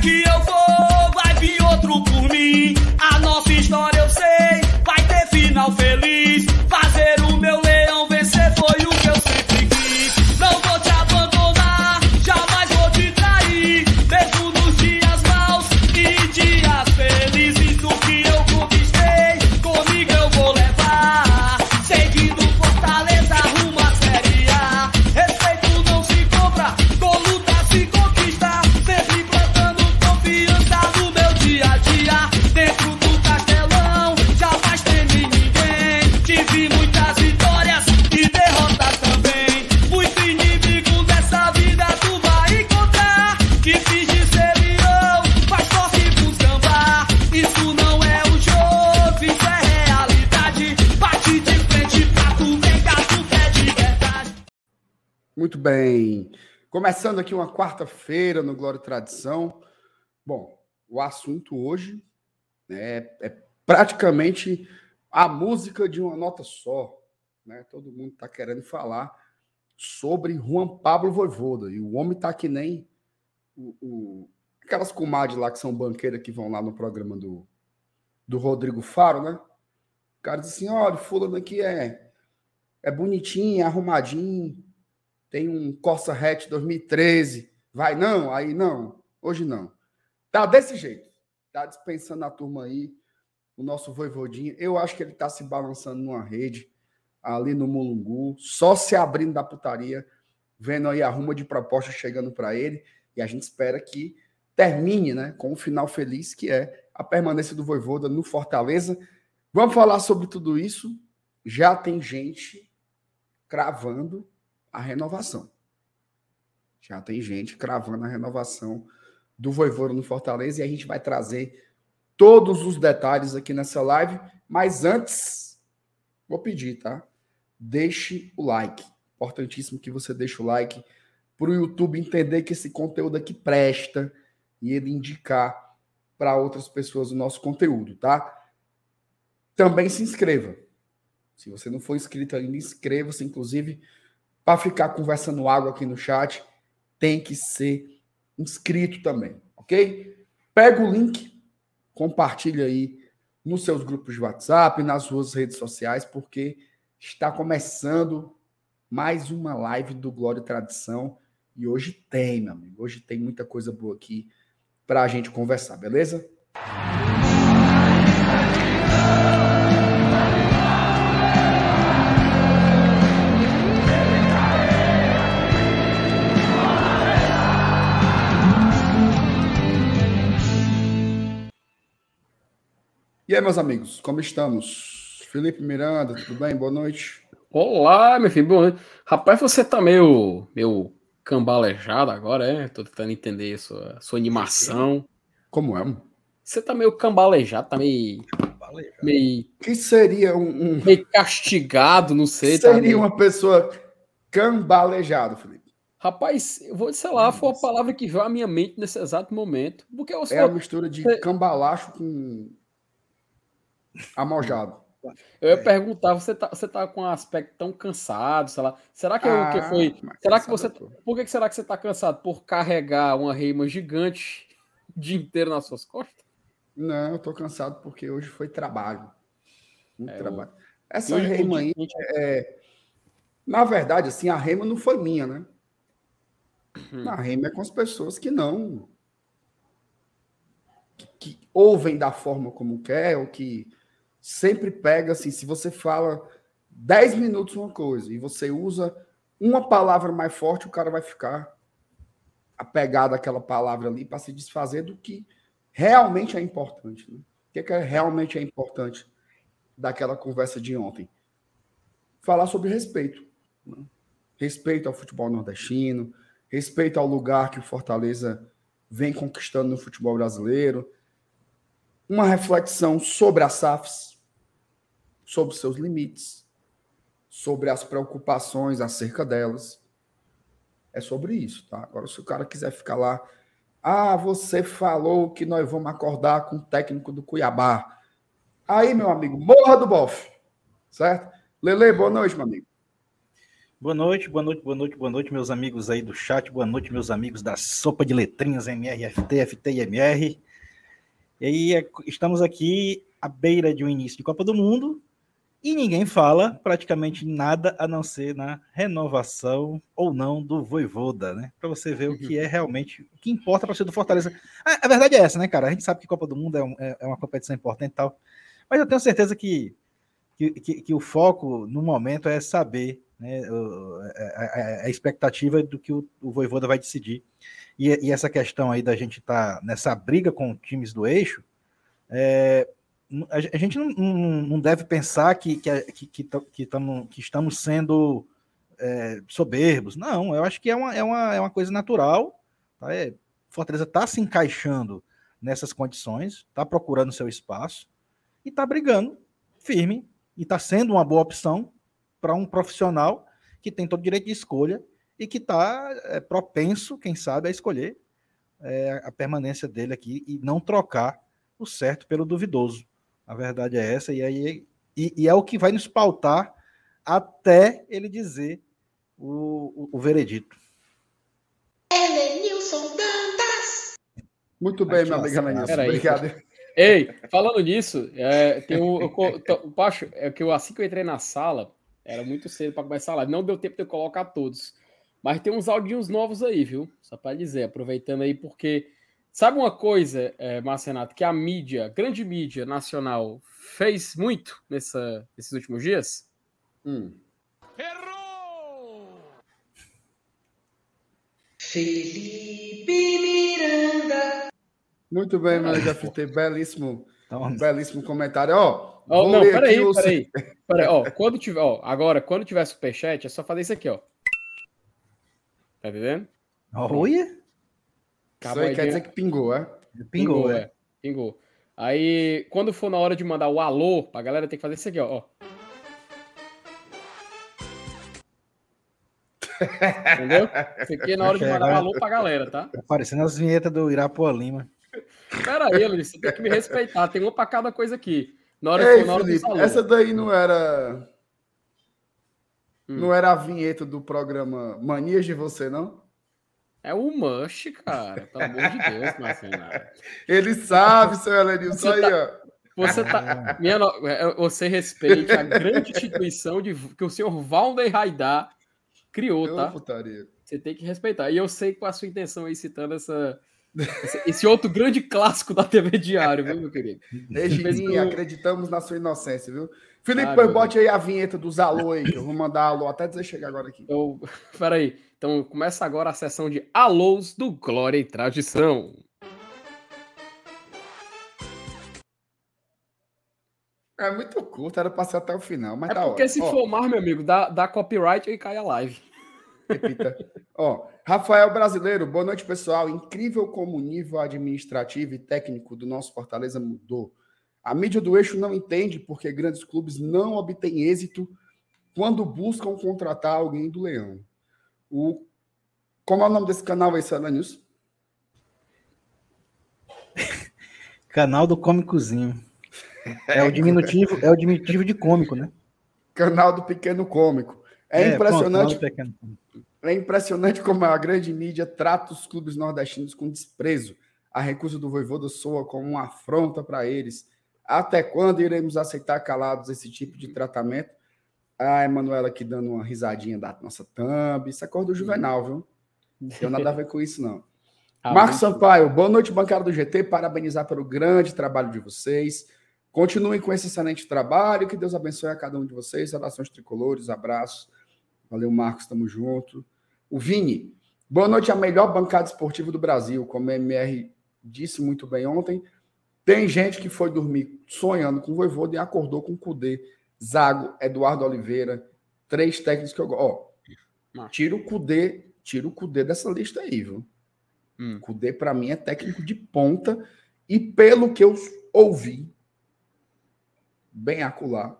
que eu vou, vai vir outro Começando aqui uma quarta-feira no Glória e Tradição. Bom, o assunto hoje né, é praticamente a música de uma nota só. Né? Todo mundo está querendo falar sobre Juan Pablo Voivoda. E o homem está que nem o, o, aquelas comadres lá que são banqueiras que vão lá no programa do, do Rodrigo Faro, né? O cara diz assim: olha, fulano aqui é, é bonitinho, é arrumadinho tem um Corsa Hatch 2013. Vai não? Aí não. Hoje não. Tá desse jeito. Tá dispensando a turma aí. O nosso voivodinho. Eu acho que ele tá se balançando numa rede ali no Mulungu, só se abrindo da putaria, vendo aí a ruma de proposta chegando para ele. E a gente espera que termine, né, com um final feliz, que é a permanência do Voivoda no Fortaleza. Vamos falar sobre tudo isso. Já tem gente cravando a renovação. Já tem gente cravando a renovação do Voivoda no Fortaleza e a gente vai trazer todos os detalhes aqui nessa live. Mas antes, vou pedir, tá? Deixe o like. Importantíssimo que você deixe o like para o YouTube entender que esse conteúdo aqui presta e ele indicar para outras pessoas o nosso conteúdo, tá? Também se inscreva. Se você não for inscrito ainda, inscreva-se. Inclusive, para ficar conversando água aqui no chat, tem que ser inscrito também, ok? Pega o link, compartilha aí nos seus grupos de WhatsApp, nas suas redes sociais, porque está começando mais uma live do Glória e Tradição. E hoje tem, meu amigo. Hoje tem muita coisa boa aqui para a gente conversar, beleza? E aí, meus amigos, como estamos? Felipe Miranda, tudo bem? Boa noite. Olá, meu filho, boa noite. Rapaz, você tá meio, meio cambalejado agora, é? Tô tentando entender a sua, sua animação. Como é? Você tá meio cambalejado, tá meio. Cambalejado. Meio. Que seria um. um... Meio castigado, não sei. Tá seria tá uma pessoa cambalejado, Felipe. Rapaz, eu vou, sei lá, foi a palavra que veio à minha mente nesse exato momento. Porque você é a mistura de cambalacho com Amojado. Eu ia perguntar, você tá, você tá com um aspecto tão cansado, sei lá. Será que, ah, que foi. Será que você. Por que será que você tá cansado? Por carregar uma reima gigante o dia inteiro nas suas costas? Não, eu tô cansado porque hoje foi trabalho. Muito é, trabalho. Essa reima aí, é, na verdade, assim, a reima não foi minha, né? Hum. A reima é com as pessoas que não. Que, que ouvem da forma como quer, ou que sempre pega assim, se você fala 10 minutos uma coisa e você usa uma palavra mais forte, o cara vai ficar apegado àquela palavra ali para se desfazer do que realmente é importante. Né? O que, é que realmente é importante daquela conversa de ontem? Falar sobre respeito. Né? Respeito ao futebol nordestino, respeito ao lugar que o Fortaleza vem conquistando no futebol brasileiro, uma reflexão sobre as SAFs, sobre seus limites, sobre as preocupações acerca delas. É sobre isso, tá? Agora, se o cara quiser ficar lá, ah, você falou que nós vamos acordar com o técnico do Cuiabá. Aí, meu amigo, morra do bofe, certo? Lele, boa noite, meu amigo. Boa noite, boa noite, boa noite, boa noite, meus amigos aí do chat, boa noite, meus amigos da sopa de letrinhas MRFT, FT e MR. E aí, é, estamos aqui à beira de um início de Copa do Mundo e ninguém fala praticamente nada a não ser na renovação ou não do Voivoda, né? Para você ver o que é realmente o que importa para você do Fortaleza. A, a, verdade é essa, né, cara? A gente sabe que Copa do Mundo é, um, é, é uma competição importante e tal, mas eu tenho certeza que, que, que, que o foco no momento é saber né, a, a, a, expectativa do que o, o Voivoda vai decidir. E, e, essa questão aí da gente estar tá nessa briga com times do eixo, é, a, gente não, não, deve pensar que, que, que, que, tamo, que estamos sendo é, soberbos. Não, eu acho que é uma, é uma, é uma coisa natural. Tá? É, Fortaleza está se encaixando nessas condições, está procurando seu espaço e está brigando firme e está sendo uma boa opção para um profissional que tem todo o direito de escolha e que está é, propenso, quem sabe, a escolher é, a permanência dele aqui e não trocar o certo pelo duvidoso. A verdade é essa, e, aí, e, e é o que vai nos pautar até ele dizer o, o, o veredito. Elenilson Dantas! Muito bem, meu amigo Elenilson. Obrigado. Ei, falando nisso, é, tem um, eu, eu, Pacho, é que eu, assim que eu entrei na sala, era muito cedo para começar a live. Não deu tempo de eu colocar todos. Mas tem uns audinhos novos aí, viu? Só para dizer, aproveitando aí, porque sabe uma coisa, é, Marcenato, que a mídia, grande mídia nacional, fez muito nessa, nesses últimos dias? Hum. Errou! Felipe Miranda. Muito bem, meu já belíssimo, um belíssimo comentário. Ó, Oh, não, peraí, peraí. peraí ó, quando tiver, ó, agora, quando tiver superchat, é só fazer isso aqui, ó. Tá entendendo? Olha! Isso aí quer dizer que pingou, é? Pingou, pingou é. é. Pingou. Aí, quando for na hora de mandar o alô, pra galera tem que fazer isso aqui, ó. Entendeu? Isso aqui é na hora de mandar o alô pra galera, tá? tá parecendo as vinhetas do Irapuã Lima. Pera aí, Luiz, você tem que me respeitar. Tem uma pra cada coisa aqui. Na hora, Ei, na hora Felipe, essa daí não era. Hum. Não era a vinheta do programa Manias de Você, não? É o Mush, cara. Pelo amor de Deus, Marcelo. Ele sabe, seu Elenilson. Aí, tá... ó. Você, tá, minha, é, você respeite a grande instituição de, que o senhor Valder Raidar criou, tá? Putaria. Você tem que respeitar. E eu sei qual a sua intenção aí citando essa, esse outro grande clássico da TV Diário, viu, meu querido? Regininha, acreditamos na sua inocência, viu? Felipe, ah, bote aí a vinheta dos alô aí, que eu vou mandar alô até dizer chegar agora aqui. Eu... Peraí. Então começa agora a sessão de alôs do Glória e Tradição. É muito curto, era pra ser até o final, mas é tá porque se for mais, meu amigo, dá, dá copyright e cai a live. Repita. Ó, Rafael Brasileiro, boa noite, pessoal. Incrível como o nível administrativo e técnico do nosso Fortaleza mudou. A mídia do eixo não entende porque grandes clubes não obtêm êxito quando buscam contratar alguém do Leão. O... Como é o nome desse canal aí, Sala News? Canal do Cômicozinho. É o diminutivo, é o diminutivo de cômico, né? Canal do Pequeno Cômico. É, é impressionante. É impressionante como a grande mídia trata os clubes nordestinos com desprezo. A recusa do Voivoda soa como uma afronta para eles. Até quando iremos aceitar calados esse tipo de tratamento? A Emanuela aqui dando uma risadinha da nossa thumb. Isso é cor do Juvenal, viu? Não tem nada a ver com isso, não. Ah, Marcos Sampaio, boa noite, bancada do GT. Parabenizar pelo grande trabalho de vocês. Continuem com esse excelente trabalho. Que Deus abençoe a cada um de vocês. Relações tricolores, abraços. Valeu, Marcos, estamos junto. O Vini, boa noite, a melhor bancada esportiva do Brasil, como a MR disse muito bem ontem. Tem gente que foi dormir sonhando com o Voivoda e acordou com o Cudê, Zago, Eduardo Oliveira, três técnicos que eu gosto. Ó, tira o Cudê, tira o Cudê dessa lista aí, viu? Hum. Cudê, para mim, é técnico de ponta e pelo que eu ouvi, bem acular,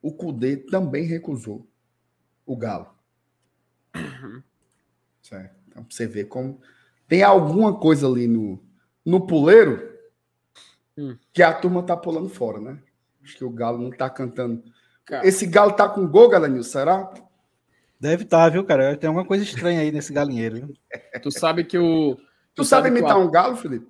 o Cudê também recusou o Galo. Uhum. Certo. Então, você vê como tem alguma coisa ali no, no puleiro hum. que a turma tá pulando fora, né? Acho que o Galo não tá cantando. Cara. Esse Galo tá com gol, Galanil, será? Deve estar, tá, viu, cara? Tem alguma coisa estranha aí nesse galinheiro. Viu? tu sabe que o. Tu, tu sabe, sabe imitar um galo, Felipe?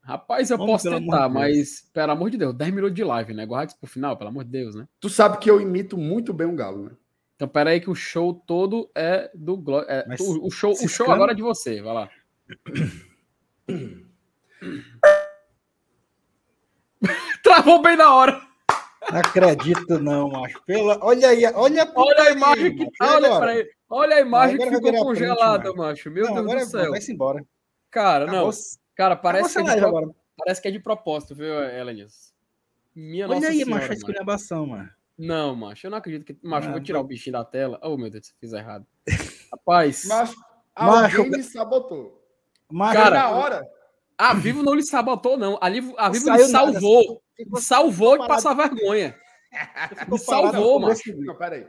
Rapaz, eu Vamos, posso tentar, mas, pelo amor de Deus, 10 minutos de live, né? Guarda isso pro final, pelo amor de Deus, né? Tu sabe que eu imito muito bem um galo, né? Então, pera aí que o show todo é do Glória. É, o, o, show, o show agora é de você, vai lá. Travou bem na hora. Não acredito, não, macho. Pela... Olha aí, olha, olha a imagem que tá, olha, aí, olha a imagem que ficou congelada, frente, macho. Meu não, Deus do céu. Vai-se embora. Cara, Acabou. não. Cara, parece que, é de pro... parece que é de propósito, viu, Elenis? Minha olha aí, senhora, macho, a esculhambação, mano. Não, macho, eu não acredito que. Macho, eu vou tirar o bichinho da tela. Oh, meu Deus, se fiz errado. Rapaz. Macho, alguém me sabotou. Macho, cara, na hora. A Vivo não lhe sabotou, não. A Vivo, a Vivo lhe salvou. Ficou salvou de passar vergonha. Me salvou, mano. Não, peraí.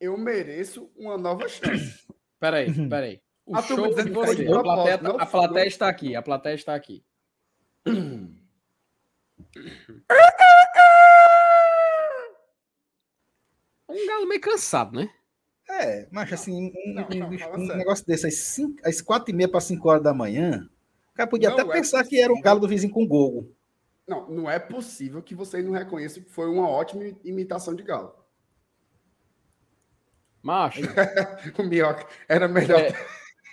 Eu mereço uma nova chance. Peraí, peraí. O ah, show de você. A plateia, tá- a plateia está aqui. A plateia está aqui. Um galo meio cansado, né? É, mas assim, um, não, não, um, um negócio desse, às, cinco, às quatro e meia para cinco horas da manhã, o cara podia não, até é pensar que era um galo do vizinho com gogo. Não, não é possível que vocês não reconheçam que foi uma ótima imitação de galo. Macho. o Minhoca era melhor. É,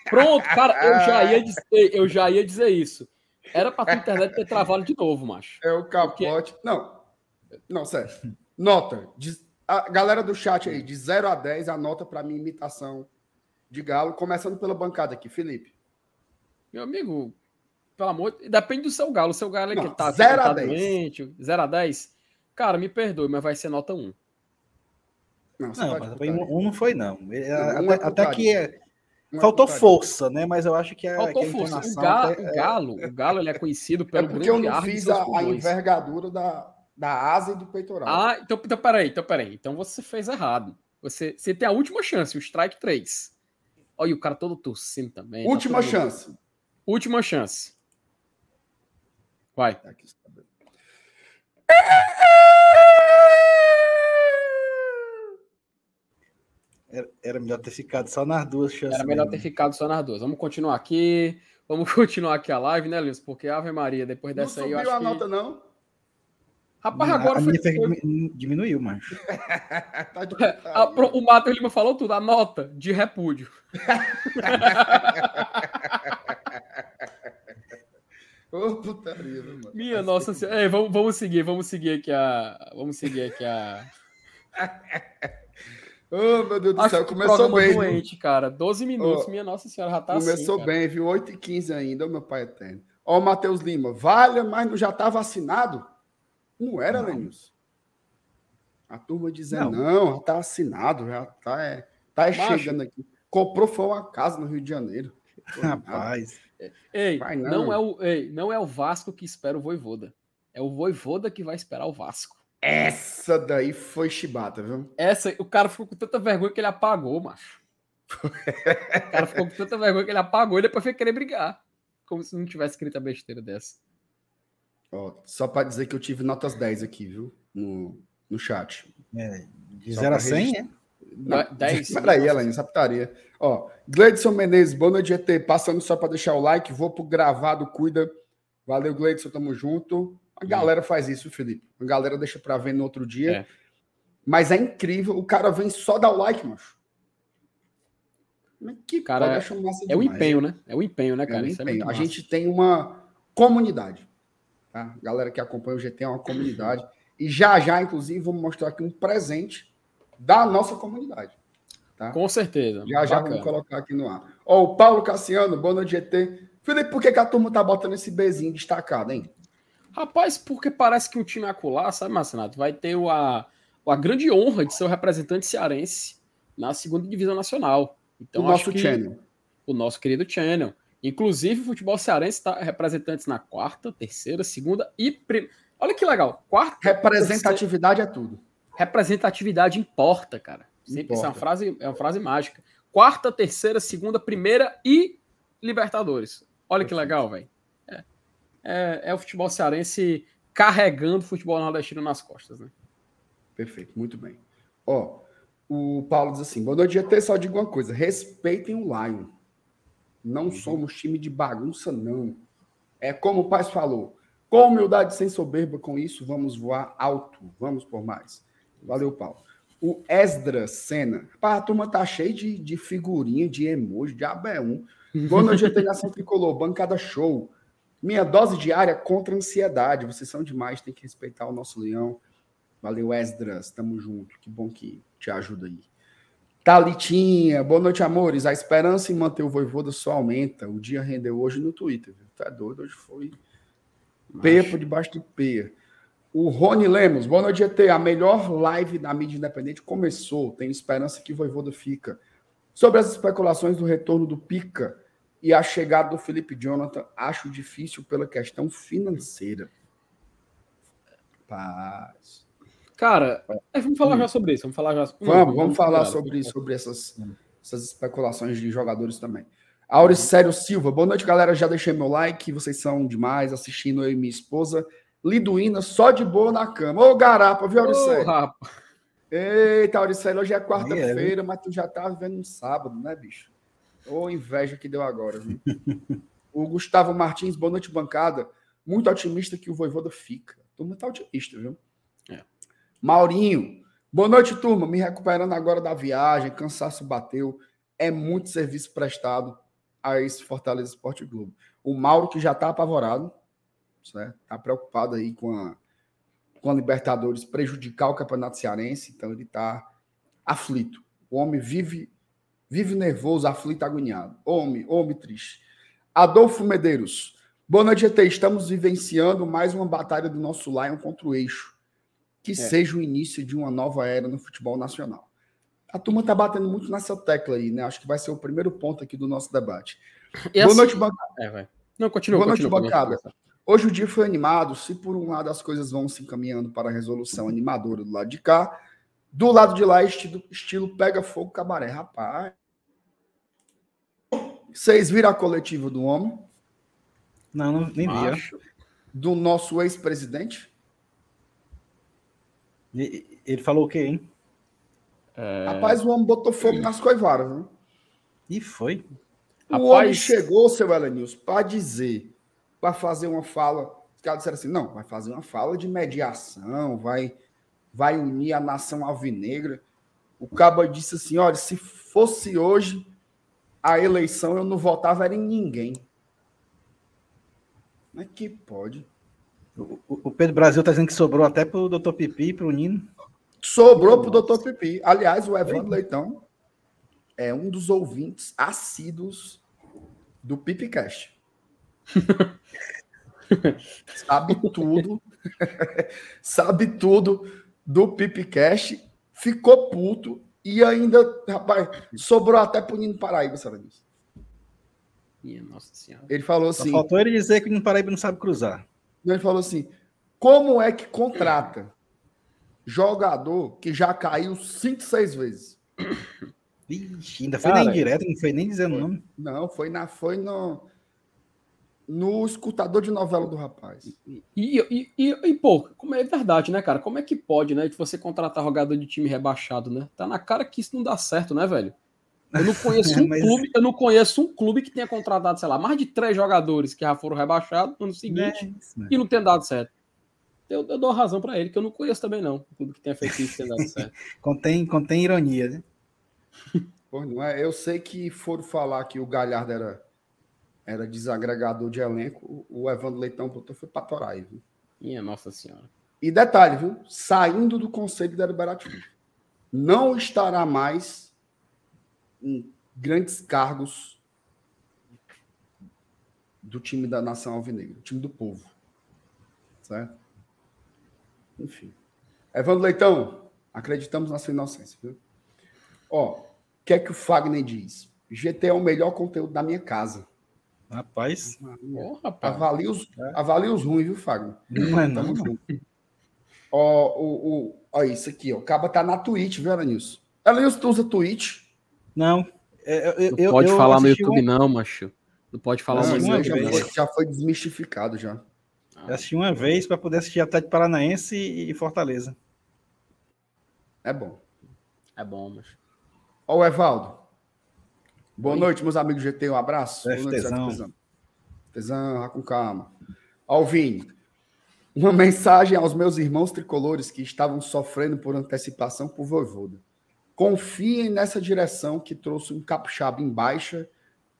pronto, cara, eu já ia dizer, eu já ia dizer isso. Era para a internet ter travado de novo, macho. É o capote. Porque... Não, não, sério. Nota. A galera do chat aí, de 0 a 10, anota para mim imitação de galo, começando pela bancada aqui, Felipe. Meu amigo, pelo amor, depende do seu galo. O seu galo é que tá 0 a 10. 0 a 10. Cara, me perdoe, mas vai ser nota 1. Não, não mas um, um não foi não. não até, é até que é, faltou força, né? Mas eu acho que é faltou que força. O, ga, o galo, o galo ele é conhecido pelo é porque eu não fiz a, a envergadura da, da asa e do peitoral. Ah, então, então peraí, então peraí. Então você fez errado. Você, você tem a última chance, o strike 3. Olha o cara todo tossindo também. Tá última tá chance. Última chance. Vai. Aqui está bem. Era, era, melhor ter ficado só nas duas chances. Era melhor mesmo. ter ficado só nas duas. Vamos continuar aqui. Vamos continuar aqui a live, né, Luiz? Porque Ave Maria, depois dessa não aí eu acho a que... nota, não? Rapaz, agora a foi, foi... Diminuiu, macho. tá o Matheus Lima falou tudo, a nota de repúdio. Ô, putaria, mano. Minha nossa senhora. Ei, vamos, vamos seguir, vamos seguir aqui a. Vamos seguir aqui a. Ô, oh, meu Deus do Acho céu, começou bem. doente, viu? cara. 12 minutos, oh, minha Nossa Senhora já tá Começou assim, bem, viu? 8 e 15 ainda, ô meu pai eterno. Ó, o Matheus Lima, valha, mas não já tá vacinado? Não era, Lenilson? A turma dizendo, não, não já tá assinado, já tá, é, tá chegando aqui. Comprou foi uma casa no Rio de Janeiro. Rapaz. Ei, não. não. é o, ei, não é o Vasco que espera o Voivoda. É o Voivoda que vai esperar o Vasco. Essa daí foi chibata, viu? Essa, o cara ficou com tanta vergonha que ele apagou, macho. o cara ficou com tanta vergonha que ele apagou e depois foi querer brigar. Como se não tivesse escrito a besteira dessa. Ó, só para dizer que eu tive notas 10 aqui, viu? No, no chat. É, de 0 a 100, é? Não, 10. Peraí, Elaine, essa putaria. Ó, Gleidson Menezes, boa noite, GT. Passando só para deixar o like, vou pro gravado, cuida. Valeu, Gleidson, tamo junto. A galera faz isso, Felipe. A galera deixa para ver no outro dia. É. Mas é incrível, o cara vem só dar o like, macho. Que cara, é, é o empenho, né? É o empenho, né, cara? É empenho. É a gente tem uma comunidade. Tá? Galera que acompanha o GT é uma comunidade. E já já, inclusive, vamos mostrar aqui um presente da nossa comunidade. Tá? Com certeza. Já já vamos colocar aqui no ar. Ó, o Paulo Cassiano, boa noite, GT. Felipe, por que, que a turma tá botando esse Bzinho destacado, hein? Rapaz, porque parece que o time acular, sabe, Marcenato, vai ter a, a grande honra de ser o representante cearense na segunda divisão nacional. Então, o nosso channel. O nosso querido channel. Inclusive, o futebol cearense está representantes na quarta, terceira, segunda e. Prim... Olha que legal. Quarta. Representatividade terceira... é tudo. Representatividade importa, cara. Sempre Isso é uma frase, é uma frase mágica. Quarta, terceira, segunda, primeira e Libertadores. Olha que legal, velho. É, é, é, o futebol cearense carregando o futebol nordestino nas costas, né? Perfeito, muito bem. Ó, O Paulo diz assim: boa noite, GT. Só digo uma coisa: respeitem o Lion. Não uhum. somos time de bagunça, não. É como o pai falou: com humildade sem soberba, com isso, vamos voar alto. Vamos por mais. Valeu, Paulo. O Esdra Senna. Pá, a turma tá cheia de, de figurinha, de emoji, de AB1. Boa noite, GT Nação Tricolor, bancada show. Minha dose diária contra a ansiedade. Vocês são demais, tem que respeitar o nosso leão. Valeu, Esdras. Tamo junto. Que bom que te ajuda aí. Talitinha, boa noite, amores. A esperança em manter o Voivoda só aumenta. O dia rendeu hoje no Twitter. Viu? Tá doido? Hoje foi peia por debaixo do peia. O Rony Lemos, boa noite, ET. A melhor live da mídia independente começou. Tenho esperança que o Voivoda fica. Sobre as especulações do retorno do Pica, e a chegada do Felipe Jonathan, acho difícil pela questão financeira. Paz. Cara, é, vamos falar hum. já sobre isso. Vamos falar já. Vamos, vamos, vamos falar sobre, sobre essas, essas especulações de jogadores também. Auricélio Silva, boa noite, galera. Já deixei meu like. Vocês são demais assistindo eu e minha esposa. Liduína, só de boa na cama. Ô, garapa, viu, Auricélio? Ô, Eita, Auricélio, hoje é quarta-feira, mas tu já tá vivendo um sábado, né, bicho? Ô, inveja que deu agora. Viu? o Gustavo Martins, boa noite, bancada. Muito otimista que o Voivoda fica. Turma tá otimista, viu? É. Maurinho, boa noite, turma. Me recuperando agora da viagem, cansaço bateu. É muito serviço prestado a esse Fortaleza Esporte Globo. O Mauro, que já tá apavorado, certo? Tá preocupado aí com a, com a Libertadores prejudicar o Campeonato Cearense, então ele tá aflito. O homem vive Vive nervoso, aflito, agoniado. Homem, homem triste. Adolfo Medeiros. Boa noite, ET. Estamos vivenciando mais uma batalha do nosso Lion contra o eixo. Que é. seja o início de uma nova era no futebol nacional. A turma está batendo muito nessa tecla aí, né? Acho que vai ser o primeiro ponto aqui do nosso debate. E Boa assim... noite, bancada. É, Não, continua, Boa continua, noite, bancada. Hoje o dia foi animado. Se por um lado as coisas vão se encaminhando para a resolução animadora do lado de cá, do lado de lá, estilo, estilo pega fogo cabaré. Rapaz, vocês viram a coletiva do homem? Não, não nem vi. Do nosso ex-presidente? Ele falou o quê, hein? É... Rapaz, o homem botou fogo nas coivaras, viu? E foi. O Rapaz... homem chegou, seu Elenils, para dizer, para fazer uma fala. Os caras disseram assim: não, vai fazer uma fala de mediação, vai, vai unir a nação alvinegra. O Cabo disse assim: olha, se fosse hoje, a eleição eu não votava era em ninguém. Mas que pode. O, o Pedro Brasil está dizendo que sobrou até para o doutor Pipi e para o Nino. Sobrou para o doutor Pipi. Aliás, o Evandro Leitão é um dos ouvintes assíduos do Pipicast. Sabe tudo. Sabe tudo do Pipicast. Ficou puto e ainda, rapaz, sobrou até pro Nino Paraíba, sabe disso? Nossa Senhora. Ele falou assim. Só faltou ele dizer que o Nino Paraíba não sabe cruzar. Ele falou assim: como é que contrata jogador que já caiu cinco, seis vezes? Vixe, ainda foi Cara, nem direto, não foi nem dizendo o nome. Não, foi, na, foi no, no escutador de novela do rapaz. E, e, e, e, pô, como é verdade, né, cara? Como é que pode, né, de você contratar jogador de time rebaixado, né? Tá na cara que isso não dá certo, né, velho? Eu não conheço um Mas... clube, eu não conheço um clube que tenha contratado, sei lá, mais de três jogadores que já foram rebaixados no ano seguinte é e não tem dado certo. Eu, eu dou razão para ele, que eu não conheço também, não. Um clube que tenha feito isso e tenha dado certo. contém, contém ironia, né? Pô, não é? Eu sei que foram falar que o Galhardo era era desagregador de elenco, o Evandro Leitão botou foi para Torai, viu? Minha Nossa Senhora. E detalhe, viu? Saindo do Conselho Deliberativo. Não estará mais em grandes cargos do time da nação alvinegra, time do povo. Certo? Enfim. Evandro Leitão, acreditamos na sua inocência, viu? Ó, o que é que o Fagner diz? GT é o melhor conteúdo da minha casa. Rapaz. Oh, rapaz. Avalie, os, é. avalie os ruins, viu, Fagner? Não é não. Ó, o, o, ó, isso aqui, ó. O Caba tá na Twitch, viu, Alanilson? Alanilson, tu usa Twitch? Não. É, eu, não pode eu falar no YouTube, uma... não, macho. Não pode falar não, no YouTube. Já, já foi desmistificado já. Eu assisti uma vez para poder assistir Atlético Paranaense e Fortaleza. É bom. É bom, mas. Ó, o Evaldo. Boa Oi. noite, meus amigos GT. Um abraço. É, Boa noite, tesão. tesão. Tesão, com calma. Alvin, uma mensagem aos meus irmãos tricolores que estavam sofrendo por antecipação por Voivoda. Confiem nessa direção que trouxe um capixaba em baixa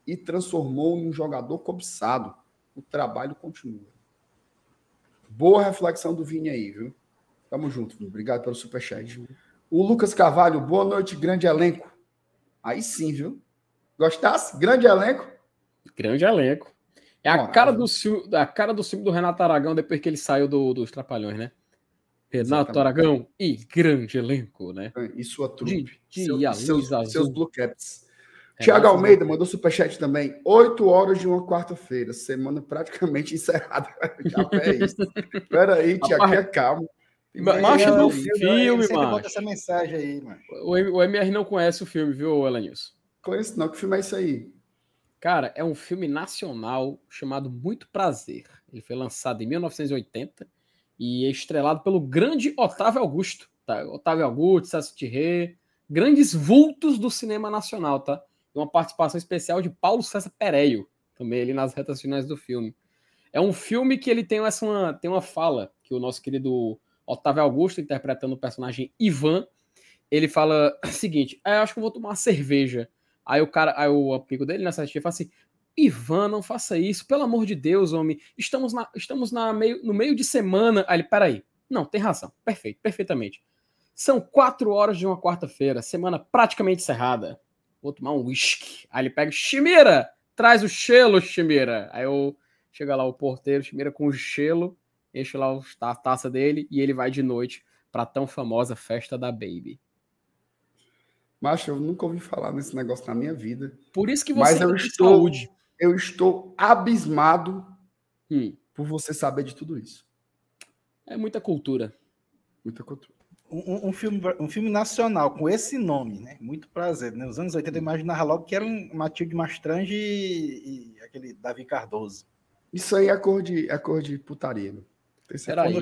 e transformou em um jogador cobiçado. O trabalho continua. Boa reflexão do Vini aí, viu? Tamo junto, Vini. Obrigado pelo superchat. O Lucas Carvalho, boa noite, grande elenco. Aí sim, viu? Gostasse? Grande elenco? Grande elenco. É a, cara do, a cara do filme do Renato Aragão depois que ele saiu do, dos Trapalhões, né? Renato Exatamente. Aragão e grande elenco, né? E sua trupe. De, de seus, seus, seus Blue Caps. Tiago Almeida mandou superchat também. Oito horas de uma quarta-feira, semana praticamente encerrada. Já é isso. Peraí, Tiago, é calma. Macho do filme, mano. essa mensagem aí, mano. O, o MR não conhece o filme, viu, Elenilson? Conheço não. Que filme é isso aí? Cara, é um filme nacional chamado Muito Prazer. Ele foi lançado em 1980 e é estrelado pelo grande Otávio Augusto. Tá? Otávio Augusto, Celso Thierry, grandes vultos do cinema nacional, tá? E uma participação especial de Paulo César Pereio, também ali nas retas finais do filme. É um filme que ele tem essa uma, tem uma fala que o nosso querido Otávio Augusto, interpretando o personagem Ivan, ele fala o seguinte: ah, acho que eu vou tomar uma cerveja. Aí o cara, aí o amigo dele nessa tia fala assim: Ivan, não faça isso, pelo amor de Deus, homem. Estamos, na, estamos na meio, no meio de semana. Aí ele, peraí. Não, tem razão. Perfeito, perfeitamente. São quatro horas de uma quarta-feira, semana praticamente encerrada. Vou tomar um whisky. Aí ele pega, Chimira, traz o gelo, Chimira. Aí eu chega lá o porteiro, Chimira com o gelo, enche lá a taça dele e ele vai de noite para a tão famosa festa da Baby. Macho, eu nunca ouvi falar nesse negócio na minha vida. Por isso que você Mas eu estou, saúde. Eu estou abismado hum. por você saber de tudo isso. É muita cultura. Muita cultura. Um, um, filme, um filme nacional com esse nome, né? Muito prazer. Né? Nos anos 80 eu imaginava logo que era um Matilde Mastrange e, e aquele Davi Cardoso. Isso aí é cor de, é cor de putaria, né? Peraí,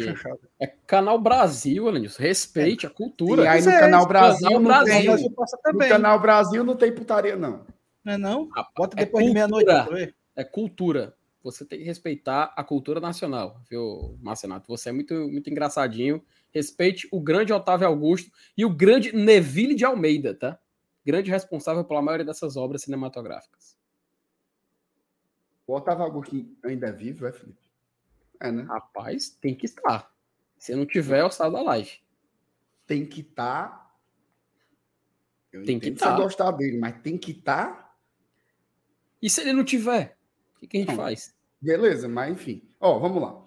é Canal Brasil, Alenilson. Respeite é. a cultura. E aí no é, Canal Brasil, canal Brasil. Tem, no Canal Brasil não tem putaria, não. Não é não? Bota é depois de meia-noite. É cultura. Você tem que respeitar a cultura nacional, viu, Marcenato? Você é muito, muito engraçadinho. Respeite o grande Otávio Augusto e o grande Neville de Almeida, tá? Grande responsável pela maioria dessas obras cinematográficas. O Otávio Augusto ainda é vivo, é, Felipe? É, né? Rapaz, tem que estar. Se não tiver, eu saio da live. Tem que estar. Eu tem que estar. Você gostar dele, mas tem que estar. E se ele não tiver? O que, que a gente não. faz? Beleza, mas enfim. Ó, vamos lá.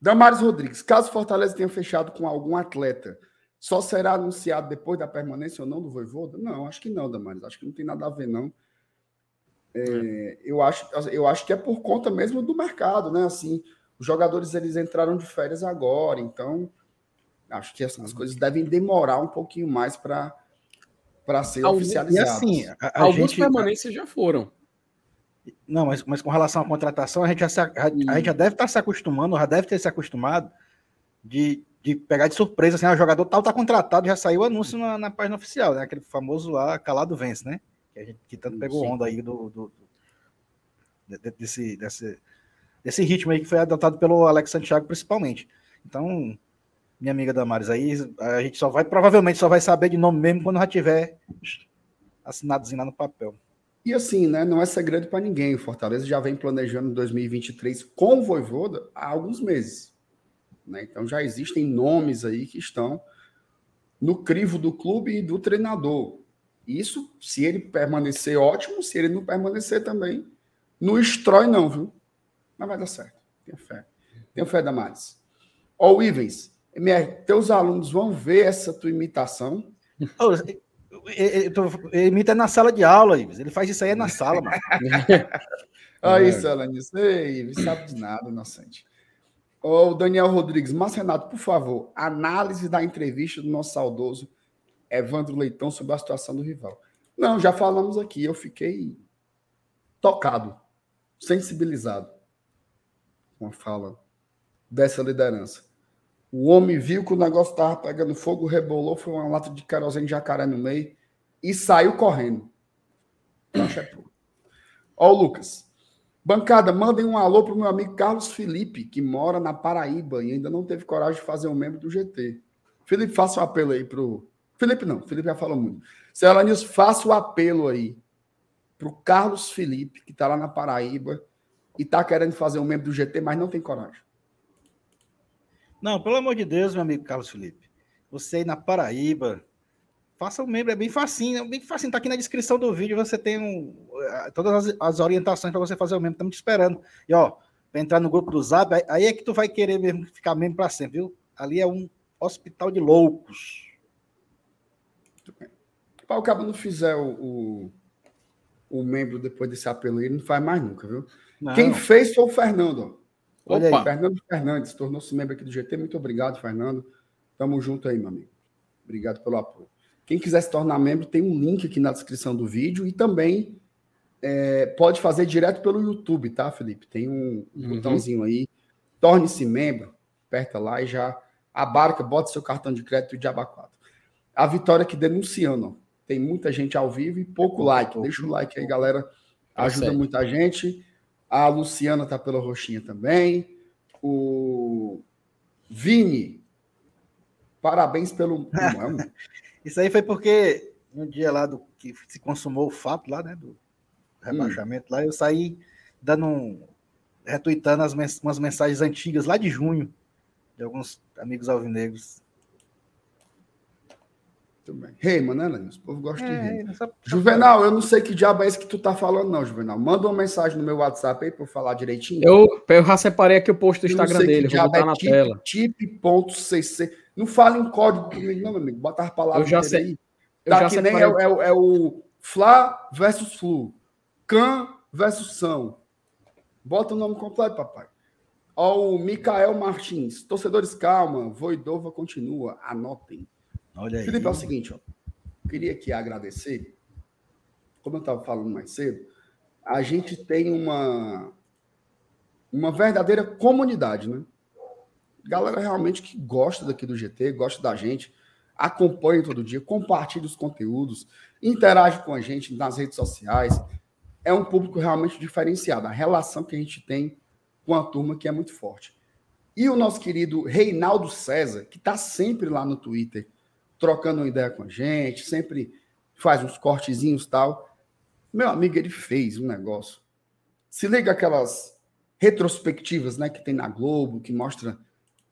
Damares Rodrigues, caso Fortaleza tenha fechado com algum atleta, só será anunciado depois da permanência ou não do Voivoda? Não, acho que não, Damares. Acho que não tem nada a ver, não. É, é. Eu, acho, eu acho que é por conta mesmo do mercado, né? Assim, os jogadores eles entraram de férias agora, então acho que essas coisas devem demorar um pouquinho mais para para ser Algum, oficializadas. assim, a, a Algumas gente, permanências já foram. Não, mas, mas com relação à contratação, a gente já, se, a, a, gente já deve estar se acostumando, já deve ter se acostumado de, de pegar de surpresa, assim, ah, o jogador tal está contratado, já saiu o anúncio na, na, página oficial, né? Aquele famoso lá, calado vence, né? Que, a gente, que tanto pegou Sim. onda aí do, do, do, desse, desse, desse ritmo aí que foi adotado pelo Alex Santiago, principalmente. Então, minha amiga Damares, aí a gente só vai, provavelmente só vai saber de nome mesmo quando já tiver assinadozinho lá no papel. E assim, né, não é segredo para ninguém. O Fortaleza já vem planejando 2023 com o Voivoda há alguns meses. Né? Então já existem nomes aí que estão no crivo do clube e do treinador. Isso, se ele permanecer, ótimo. Se ele não permanecer também, não estrói não, viu? Mas vai dar certo. Tenho fé. Tenho fé, Damares. Ó, o Ivens, MR, teus alunos vão ver essa tua imitação. Oh, ele imita na sala de aula, Ives. Ele faz isso aí na sala, mano. Olha isso, Alanis. Ei, sabe de nada, inocente. Ô, Daniel Rodrigues, mas Renato, por favor, análise da entrevista do nosso saudoso Evandro Leitão sobre a situação do rival. Não, já falamos aqui, eu fiquei tocado, sensibilizado com a fala dessa liderança. O homem viu que o negócio estava pegando fogo, rebolou, foi uma lata de querosene de jacaré no meio e saiu correndo. Ó, o Lucas. Bancada, mandem um alô pro meu amigo Carlos Felipe, que mora na Paraíba e ainda não teve coragem de fazer um membro do GT. Felipe, faça um apelo aí pro. Felipe não, Felipe já falou muito. Senhora faça o um apelo aí pro Carlos Felipe, que tá lá na Paraíba e tá querendo fazer um membro do GT, mas não tem coragem. Não, pelo amor de Deus, meu amigo Carlos Felipe. Você aí na Paraíba, faça um membro, é bem facinho, é bem facinho. Tá aqui na descrição do vídeo, você tem um, eh, todas as, as orientações para você fazer o membro. Estamos te esperando. E ó, para entrar no grupo do Zap, aí é que tu vai querer mesmo ficar membro para sempre, viu? Ali é um hospital de loucos. Para o cabo não fizer o, o, o, membro depois desse apelo aí, não faz mais nunca, viu? Não. Quem fez foi o Fernando. Olha Opa. aí, Fernando Fernandes, tornou-se membro aqui do GT. Muito obrigado, Fernando. Tamo junto aí, meu amigo. Obrigado pelo apoio. Quem quiser se tornar membro, tem um link aqui na descrição do vídeo e também é, pode fazer direto pelo YouTube, tá, Felipe? Tem um, um uhum. botãozinho aí. Torne-se membro, aperta lá e já abarca, bota seu cartão de crédito de aba 4. A Vitória que denunciando. Tem muita gente ao vivo e pouco like. Deixa o like aí, galera. Tá Ajuda muita gente. A Luciana tá pela roxinha também. O Vini, parabéns pelo. Isso aí foi porque no dia lá do que se consumou o fato lá, né? Do rebaixamento hum. lá, eu saí dando um. retuitando as mens umas mensagens antigas lá de junho, de alguns amigos alvinegros. Muito bem. Rei, hey, né, Lenils? O povo gosta é, de rir. Juvenal, eu não sei que diabo é esse que tu tá falando, não, Juvenal. Manda uma mensagem no meu WhatsApp aí pra eu falar direitinho. Eu, eu já separei aqui o post do Instagram dele, vou botar é na tip, tela. Tip.cc. Não fala em código comigo, não, meu amigo. Bota as palavras eu já sei. aí. Eu tá já que nem é, é, é, o Fla versus Flu. Can versus São. Bota o nome completo, papai. Ó, o Micael Martins. Torcedores, calma. Voidova continua. Anotem. Olha. Felipe, é o seguinte, ó. Queria aqui agradecer. Como eu estava falando mais cedo, a gente tem uma, uma verdadeira comunidade, né? Galera realmente que gosta daqui do GT, gosta da gente, acompanha todo dia, compartilha os conteúdos, interage com a gente nas redes sociais. É um público realmente diferenciado. A relação que a gente tem com a turma que é muito forte. E o nosso querido Reinaldo César, que está sempre lá no Twitter, trocando uma ideia com a gente, sempre faz uns cortezinhos tal. Meu amigo, ele fez um negócio. Se liga aquelas retrospectivas, né, que tem na Globo, que mostra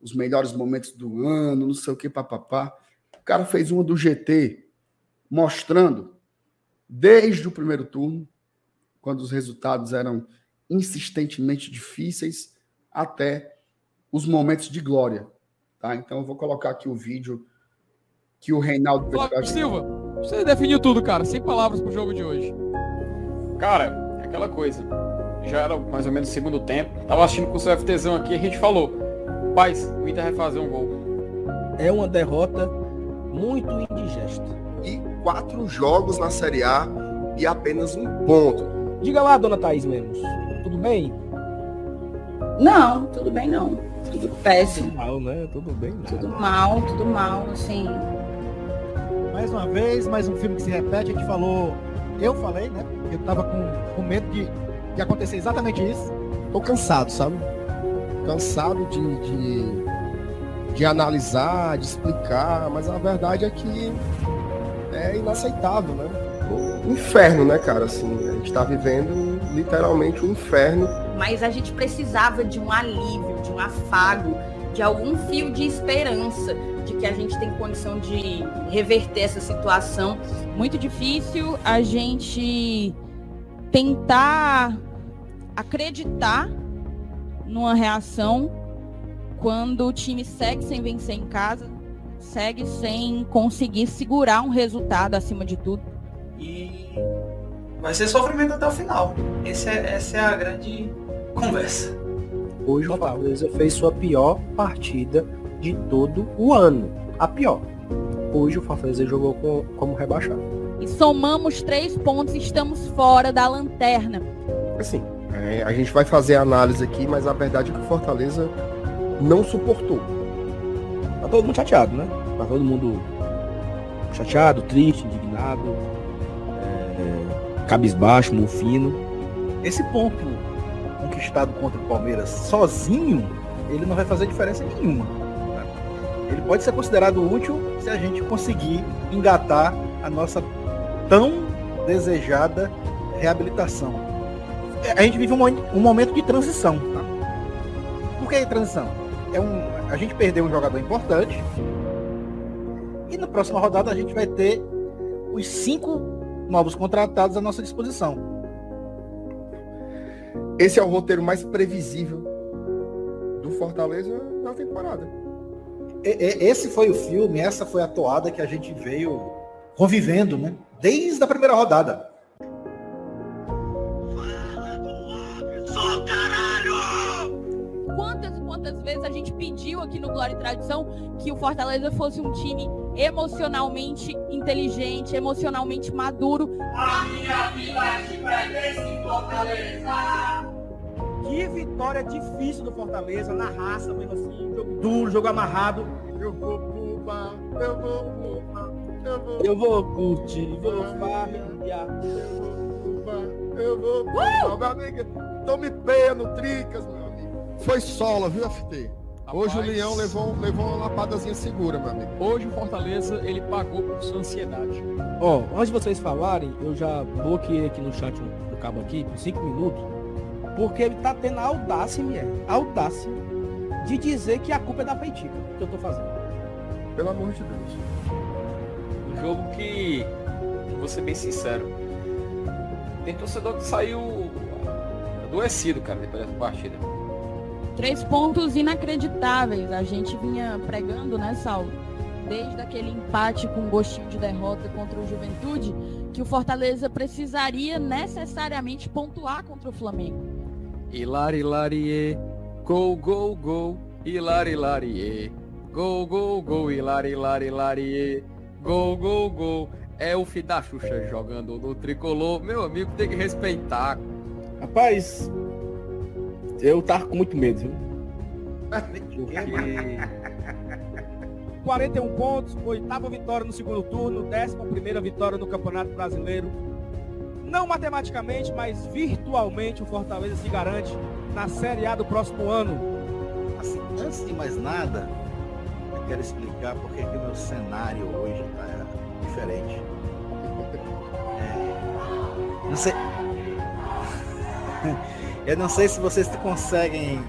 os melhores momentos do ano, não sei o que, papapá. O cara fez uma do GT mostrando desde o primeiro turno, quando os resultados eram insistentemente difíceis, até os momentos de glória. Tá? Então eu vou colocar aqui o vídeo que o Reinaldo Flávio Silva, você definiu tudo, cara, sem palavras pro jogo de hoje. Cara, é aquela coisa. Já era mais ou menos o segundo tempo. Tava assistindo com o seu FTzão aqui, a gente falou. Paz, o Inter vai fazer um gol. É uma derrota muito indigesta. E quatro jogos na Série A e apenas um ponto. Diga lá, dona Thaís Lemos. Tudo bem? Não, tudo bem não. Tudo péssimo. Tudo mal, né? Tudo bem. Né? Tudo mal, tudo mal, assim. Mais uma vez, mais um filme que se repete, a gente falou. Eu falei, né? Eu tava com, com medo de, de acontecer exatamente isso. Tô cansado, sabe? Cansado de, de, de analisar, de explicar, mas a verdade é que é inaceitável, né? O inferno, né, cara? Assim, a gente tá vivendo literalmente um inferno. Mas a gente precisava de um alívio, de um afago, de algum fio de esperança de que a gente tem condição de reverter essa situação. Muito difícil a gente tentar acreditar numa reação quando o time segue sem vencer em casa, segue sem conseguir segurar um resultado acima de tudo. E vai ser sofrimento até o final. É, essa é a grande conversa. Hoje o Fortaleza fez sua pior partida de todo o ano. A pior. Hoje o Fortaleza jogou com, como rebaixado. E somamos três pontos e estamos fora da lanterna. Assim, é, a gente vai fazer a análise aqui, mas a verdade é que o Fortaleza não suportou. Tá todo mundo chateado, né? Tá todo mundo chateado, triste, indignado, é, cabisbaixo, mufino. Esse ponto conquistado contra o Palmeiras sozinho, ele não vai fazer diferença nenhuma. Tá? Ele pode ser considerado útil se a gente conseguir engatar a nossa tão desejada reabilitação. A gente vive um, um momento de transição. Tá? Por que transição? É um, a gente perdeu um jogador importante e na próxima rodada a gente vai ter os cinco novos contratados à nossa disposição. Esse é o roteiro mais previsível do Fortaleza na temporada. Esse foi o filme, essa foi a toada que a gente veio convivendo, né? Desde a primeira rodada. quantas vezes a gente pediu aqui no Glória e Tradição que o Fortaleza fosse um time emocionalmente inteligente, emocionalmente maduro. A minha vida te pertence em Fortaleza. Que vitória difícil do Fortaleza, na raça mesmo assim, jogo duro, jogo amarrado. Eu vou Cuba, eu vou Cuba, eu vou. Eu vou curtir, vou farrear. Eu vou Cuba, eu vou. Uh! Meu amigo, tome peia no Tricas, meu foi sola, viu, FT? Rapaz, Hoje o Leão levou, levou uma lapadazinha segura, meu amigo. Hoje o Fortaleza, ele pagou por sua ansiedade. Ó, oh, antes de vocês falarem, eu já bloqueei aqui no chat do cabo aqui, por 5 minutos, porque ele tá tendo a audácia, minha, audácia, de dizer que a culpa é da Peitica, que eu tô fazendo. Pelo amor de Deus. Um jogo que, vou ser bem sincero, tem torcedor que saiu adoecido, cara, depois dessa partida. Três pontos inacreditáveis. A gente vinha pregando, né, Saulo? Desde aquele empate com gostinho de derrota contra o Juventude, que o Fortaleza precisaria necessariamente pontuar contra o Flamengo. Hilari, hilarie, gol, gol, gol, hilari, hilarie, gol, gol, gol, hilari, hilarie, gol, gol, gol. É o Xuxa jogando no tricolor. Meu amigo, tem que respeitar. Rapaz, eu tava com muito medo, viu? 41 pontos, oitava vitória no segundo turno, décima primeira vitória no Campeonato Brasileiro. Não matematicamente, mas virtualmente o Fortaleza se garante na Série A do próximo ano. Assim, antes de mais nada, eu quero explicar porque que o meu cenário hoje está diferente. É, não sei. Eu não sei se vocês conseguem.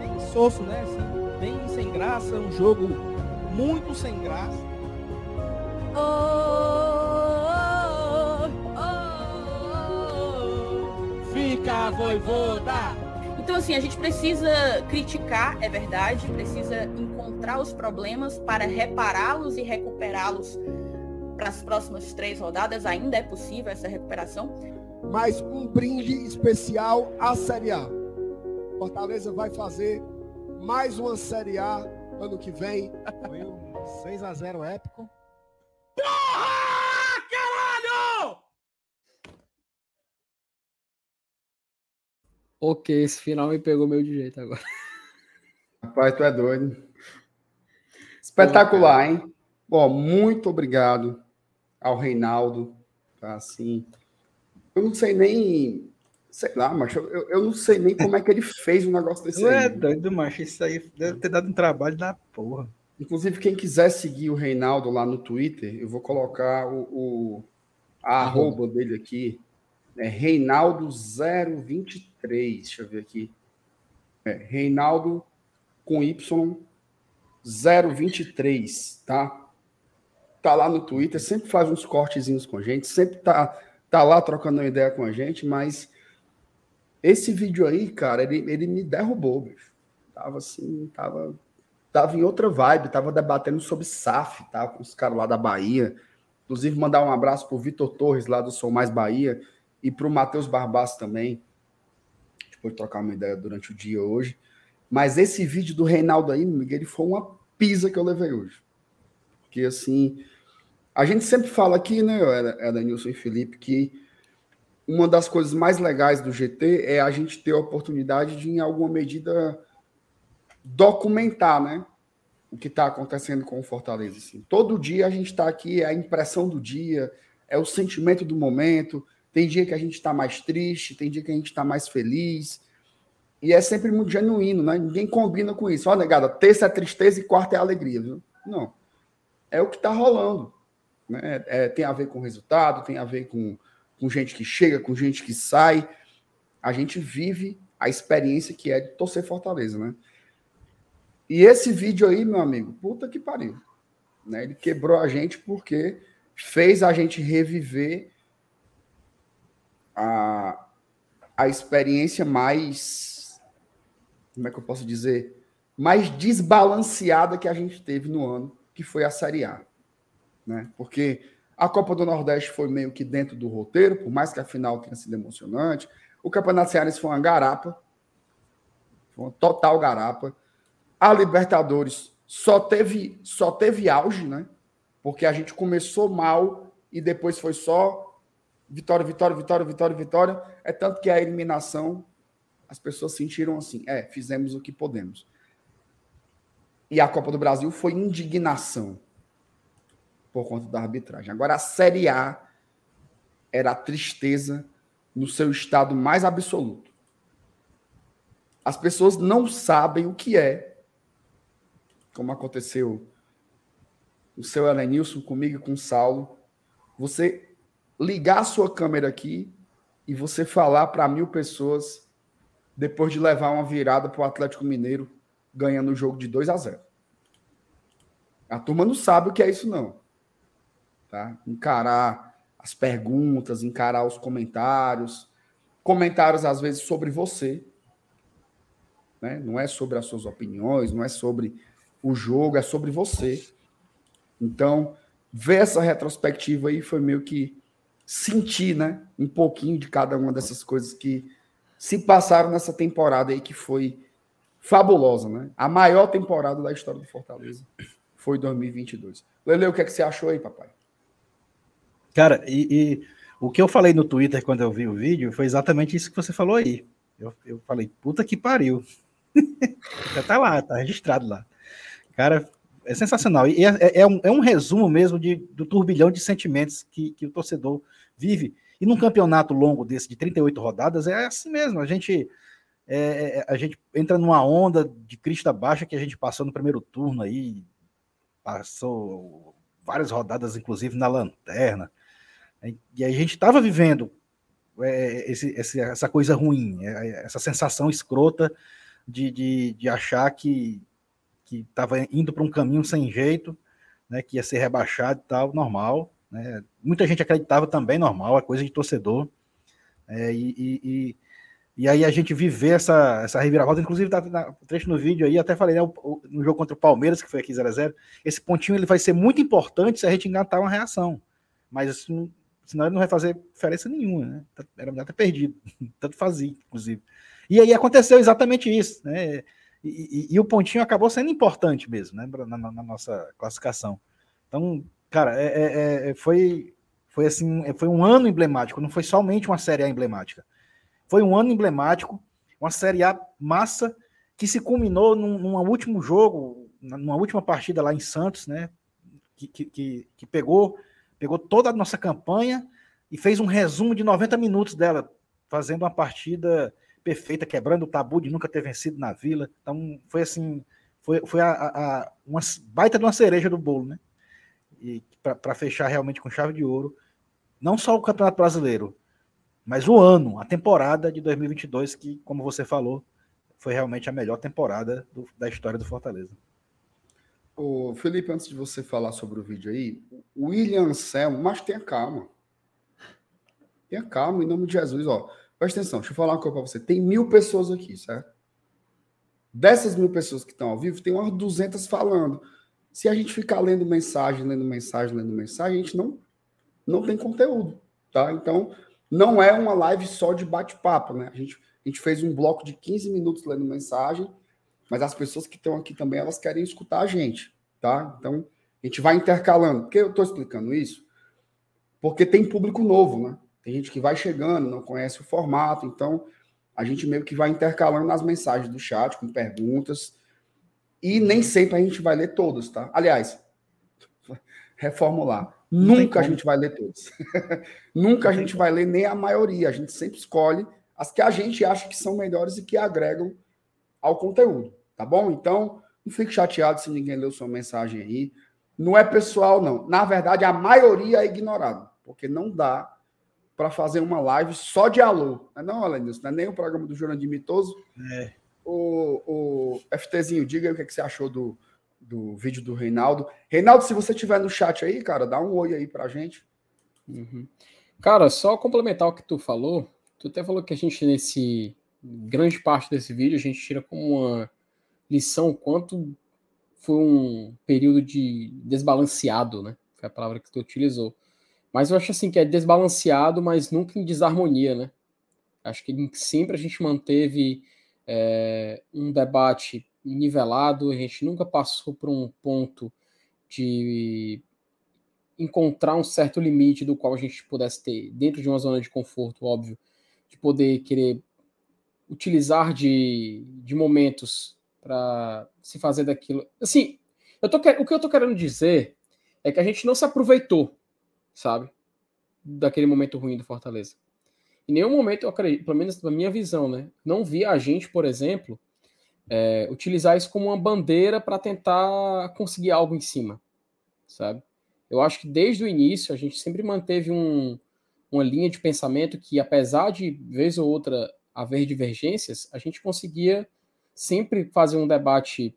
Bem soço, né? Assim, bem sem graça, um jogo muito sem graça. Oh, oh, oh, Fica voivoda! Então, assim, a gente precisa criticar, é verdade, precisa encontrar os problemas para repará-los e recuperá-los para as próximas três rodadas. Ainda é possível essa recuperação, mas um brinde especial à Série A. Fortaleza vai fazer mais uma Série A ano que vem. Foi um 6 a 0 épico. Porra! Caralho! Ok, esse final me pegou meio de jeito agora. Rapaz, tu é doido. Espetacular, hein? Bom, muito obrigado ao Reinaldo, tá assim, eu não sei nem. Sei lá, macho. Eu, eu não sei nem como é que ele fez um negócio desse. É doido, macho. Isso aí deve ter dado um trabalho da porra. Inclusive, quem quiser seguir o Reinaldo lá no Twitter, eu vou colocar o, o a arroba dele aqui. É Reinaldo023. Deixa eu ver aqui. É, Reinaldo com Y 023, tá? Tá lá no Twitter, sempre faz uns cortezinhos com a gente, sempre tá tá lá trocando uma ideia com a gente, mas esse vídeo aí, cara, ele, ele me derrubou, bicho. Tava assim, tava, tava em outra vibe, tava debatendo sobre SAF, tá? Com os caras lá da Bahia. Inclusive, mandar um abraço pro Vitor Torres, lá do Sou Mais Bahia, e pro Matheus Barbaço também. Depois de trocar uma ideia durante o dia hoje. Mas esse vídeo do Reinaldo aí, Miguel, ele foi uma pisa que eu levei hoje. Porque, assim, a gente sempre fala aqui, né, Edenilson e Felipe, que uma das coisas mais legais do GT é a gente ter a oportunidade de, em alguma medida, documentar, né? O que está acontecendo com o Fortaleza. Assim. Todo dia a gente está aqui, é a impressão do dia, é o sentimento do momento. Tem dia que a gente está mais triste, tem dia que a gente está mais feliz. E é sempre muito genuíno, né? Ninguém combina com isso. Ó, negada, terça é tristeza e quarta é alegria, viu? Não. É o que está rolando. Né? É, tem a ver com resultado, tem a ver com, com gente que chega, com gente que sai. A gente vive a experiência que é de torcer Fortaleza, né? E esse vídeo aí, meu amigo, puta que pariu. Né? Ele quebrou a gente porque fez a gente reviver a, a experiência mais. Como é que eu posso dizer? Mais desbalanceada que a gente teve no ano, que foi a Série A. Né? Porque a Copa do Nordeste foi meio que dentro do roteiro, por mais que a final tenha sido emocionante. O Campeonato Cearense foi uma garapa. Foi uma total garapa. A Libertadores só teve, só teve auge, né? Porque a gente começou mal e depois foi só vitória, vitória, vitória, vitória, vitória. É tanto que a eliminação, as pessoas sentiram assim: é, fizemos o que podemos. E a Copa do Brasil foi indignação por conta da arbitragem. Agora, a Série A era a tristeza no seu estado mais absoluto. As pessoas não sabem o que é, como aconteceu o seu Elenilson comigo e com o Saulo, você ligar a sua câmera aqui e você falar para mil pessoas depois de levar uma virada para o Atlético Mineiro ganhando o jogo de 2 a 0. A turma não sabe o que é isso, não. Tá? Encarar as perguntas, encarar os comentários, comentários às vezes sobre você, né? não é sobre as suas opiniões, não é sobre o jogo, é sobre você. Então, ver essa retrospectiva aí foi meio que sentir, né, um pouquinho de cada uma dessas coisas que se passaram nessa temporada aí que foi fabulosa, né? A maior temporada da história do Fortaleza foi 2022. Lele, o que é que você achou aí, papai? Cara, e, e, o que eu falei no Twitter quando eu vi o vídeo foi exatamente isso que você falou aí. Eu, eu falei, puta que pariu. Já tá lá, tá registrado lá. Cara, é sensacional. E é, é, é, um, é um resumo mesmo de, do turbilhão de sentimentos que, que o torcedor vive. E num campeonato longo desse, de 38 rodadas, é assim mesmo. A gente, é, é, a gente entra numa onda de crista baixa que a gente passou no primeiro turno aí, passou várias rodadas, inclusive na lanterna. E a gente estava vivendo é, esse, essa coisa ruim, é, essa sensação escrota de, de, de achar que estava indo para um caminho sem jeito, né, que ia ser rebaixado e tal, normal. Né? Muita gente acreditava também, normal, é coisa de torcedor. É, e, e, e, aí a gente viver essa, essa reviravolta, inclusive tá, na, trecho no vídeo aí, até falei, né, no jogo contra o Palmeiras, que foi aqui 0x0, esse pontinho ele vai ser muito importante se a gente engatar uma reação. Mas assim, senão ele não vai fazer diferença nenhuma, né? Era melhor ter perdido. Tanto fazia, inclusive. E aí aconteceu exatamente isso, né? E, e, e, o pontinho acabou sendo importante mesmo, né, na, na, na nossa classificação. Então, cara, é, é, é, foi, foi assim, foi um ano emblemático, não foi somente uma Série A emblemática. Foi um ano emblemático, uma Série A massa que se culminou num, num último jogo, numa última partida lá em Santos, né, que, que, que pegou, pegou toda a nossa campanha e fez um resumo de 90 minutos dela, fazendo uma partida perfeita, quebrando o tabu de nunca ter vencido na Vila. Então, foi assim, foi, foi a, a, uma baita de uma cereja do bolo, né? E para fechar realmente com chave de ouro, não só o Campeonato Brasileiro, mas o ano, a temporada de 2022, que, como você falou, foi realmente a melhor temporada do, da história do Fortaleza. Ô, Felipe, antes de você falar sobre o vídeo aí, o William Anselmo, mas tenha calma. Tenha calma, em nome de Jesus, ó. Presta atenção, deixa eu falar uma coisa para você. Tem mil pessoas aqui, certo? Dessas mil pessoas que estão ao vivo, tem umas 200 falando. Se a gente ficar lendo mensagem, lendo mensagem, lendo mensagem, a gente não, não tem conteúdo, tá? Então, não é uma live só de bate-papo, né? A gente, a gente fez um bloco de 15 minutos lendo mensagem, mas as pessoas que estão aqui também, elas querem escutar a gente, tá? Então, a gente vai intercalando. Por que eu estou explicando isso? Porque tem público novo, né? Tem gente que vai chegando, não conhece o formato, então a gente meio que vai intercalando nas mensagens do chat com perguntas. E nem sempre a gente vai ler todos, tá? Aliás, reformular. Nunca a gente vai ler todos. Nunca a gente vai ler nem a maioria. A gente sempre escolhe as que a gente acha que são melhores e que agregam ao conteúdo, tá bom? Então, não fique chateado se ninguém leu sua mensagem aí. Não é pessoal, não. Na verdade, a maioria é ignorada, porque não dá para fazer uma live só de alô. Não, é não Alenilson, não é nem o programa do Jurandir Mitoso. É. O, o FTzinho, diga aí o que, é que você achou do, do vídeo do Reinaldo. Reinaldo, se você estiver no chat aí, cara, dá um oi aí pra gente. Uhum. Cara, só complementar o que tu falou, tu até falou que a gente, nesse grande parte desse vídeo, a gente tira como uma lição quanto foi um período de desbalanceado, né? Foi a palavra que tu utilizou. Mas eu acho assim que é desbalanceado, mas nunca em desarmonia, né? Acho que sempre a gente manteve é, um debate nivelado, a gente nunca passou por um ponto de encontrar um certo limite do qual a gente pudesse ter, dentro de uma zona de conforto, óbvio, de poder querer utilizar de, de momentos para se fazer daquilo. Assim, eu tô, o que eu tô querendo dizer é que a gente não se aproveitou, sabe, daquele momento ruim do Fortaleza. Em nenhum momento, eu acredito, pelo menos na minha visão, né, não vi a gente, por exemplo, é, utilizar isso como uma bandeira para tentar conseguir algo em cima, sabe? Eu acho que desde o início a gente sempre manteve um, uma linha de pensamento que, apesar de vez ou outra haver divergências, a gente conseguia sempre fazer um debate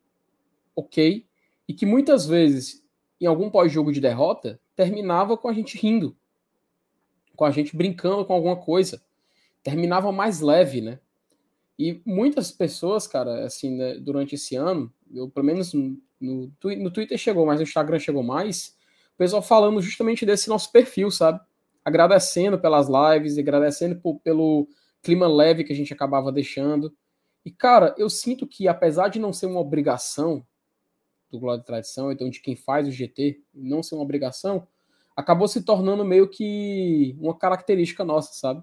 ok e que muitas vezes, em algum pós-jogo de derrota, terminava com a gente rindo, com a gente brincando com alguma coisa, terminava mais leve, né? E muitas pessoas, cara, assim, né, durante esse ano, eu pelo menos no, no Twitter chegou, mas no Instagram chegou mais, o pessoal falando justamente desse nosso perfil, sabe? Agradecendo pelas lives, agradecendo por, pelo clima leve que a gente acabava deixando. E, cara, eu sinto que, apesar de não ser uma obrigação do Glória de Tradição, então de quem faz o GT, não ser uma obrigação, acabou se tornando meio que uma característica nossa, sabe?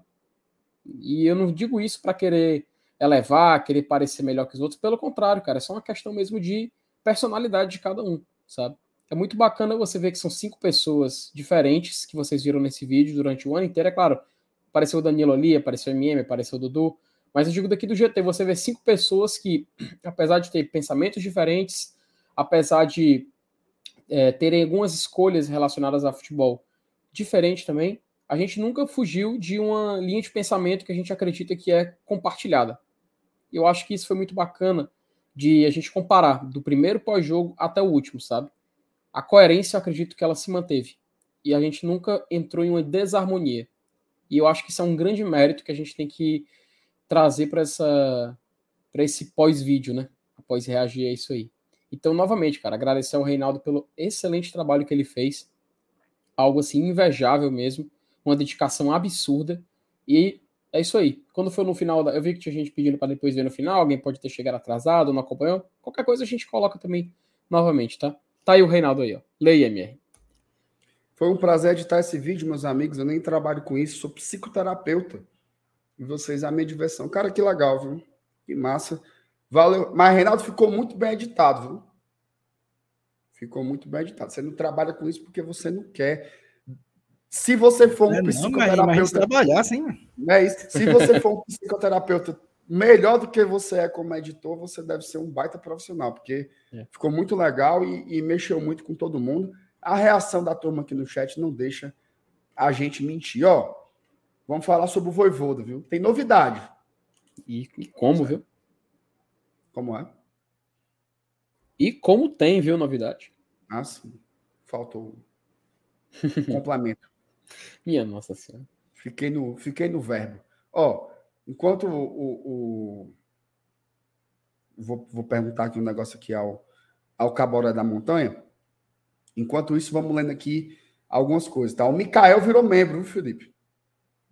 E eu não digo isso para querer elevar, querer parecer melhor que os outros. Pelo contrário, cara, é só uma questão mesmo de personalidade de cada um, sabe? É muito bacana você ver que são cinco pessoas diferentes que vocês viram nesse vídeo durante o ano inteiro. É claro, apareceu o Danilo ali, apareceu o MM, apareceu o Dudu. Mas eu digo daqui do GT, você vê cinco pessoas que, apesar de ter pensamentos diferentes, apesar de é, terem algumas escolhas relacionadas a futebol diferente também, a gente nunca fugiu de uma linha de pensamento que a gente acredita que é compartilhada. Eu acho que isso foi muito bacana de a gente comparar do primeiro pós-jogo até o último, sabe? A coerência, eu acredito que ela se manteve. E a gente nunca entrou em uma desarmonia. E eu acho que isso é um grande mérito que a gente tem que trazer para essa para esse pós-vídeo, né? Após reagir a isso aí. Então, novamente, cara, agradecer ao Reinaldo pelo excelente trabalho que ele fez. Algo assim invejável mesmo, uma dedicação absurda. E é isso aí. Quando for no final, da... eu vi que tinha gente pedindo para depois ver no final, alguém pode ter chegado atrasado, não acompanhou. Qualquer coisa a gente coloca também novamente, tá? Tá aí o Reinaldo aí, ó. Leia, MR. Foi um prazer editar esse vídeo, meus amigos. Eu nem trabalho com isso, sou psicoterapeuta. E vocês, a minha diversão. Cara, que legal, viu? Que massa. Valeu. Mas, Reinaldo, ficou muito bem editado, viu? Ficou muito bem editado. Você não trabalha com isso porque você não quer. Se você for um é, psicoterapeuta. Não, trabalhar, sim. É isso. Se você for um psicoterapeuta melhor do que você é como editor, você deve ser um baita profissional, porque é. ficou muito legal e, e, mexeu muito com todo mundo. A reação da turma aqui no chat não deixa a gente mentir. Ó, vamos falar sobre o Voivoda, viu? Tem novidade. E, e como, viu? Como é? E como tem, viu, novidade? Ah, sim. Faltou complemento. Minha Nossa Senhora. Fiquei no, fiquei no verbo. Ó, enquanto o. o, o vou, vou perguntar aqui um negócio aqui ao, ao Cabora da Montanha. Enquanto isso, vamos lendo aqui algumas coisas, tá? O Mikael virou membro, viu, Felipe?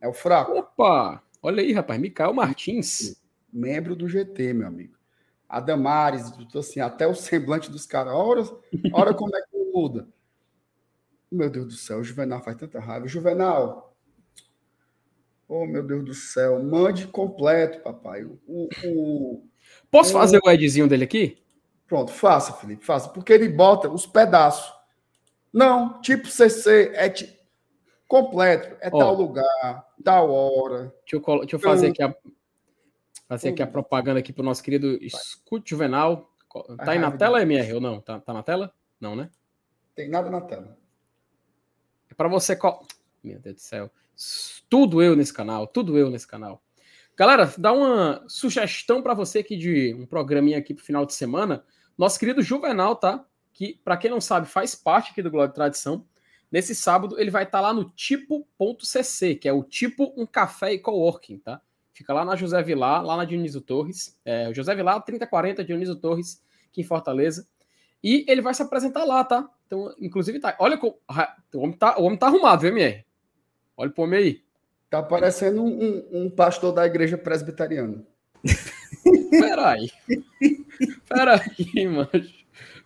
É o fraco. Opa! Olha aí, rapaz. Mikael Martins. Membro do GT, meu amigo. A Damares, assim, até o semblante dos caras. Ora, ora como é que muda. Meu Deus do céu, o Juvenal faz tanta raiva. Juvenal, oh meu Deus do céu, mande completo, papai. O, o Posso o... fazer o Edzinho dele aqui? Pronto, faça, Felipe, faça. Porque ele bota os pedaços. Não, tipo CC é tipo completo. É Ó, tal lugar, tal hora. Deixa eu, deixa eu fazer aqui a, fazer aqui a propaganda aqui para o nosso querido Escute Juvenal. Tá aí na tela, MR, ou não? Tá, tá na tela? Não, né? Tem nada na tela. É para você. Meu Deus do céu. Tudo eu nesse canal, tudo eu nesse canal. Galera, dá uma sugestão para você aqui de um programinha aqui pro final de semana. Nosso querido Juvenal, tá? Que, para quem não sabe, faz parte aqui do Glória de Tradição. Nesse sábado, ele vai estar tá lá no tipo.cc, que é o tipo um café e coworking, tá? Fica lá na José Vilar, lá na Dionísio Torres. É, José Vilar, 3040, Dionísio Torres, aqui em Fortaleza. E ele vai se apresentar lá, tá? Então, inclusive, tá. Olha como. O homem tá, o homem tá arrumado, viu, MR? Olha pro homem aí. Tá parecendo um, um pastor da igreja presbiteriana. Peraí. Peraí, mano.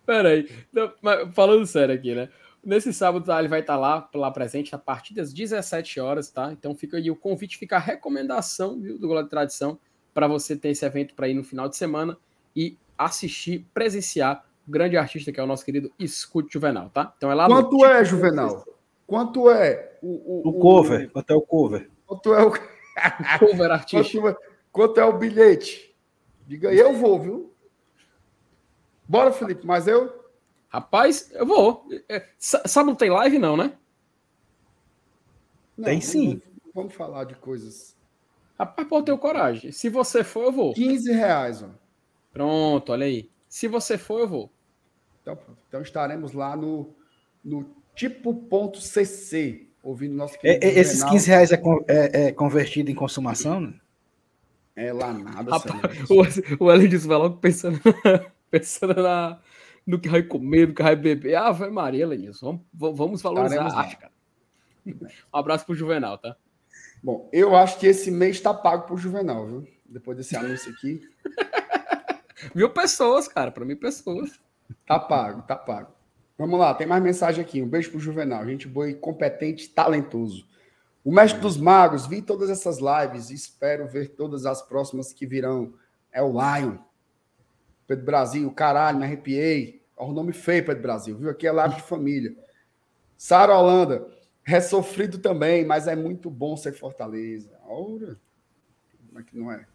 Peraí. Então, falando sério aqui, né? Nesse sábado tá, ele vai estar tá lá, lá presente a partir das 17 horas, tá? Então fica aí o convite, fica a recomendação viu, do Glória de Tradição para você ter esse evento para ir no final de semana e assistir, presenciar o grande artista que é o nosso querido Escute Juvenal, tá? Então é lá Quanto no... é, Juvenal? Quanto é o, o, o cover? O... Quanto é o cover? Quanto é o, o cover artista? Quanto é, quanto é o bilhete? Diga aí, eu vou, viu? Bora, Felipe, mas eu. Rapaz, eu vou. É, sabe, não tem live, não, né? Não, tem sim. Vamos, vamos, falar de coisas. Rapaz, pô, tenho coragem. Se você for, eu vou. 15 reais, ó. Pronto, olha aí. Se você for, eu vou. Então, então estaremos lá no, no tipo.cc ouvindo nosso é. É, esses 15 reais é, é, é, convertido em consumação? Né? É lá nada. Rapaz, o, o Ellen disse, vai logo pensando, pensando na, no que vai comer, no que vai beber. Ah, vai Maria, Lenilson. Vamos, vamos valorizar a arte, cara. Um abraço pro Juvenal, tá? Bom, eu acho que esse mês está pago pro Juvenal, viu? Depois desse anúncio aqui. Mil pessoas, cara, para mim, pessoas. Tá pago, tá pago. Vamos lá, tem mais mensagem aqui. Um beijo pro Juvenal, gente boa e competente, talentoso. O mestre dos magos, vi todas essas lives e espero ver todas as próximas que virão. É o Lion. Pedro Brasil, caralho, me arrepiei. Olha o nome feio, Pedro Brasil, viu? Aqui é live de família. Sara Holanda, é sofrido também, mas é muito bom ser Fortaleza. Ora, como é que não é?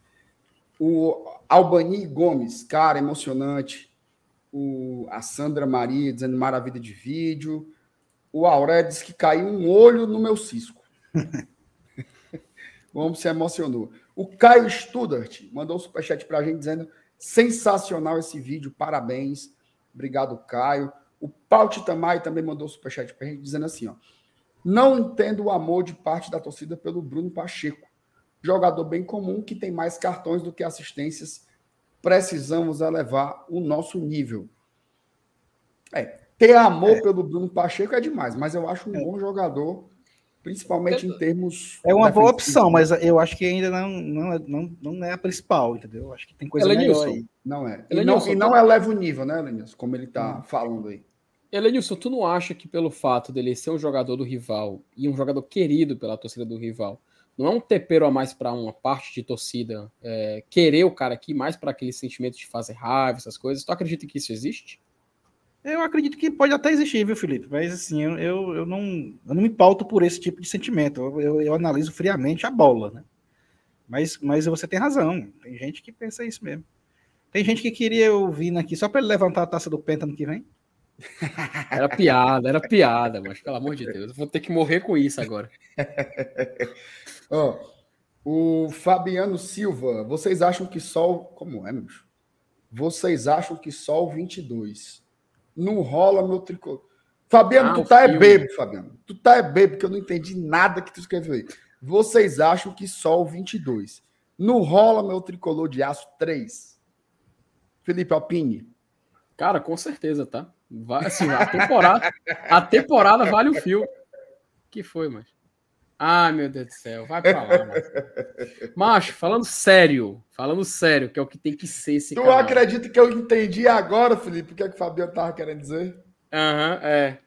O Albani Gomes, cara, emocionante o, a Sandra Maria dizendo maravilha de vídeo. O Auré diz que caiu um olho no meu cisco. o homem se emocionou. O Caio Studart mandou um superchat para a gente dizendo sensacional esse vídeo, parabéns. Obrigado, Caio. O Pauti Tamai também mandou superchat para a gente dizendo assim, ó. Não entendo o amor de parte da torcida pelo Bruno Pacheco. Jogador bem comum que tem mais cartões do que assistências precisamos elevar o nosso nível. É, ter amor é. pelo Bruno Pacheco é demais, mas eu acho um é. bom jogador, principalmente em termos. É uma boa opção, mas eu acho que ainda não, não, é, não, não é a principal, entendeu? Eu acho que tem coisa melhor aí. Não é. E não, e não eleva o nível, né, Lenilson? Como ele está hum. falando aí. Elenilson, tu não acha que pelo fato dele ser um jogador do rival e um jogador querido pela torcida do rival, não é um tempero a mais para uma parte de torcida é, querer o cara aqui, mais para aquele sentimento de fazer raiva, essas coisas. Tu acredita que isso existe? Eu acredito que pode até existir, viu, Felipe? Mas assim, eu, eu, eu, não, eu não me pauto por esse tipo de sentimento. Eu, eu, eu, analiso friamente a bola, né? Mas, mas você tem razão. Tem gente que pensa isso mesmo. Tem gente que queria eu vir aqui só para ele levantar a taça do Penta no que vem. Era piada, era piada, mas pelo amor de Deus, eu vou ter que morrer com isso agora. oh, o Fabiano Silva, vocês acham que sol. Como é, meu bicho? Vocês acham que sol 22 não rola meu tricô? Fabiano, ah, tu tá é bebo, Fabiano. Tu tá é bebo, porque eu não entendi nada que tu escreveu aí. Vocês acham que sol 22 não rola meu tricolor de aço 3? Felipe Alpine. Cara, com certeza, tá? Vai, assim, a temporada, a temporada vale o fio. que foi, mas? Ai, meu Deus do céu, vai pra lá, macho. macho. falando sério, falando sério, que é o que tem que ser esse Tu canal. acredita que eu entendi agora, Felipe, o que, é que o Fabiano tava querendo dizer? Aham, uhum, é.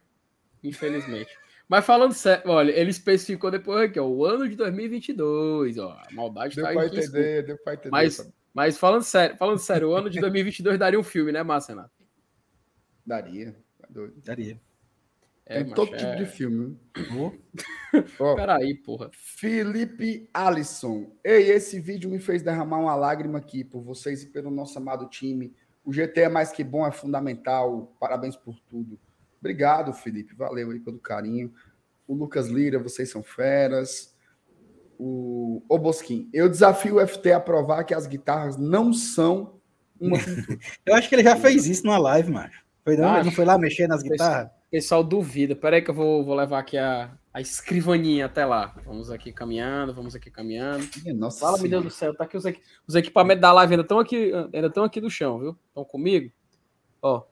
Infelizmente. Mas falando sério, olha, ele especificou depois aqui, ó, o ano de 2022, ó, a maldade deu tá pra entender, Deu pra entender, Mas, Mas falando sério, falando sério, o ano de 2022 daria um filme, né, Márcio Renato? Daria. Daria. É, Tem todo tipo de é. filme. Oh. Peraí, porra. Felipe Alisson. Ei, esse vídeo me fez derramar uma lágrima aqui por vocês e pelo nosso amado time. O GT é mais que bom, é fundamental. Parabéns por tudo. Obrigado, Felipe. Valeu aí pelo carinho. O Lucas Lira, vocês são feras. O, o Bosquim, eu desafio o FT a provar que as guitarras não são uma pintura. eu acho que ele já fez isso numa live, macho. Foi não? Ah, ele foi lá mexer nas guitarras? Pessoal duvida. Peraí que eu vou, vou levar aqui a, a escrivaninha até lá. Vamos aqui caminhando, vamos aqui caminhando. Nossa Fala, meu Deus do céu, tá aqui os, os equipamentos da live ainda estão aqui, ainda estão aqui do chão, viu? Estão comigo? Ó,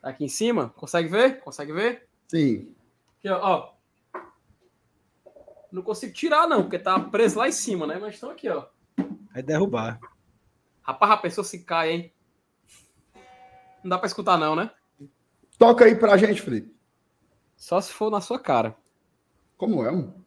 tá aqui em cima. Consegue ver? Consegue ver? Sim. Aqui, ó. ó. Não consigo tirar, não, porque tá preso lá em cima, né? Mas estão aqui, ó. Vai derrubar. Rapaz, a pessoa se cai, hein? Não dá pra escutar, não, né? Toca aí pra gente, Felipe. Só se for na sua cara. Como é, mano?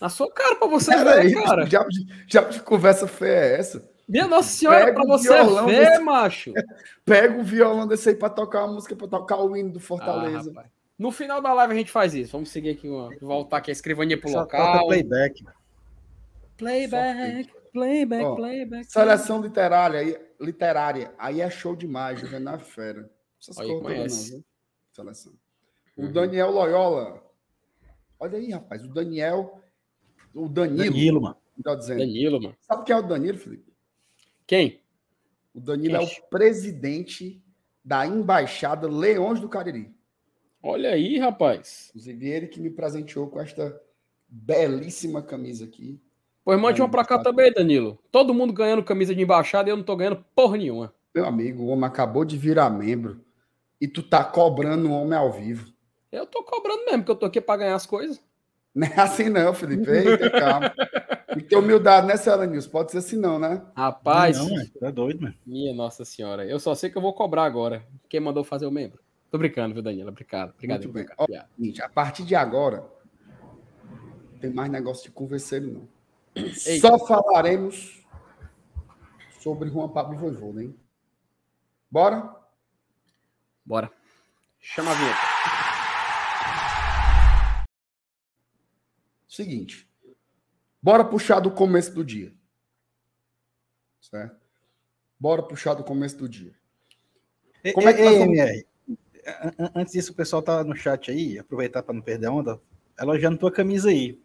Na sua cara, pra você Pera ver, aí, cara. Já, já de conversa feia é essa? Minha Nossa Senhora, Pega pra você ver, desse... macho. Pega o violão desse aí pra tocar uma música, pra tocar o hino do Fortaleza. Ah, no final da live a gente faz isso. Vamos seguir aqui, uma, voltar aqui a escrivaninha pro Só local. Playback. Playback, playback, Ó, playback. Seleção literária, aí, literária. Aí é show demais, Juvenal Fera. Essas aí, conhece. não? Seleção. O uhum. Daniel Loyola. Olha aí, rapaz. O Daniel. O Danilo. Danilo, mano. Tá dizendo. Danilo, mano. Sabe quem é o Danilo, Felipe? Quem? O Danilo quem? é o presidente da Embaixada Leões do Cariri. Olha aí, rapaz. Inclusive, ele que me presenteou com esta belíssima camisa aqui. Pois mande uma pra cá também, Danilo. Todo mundo ganhando camisa de embaixada e eu não tô ganhando porra nenhuma. Meu amigo, o homem acabou de virar membro e tu tá cobrando o homem ao vivo. Eu tô cobrando mesmo, porque eu tô aqui pra ganhar as coisas. Não é assim não, Felipe. Eita, calma. Tem que ter humildade, né, senhora Nilson? Pode ser assim não, né? Rapaz. Não, é doido, mano. Minha nossa senhora. Eu só sei que eu vou cobrar agora. Quem mandou fazer o membro? Tô brincando, viu, Daniela? Obrigado. Obrigado. Muito bem. Ó, gente, a partir de agora, não tem mais negócio de converseiro, não. Eita. Só falaremos sobre Juan Pablo Voivoda, hein? Bora? Bora. Chama a vinheta. Seguinte. Bora puxar do começo do dia. Certo? Bora puxar do começo do dia. Como é que nós vamos antes disso, o pessoal tá no chat aí, aproveitar para não perder a onda, elogiando tua camisa aí.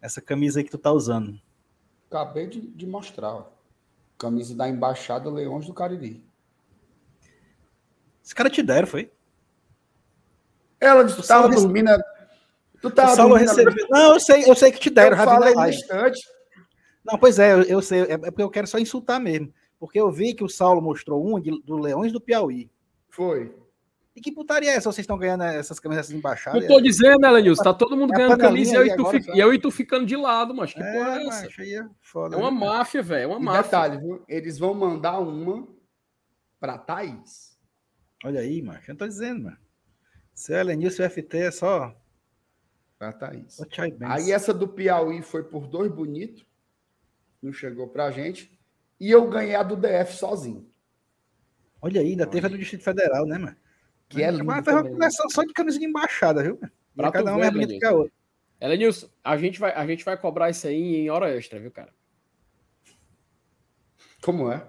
Essa camisa aí que tu tá usando. Acabei de, de mostrar, ó. Camisa da Embaixada Leões do Cariri. Esse cara te deram, foi? Ela disse que tava dormindo. Tu tava o dormindo. Recebeu... Não, eu sei, eu sei que te deram. Eu falei no instante. Não, pois é, eu, eu sei. É, é porque eu quero só insultar mesmo. Porque eu vi que o Saulo mostrou um de, do Leões do Piauí. Foi. E que putaria é essa? Vocês estão ganhando essas camisas embaixadas? Eu tô dizendo, né, Lenilson? Tá todo mundo é ganhando camisa e eu, e, tu e eu e tu ficando de lado, mas que é, porra é essa? Macho, é, foda, é uma né? máfia, velho. É uma e máfia. Detalhe, viu? Eles vão mandar uma pra Thaís. Olha aí, macho. Eu tô dizendo, mano. Se é Lenilson FT é só. Pra Thaís. Aí essa do Piauí foi por dois bonitos. Não chegou pra gente. E eu ganhei a do DF sozinho. Olha aí, ainda teve a do Distrito Federal, né, mano? Que é lindo. Mas foi uma coleção só de camisa de embaixada, viu? Pra cada um é bonito que a outra. Elenilson, a gente, vai, a gente vai cobrar isso aí em hora extra, viu, cara? Como é?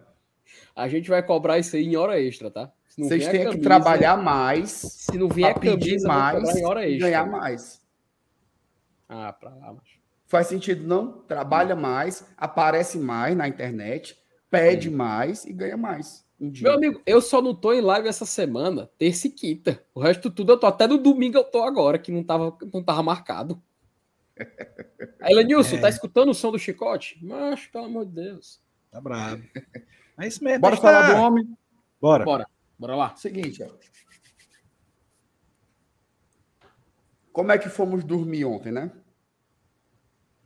A gente vai cobrar isso aí em hora extra, tá? Vocês têm camisa, que trabalhar mais. Se não vier pedir mais, em hora extra, ganhar mais. Ah, pra lá, macho. Faz sentido, não? Trabalha mais, aparece mais na internet, pede Sim. mais e ganha mais. Um Meu amigo, eu só não tô em live essa semana, terça e quinta. O resto tudo eu tô. Até no domingo eu tô agora, que não tava, não tava marcado. Aí, Lenilson, é. tá escutando o som do chicote? Mas, pelo amor de Deus. Tá bravo. É isso mesmo. Bora falar do homem? Bora. Bora. Bora lá. Seguinte, ó. Como é que fomos dormir ontem, né?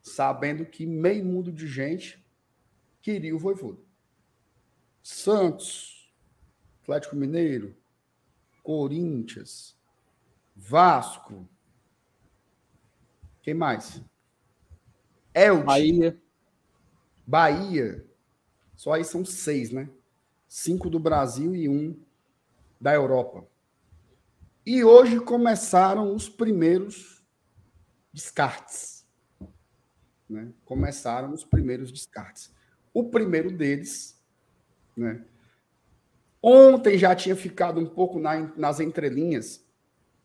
Sabendo que meio mundo de gente queria o Voivoda. Santos, Atlético Mineiro, Corinthians, Vasco. Quem mais? Elche. Bahia. Bahia. Só aí são seis, né? Cinco do Brasil e um da Europa. E hoje começaram os primeiros descartes. Né? Começaram os primeiros descartes. O primeiro deles, né? Ontem já tinha ficado um pouco na, nas entrelinhas.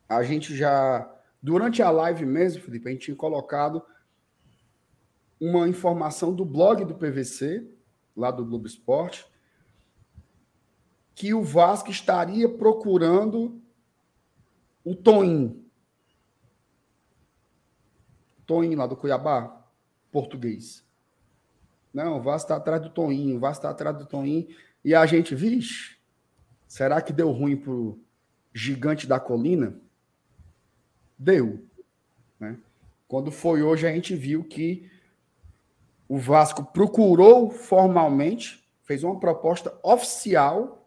A gente já, durante a live mesmo, Felipe, a gente tinha colocado uma informação do blog do PVC, lá do Globo Esporte, que o Vasco estaria procurando o Toim. Toim lá do Cuiabá, português. Não, o Vasco está atrás do Toim, o Vasco está atrás do Toim. E a gente, vixe, será que deu ruim pro gigante da colina? Deu. Né? Quando foi hoje, a gente viu que o Vasco procurou formalmente, fez uma proposta oficial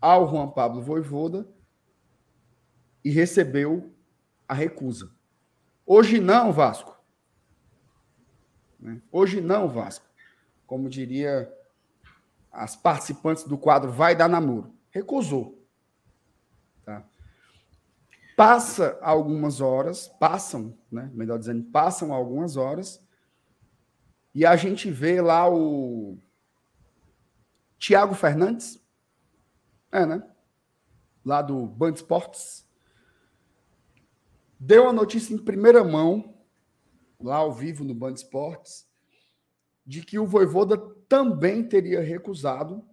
ao Juan Pablo Voivoda e recebeu a recusa. Hoje não, Vasco. Hoje não, Vasco. Como diria as participantes do quadro Vai Dar Namoro. Recusou. Tá? Passa algumas horas, passam, né? melhor dizendo, passam algumas horas e a gente vê lá o Tiago Fernandes, é, né? Lá do Band Esportes, deu a notícia em primeira mão, lá ao vivo no Band Esportes, de que o Voivoda também teria recusado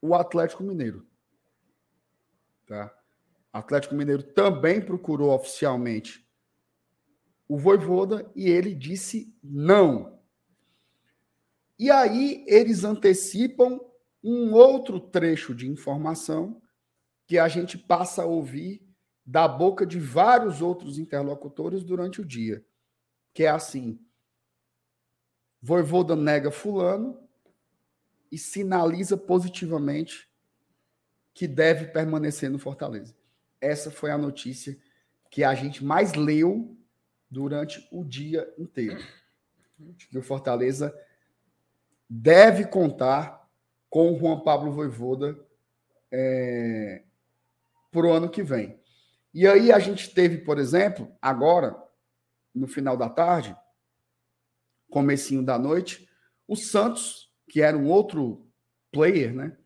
o Atlético Mineiro. Tá? Atlético Mineiro também procurou oficialmente o Voivoda e ele disse não. E aí eles antecipam um outro trecho de informação que a gente passa a ouvir da boca de vários outros interlocutores durante o dia, que é assim: Voivoda nega fulano e sinaliza positivamente que deve permanecer no Fortaleza. Essa foi a notícia que a gente mais leu durante o dia inteiro. Que o Fortaleza deve contar com o Juan Pablo Voivoda é, para o ano que vem. E aí a gente teve, por exemplo, agora, no final da tarde, comecinho da noite, o Santos, que era um outro player, né,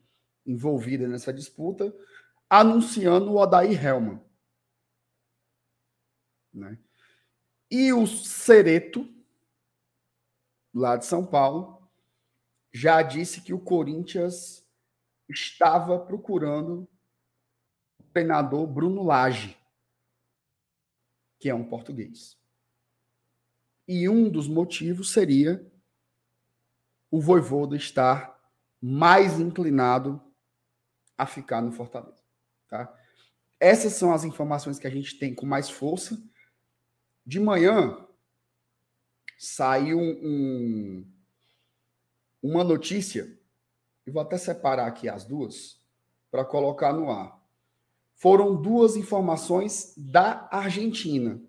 envolvido nessa disputa, anunciando o Odair Helman. Né? E o Cereto, lá de São Paulo, já disse que o Corinthians estava procurando o treinador Bruno Lage, que é um português. E um dos motivos seria o Voivoda estar mais inclinado a ficar no Fortaleza. Tá? Essas são as informações que a gente tem com mais força de manhã saiu um, uma notícia, e vou até separar aqui as duas para colocar no ar. Foram duas informações da Argentina.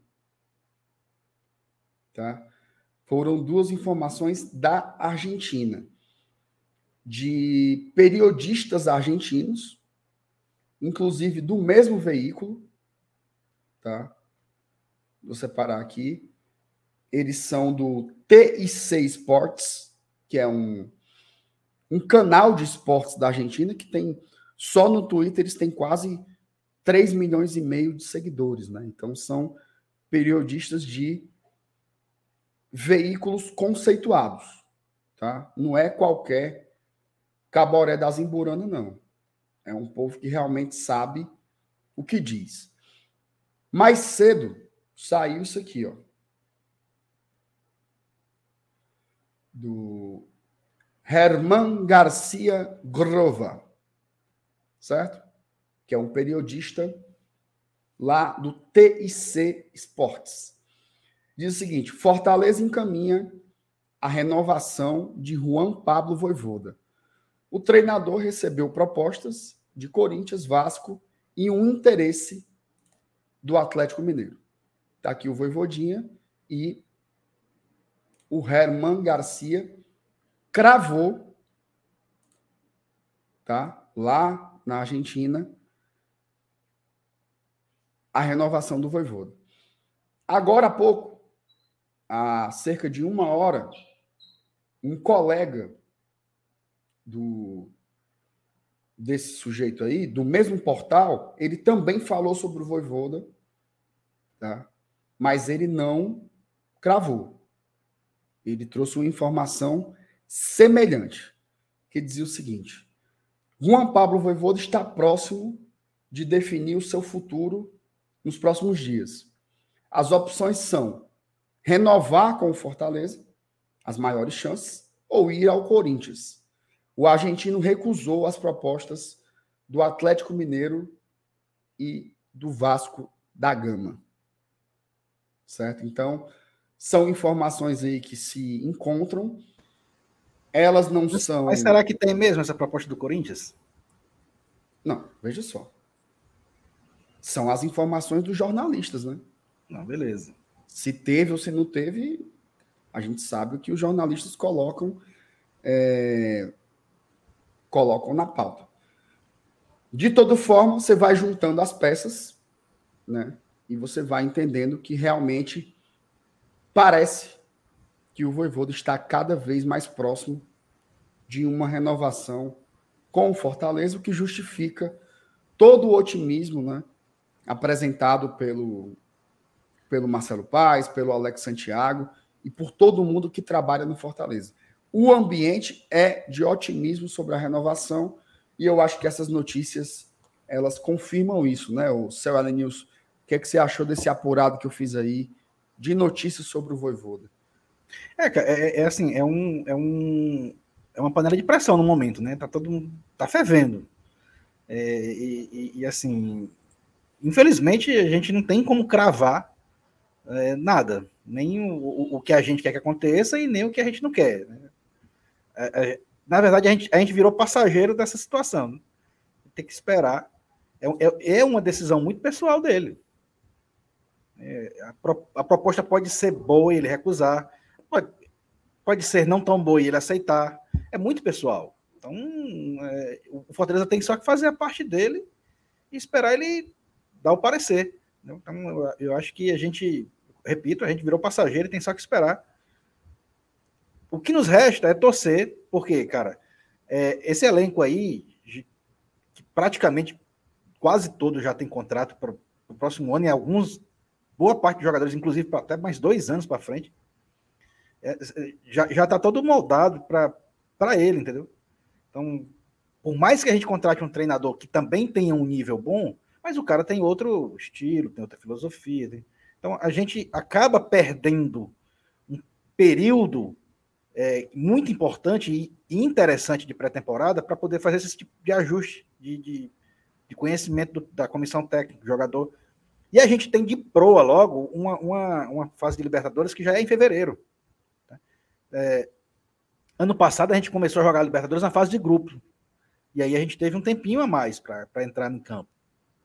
Tá? Foram duas informações da Argentina, de periodistas argentinos, inclusive do mesmo veículo, tá? vou separar aqui. Eles são do TIC Sports, que é um, um canal de esportes da Argentina que tem só no Twitter eles têm quase 3 milhões e meio de seguidores, né? Então são periodistas de veículos conceituados, tá? Não é qualquer caboré das Imburana, não. É um povo que realmente sabe o que diz. Mais cedo, saiu isso aqui, ó. Do Herman Garcia Grova, certo? Que é um periodista lá do TIC Esportes. Diz o seguinte: Fortaleza encaminha a renovação de Juan Pablo Voivoda. O treinador recebeu propostas de Corinthians, Vasco e um interesse do Atlético Mineiro. Está aqui o Voivodinha e o Herman Garcia cravou tá? Lá na Argentina, a renovação do Voivoda. Agora há pouco, há cerca de uma hora, um colega do desse sujeito aí, do mesmo portal, ele também falou sobre o Voivoda, tá? mas ele não cravou. Ele trouxe uma informação semelhante, que dizia o seguinte: Juan Pablo Voivoda está próximo de definir o seu futuro nos próximos dias. As opções são renovar com o Fortaleza, as maiores chances, ou ir ao Corinthians o argentino recusou as propostas do Atlético Mineiro e do Vasco da Gama. Certo? Então, são informações aí que se encontram. Elas não mas, são. Mas será que tem mesmo essa proposta do Corinthians? Não, veja só. São as informações dos jornalistas, né? Não, beleza. Se teve ou se não teve, a gente sabe o que os jornalistas colocam é, colocam na pauta. De toda forma, você vai juntando as peças, né? E você vai entendendo que realmente parece que o Voivoda está cada vez mais próximo de uma renovação com o Fortaleza, o que justifica todo o otimismo, né? Apresentado pelo, pelo Marcelo Paes, pelo Alex Santiago e por todo mundo que trabalha no Fortaleza. O ambiente é de otimismo sobre a renovação e eu acho que essas notícias elas confirmam isso, né? O Céu News, o que, é que você achou desse apurado que eu fiz aí de notícias sobre o Voivoda? É, é, é assim, é um, é um é uma panela de pressão no momento, né? Tá todo mundo tá fervendo. É, e, e, e, assim, infelizmente a gente não tem como cravar é, nada, nem o, o que a gente quer que aconteça e nem o que a gente não quer. Né? É, é, na verdade, a gente, a gente virou passageiro dessa situação. Né? Tem que esperar. É, é, é uma decisão muito pessoal dele. É, a, pro, a, proposta pode ser boa e ele recusar, pode, pode ser não tão boa e ele aceitar. É muito pessoal. Então, é, o Fortaleza tem só que fazer a parte dele e esperar ele dar o parecer. Então, eu, eu acho que a gente, repito, a gente virou passageiro e tem só que esperar o que nos resta é torcer, porque, cara, é, esse elenco aí, que praticamente quase todo já tem contrato para o próximo ano, e alguns, boa parte de jogadores, inclusive até mais dois anos para frente, é, já está todo moldado para ele, entendeu? Então, por mais que a gente contrate um treinador que também tenha um nível bom, mas o cara tem outro estilo, tem outra filosofia. Tem... Então, a gente acaba perdendo um período é, muito importante e interessante de pré-temporada para poder fazer esse tipo de ajuste de, de, de conhecimento do, da comissão técnica, do jogador. E a gente tem de proa logo uma, uma, uma fase de Libertadores que já é em fevereiro. Tá? É, ano passado a gente começou a jogar Libertadores na fase de grupo. E aí a gente teve um tempinho a mais para entrar no campo,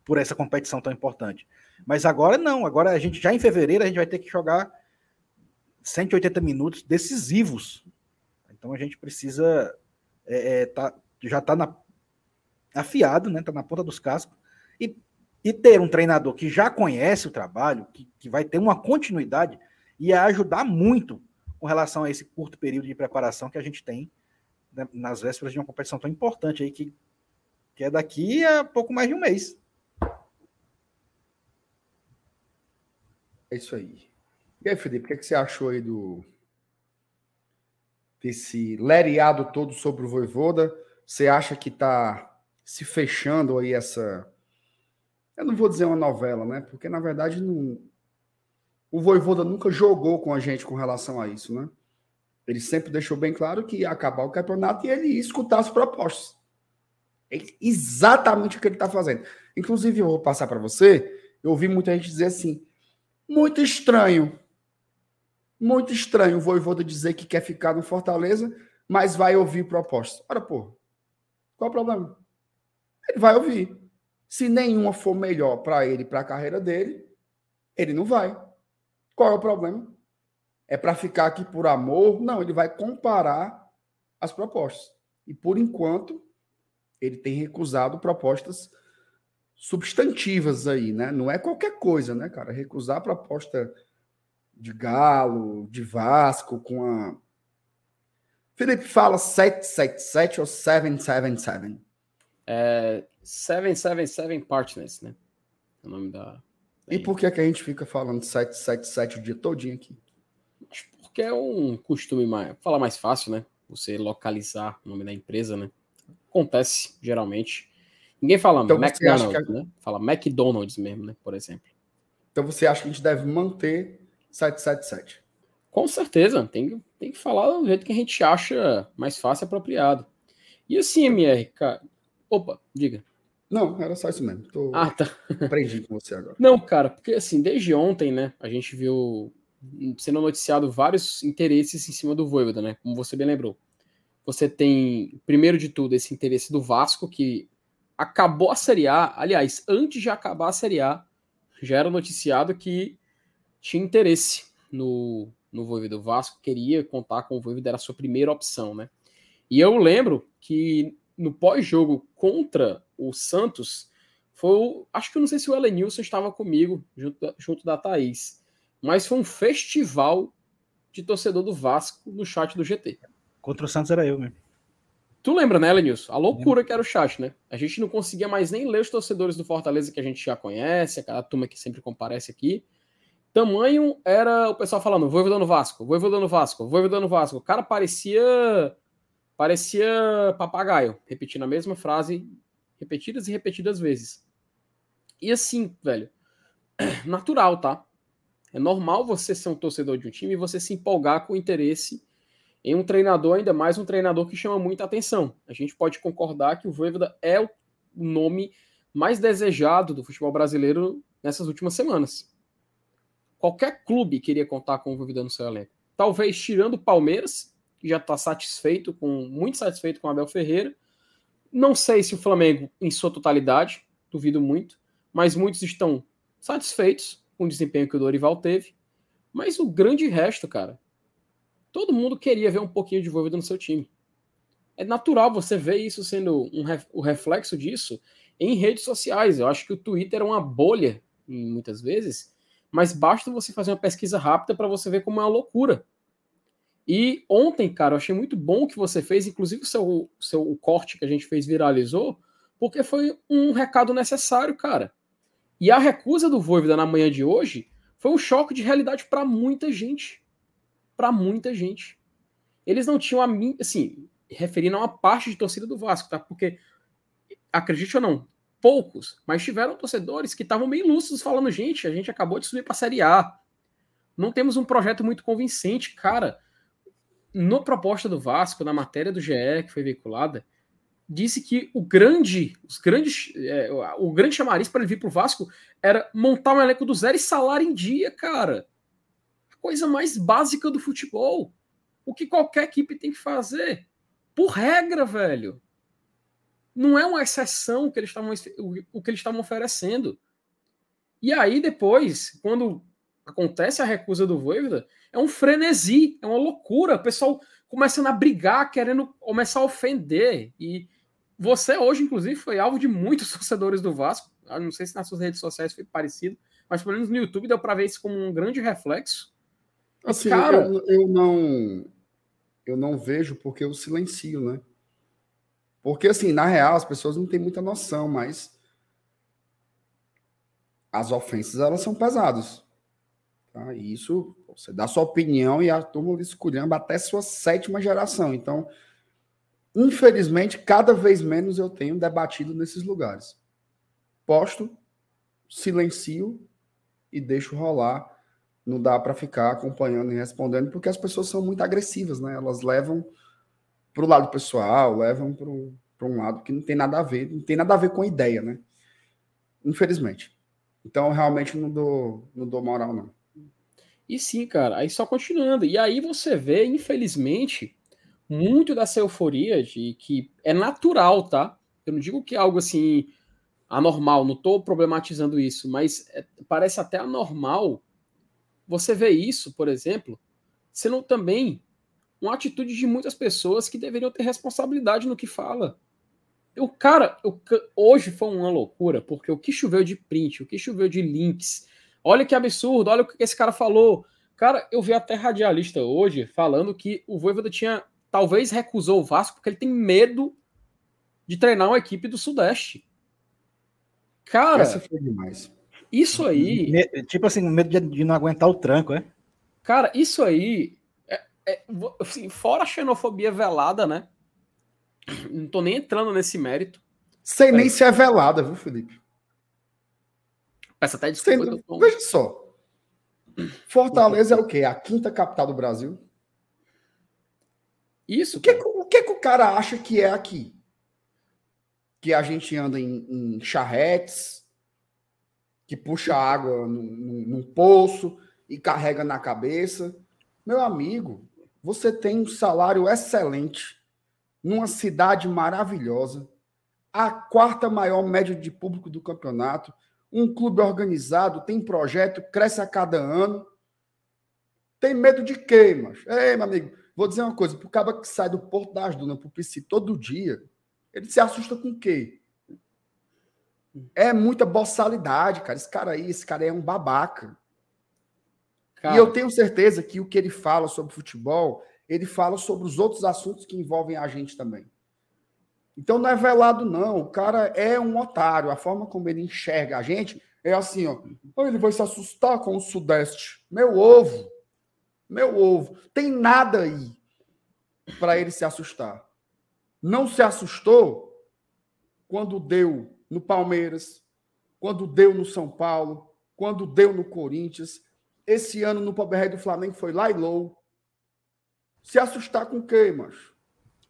por essa competição tão importante. Mas agora não, agora a gente já em fevereiro a gente vai ter que jogar 180 minutos decisivos. Então a gente precisa é, é, tá, já está afiado, né? Está na ponta dos cascos. E, ter um treinador que já conhece o trabalho, que, que vai ter uma continuidade, ia ajudar muito com relação a esse curto período de preparação que a gente tem né, nas vésperas de uma competição tão importante aí, que, que é daqui a pouco mais de um mês. É isso aí. E aí, Felipe, o que, é que você achou aí do desse lereado todo sobre o Voivoda? Você acha que está se fechando aí essa. Eu não vou dizer uma novela, né? Porque na verdade não... o Voivoda nunca jogou com a gente com relação a isso, né? Ele sempre deixou bem claro que ia acabar o campeonato e ele ia escutar as propostas. É exatamente o que ele está fazendo. Inclusive, eu vou passar para você. Eu ouvi muita gente dizer assim: muito estranho muito estranho o Voivoda dizer que quer ficar no Fortaleza, mas vai ouvir propostas. Ora, pô, qual o problema? Ele vai ouvir. Se nenhuma for melhor para ele, para a carreira dele, ele não vai. Qual é o problema? É para ficar aqui por amor? Não, ele vai comparar as propostas. E por enquanto, ele tem recusado propostas substantivas aí, né? Não é qualquer coisa, né, cara? Recusar a proposta de Galo, de Vasco, com a. Felipe fala 777 ou 777? É 777 Partners, né? É o nome da. E por que, que a gente fica falando 777 o dia todinho aqui? Porque é um costume mais. Falar mais fácil, né? Você localizar o nome da empresa, né? Acontece, geralmente. Ninguém fala então, McDonald's, né? Fala McDonald's mesmo, né? Por exemplo. Então você acha que a gente deve manter 777. Com certeza, tem, tem que falar do jeito que a gente acha mais fácil e apropriado. E assim, MR, cara. Opa, diga. Não, era só isso mesmo. Tô... Ah, tá. Aprendi com você agora. Não, cara, porque assim, desde ontem, né, a gente viu sendo noticiado vários interesses em cima do Voivoda, né? Como você bem lembrou. Você tem, primeiro de tudo, esse interesse do Vasco, que acabou a Série A. Aliás, antes de acabar a Série A, já era noticiado que tinha interesse no, no Voivoda do Vasco, queria contar com o Voivoda, era a sua primeira opção, né? E eu lembro que no pós-jogo contra o Santos, foi o, acho que eu não sei se o Elenilson estava comigo, junto da, junto da Thaís, mas foi um festival de torcedor do Vasco no chat do GT. Contra o Santos era eu mesmo. Tu lembra, né, Elenilson? A loucura que era o chat, né? A gente não conseguia mais nem ler os torcedores do Fortaleza que a gente já conhece, aquela turma que sempre comparece aqui. Tamanho era o pessoal falando, vou no Vasco, vou no Vasco, vou no Vasco. O cara parecia parecia papagaio, repetindo a mesma frase repetidas e repetidas vezes. E assim, velho, natural, tá? É normal você ser um torcedor de um time e você se empolgar com interesse em um treinador, ainda mais um treinador que chama muita atenção. A gente pode concordar que o Voivoda é o nome mais desejado do futebol brasileiro nessas últimas semanas. Qualquer clube queria contar com o Voivoda no seu elenco. Talvez tirando o Palmeiras, que já está satisfeito, com muito satisfeito com o Abel Ferreira. Não sei se o Flamengo em sua totalidade, duvido muito, mas muitos estão satisfeitos com o desempenho que o Dorival teve. Mas o grande resto, cara, todo mundo queria ver um pouquinho de Voivoda no seu time. É natural você ver isso sendo um, o reflexo disso em redes sociais. Eu acho que o Twitter é uma bolha, muitas vezes, mas basta você fazer uma pesquisa rápida para você ver como é uma loucura. E ontem, cara, eu achei muito bom o que você fez, inclusive o seu, seu o corte que a gente fez viralizou, porque foi um recado necessário, cara. E a recusa do Voivoda na manhã de hoje foi um choque de realidade para muita gente. Para muita gente. Eles não tinham a mim, assim, referindo a uma parte de torcida do Vasco, tá? Porque acredite ou não, poucos, mas tiveram torcedores que estavam bem lúcidos falando, gente, a gente acabou de subir para a Série A. Não temos um projeto muito convincente, cara no proposta do Vasco, na matéria do GE que foi veiculada, disse que o grande, os grandes, é, o grande chamariz para ele vir para o Vasco era montar um elenco do zero e salário em dia, cara. A coisa mais básica do futebol. O que qualquer equipe tem que fazer. Por regra, velho. Não é uma exceção que eles estavam, o que eles estavam oferecendo. E aí, depois, quando acontece a recusa do Voivoda, é um frenesi, é uma loucura. O pessoal começando a brigar, querendo começar a ofender. E você hoje, inclusive, foi alvo de muitos torcedores do Vasco. Eu não sei se nas suas redes sociais foi parecido, mas pelo menos no YouTube deu para ver isso como um grande reflexo. Assim, cara, eu, eu, não eu não vejo porque eu silencio, né? Porque assim, na real, as pessoas não têm muita noção, mas as ofensas elas são pesadas. Tá? E isso, você dá sua opinião e a turma escolhendo até sua sétima geração. Então, infelizmente, cada vez menos eu tenho debatido nesses lugares. Posto, silencio e deixo rolar. Não dá para ficar acompanhando e respondendo, porque as pessoas são muito agressivas, né? Elas levam para o lado pessoal, levam para um lado que não tem nada a ver, não tem nada a ver com a ideia, né? Infelizmente. Então, realmente não dou, não dou moral, não. E sim, cara, aí só continuando. E aí você vê, infelizmente, muito dessa euforia de que é natural, tá? Eu não digo que é algo assim anormal, não estou problematizando isso, mas é, parece até anormal você vê isso, por exemplo, sendo também uma atitude de muitas pessoas que deveriam ter responsabilidade no que fala. O cara, o, hoje foi uma loucura, porque o que choveu de print, o que choveu de links. Olha que absurdo, olha o que esse cara falou. Cara, eu vi até radialista hoje falando que o Voivoda tinha talvez recusou o Vasco porque ele tem medo de treinar uma equipe do Sudeste. Cara, Essa foi demais. Isso aí. Tipo assim, medo de, de não aguentar o tranco, é? Cara, isso aí. É, é, assim, fora a xenofobia velada, né? Não tô nem entrando nesse mérito. Sem nem se é velada, viu, Felipe? Peça até desculpa. Sem... Tô... Veja só. Fortaleza é o quê? A quinta capital do Brasil? Isso. O que, o que, que o cara acha que é aqui? Que a gente anda em, em charretes, que puxa água num, num poço e carrega na cabeça. Meu amigo, você tem um salário excelente numa cidade maravilhosa, a quarta maior média de público do campeonato, um clube organizado, tem projeto, cresce a cada ano. Tem medo de quê, mas? Ei, meu amigo, vou dizer uma coisa: pro cara que sai do Porto das Dunas pro PC todo dia, ele se assusta com o quê? É muita boçalidade, cara. Esse cara aí, esse cara aí é um babaca. Cara. E eu tenho certeza que o que ele fala sobre futebol, ele fala sobre os outros assuntos que envolvem a gente também. Então não é velado, não. O cara é um otário. A forma como ele enxerga a gente é assim, ó. Ele vai se assustar com o Sudeste. Meu ovo. Meu ovo. Tem nada aí para ele se assustar. Não se assustou quando deu no Palmeiras, quando deu no São Paulo, quando deu no Corinthians. Esse ano no Pobre do Flamengo foi lá e low. Se assustar com quem, macho?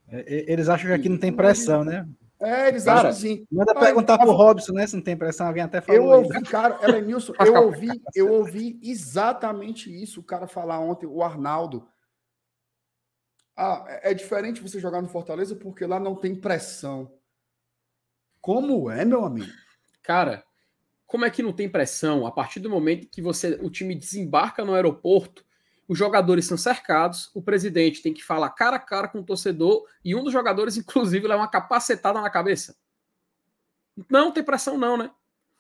É, eles acham que aqui não tem pressão, né? É, eles cara, acham assim. Manda perguntar pro Robson, né? Se não tem pressão, alguém até falou. Eu ouvi, cara, Elenilson, eu ouvi, eu ouvi exatamente isso o cara falar ontem, o Arnaldo. Ah, é, é diferente você jogar no Fortaleza porque lá não tem pressão. Como é, meu amigo? Cara, como é que não tem pressão a partir do momento que você o time desembarca no aeroporto, os jogadores são cercados, o presidente tem que falar cara a cara com o torcedor e um dos jogadores, inclusive, leva uma capacetada na cabeça. Não tem pressão, não, né?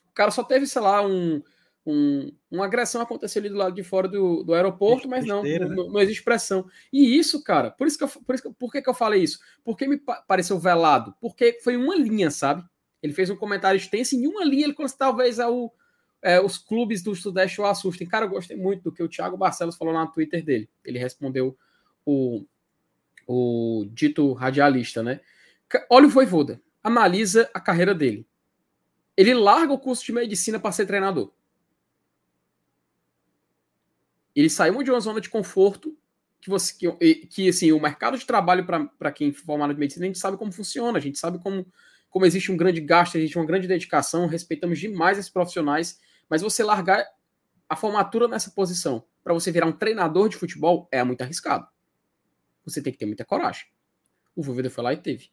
O cara só teve, sei lá, um, um, uma agressão aconteceu ali do lado de fora do, do aeroporto, mas não, né? não, não, existe pressão. E isso, cara, por isso que eu, por, isso que, por que, que eu falei isso? Porque me pareceu velado? Porque foi uma linha, sabe? Ele fez um comentário extenso em uma linha ele talvez é o, é, os clubes do Sudeste o assustem. Cara, eu gostei muito do que o Thiago Barcelos falou na Twitter dele. Ele respondeu o, o dito radialista, né? Olha o Voivoda, analisa a carreira dele. Ele larga o curso de medicina para ser treinador. Ele saiu de uma zona de conforto que você que, que assim, o mercado de trabalho para quem formado de medicina, a gente sabe como funciona, a gente sabe como, como existe um grande gasto, existe uma grande dedicação, respeitamos demais esses profissionais, mas você largar a formatura nessa posição para você virar um treinador de futebol é muito arriscado. Você tem que ter muita coragem. O Voivoda foi lá e teve.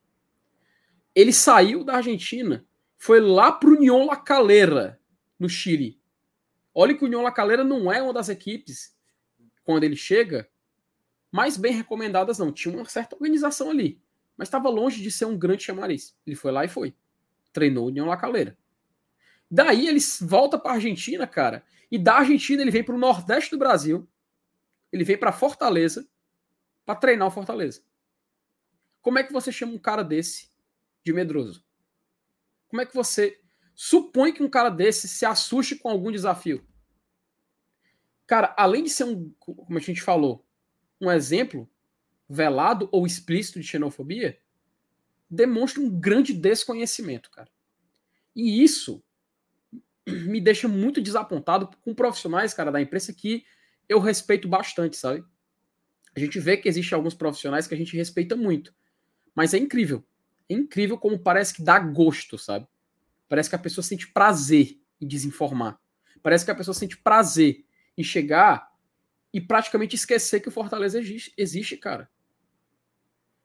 Ele saiu da Argentina, foi lá para o União La Calera, no Chile. Olha que o União La Calera não é uma das equipes quando ele chega, mais bem recomendadas não. Tinha uma certa organização ali, mas estava longe de ser um grande chamariz. Ele foi lá e foi. Treinou o União La Calera. Daí ele volta para Argentina, cara, e da Argentina ele vem para o Nordeste do Brasil. Ele vem para Fortaleza para treinar o Fortaleza. Como é que você chama um cara desse de medroso? Como é que você supõe que um cara desse se assuste com algum desafio? Cara, além de ser um, como a gente falou, um exemplo velado ou explícito de xenofobia, demonstra um grande desconhecimento, cara. E isso me deixa muito desapontado com profissionais, cara, da imprensa que eu respeito bastante, sabe? A gente vê que existe alguns profissionais que a gente respeita muito. Mas é incrível. É incrível como parece que dá gosto, sabe? Parece que a pessoa sente prazer em desinformar. Parece que a pessoa sente prazer em chegar e praticamente esquecer que o Fortaleza existe, cara.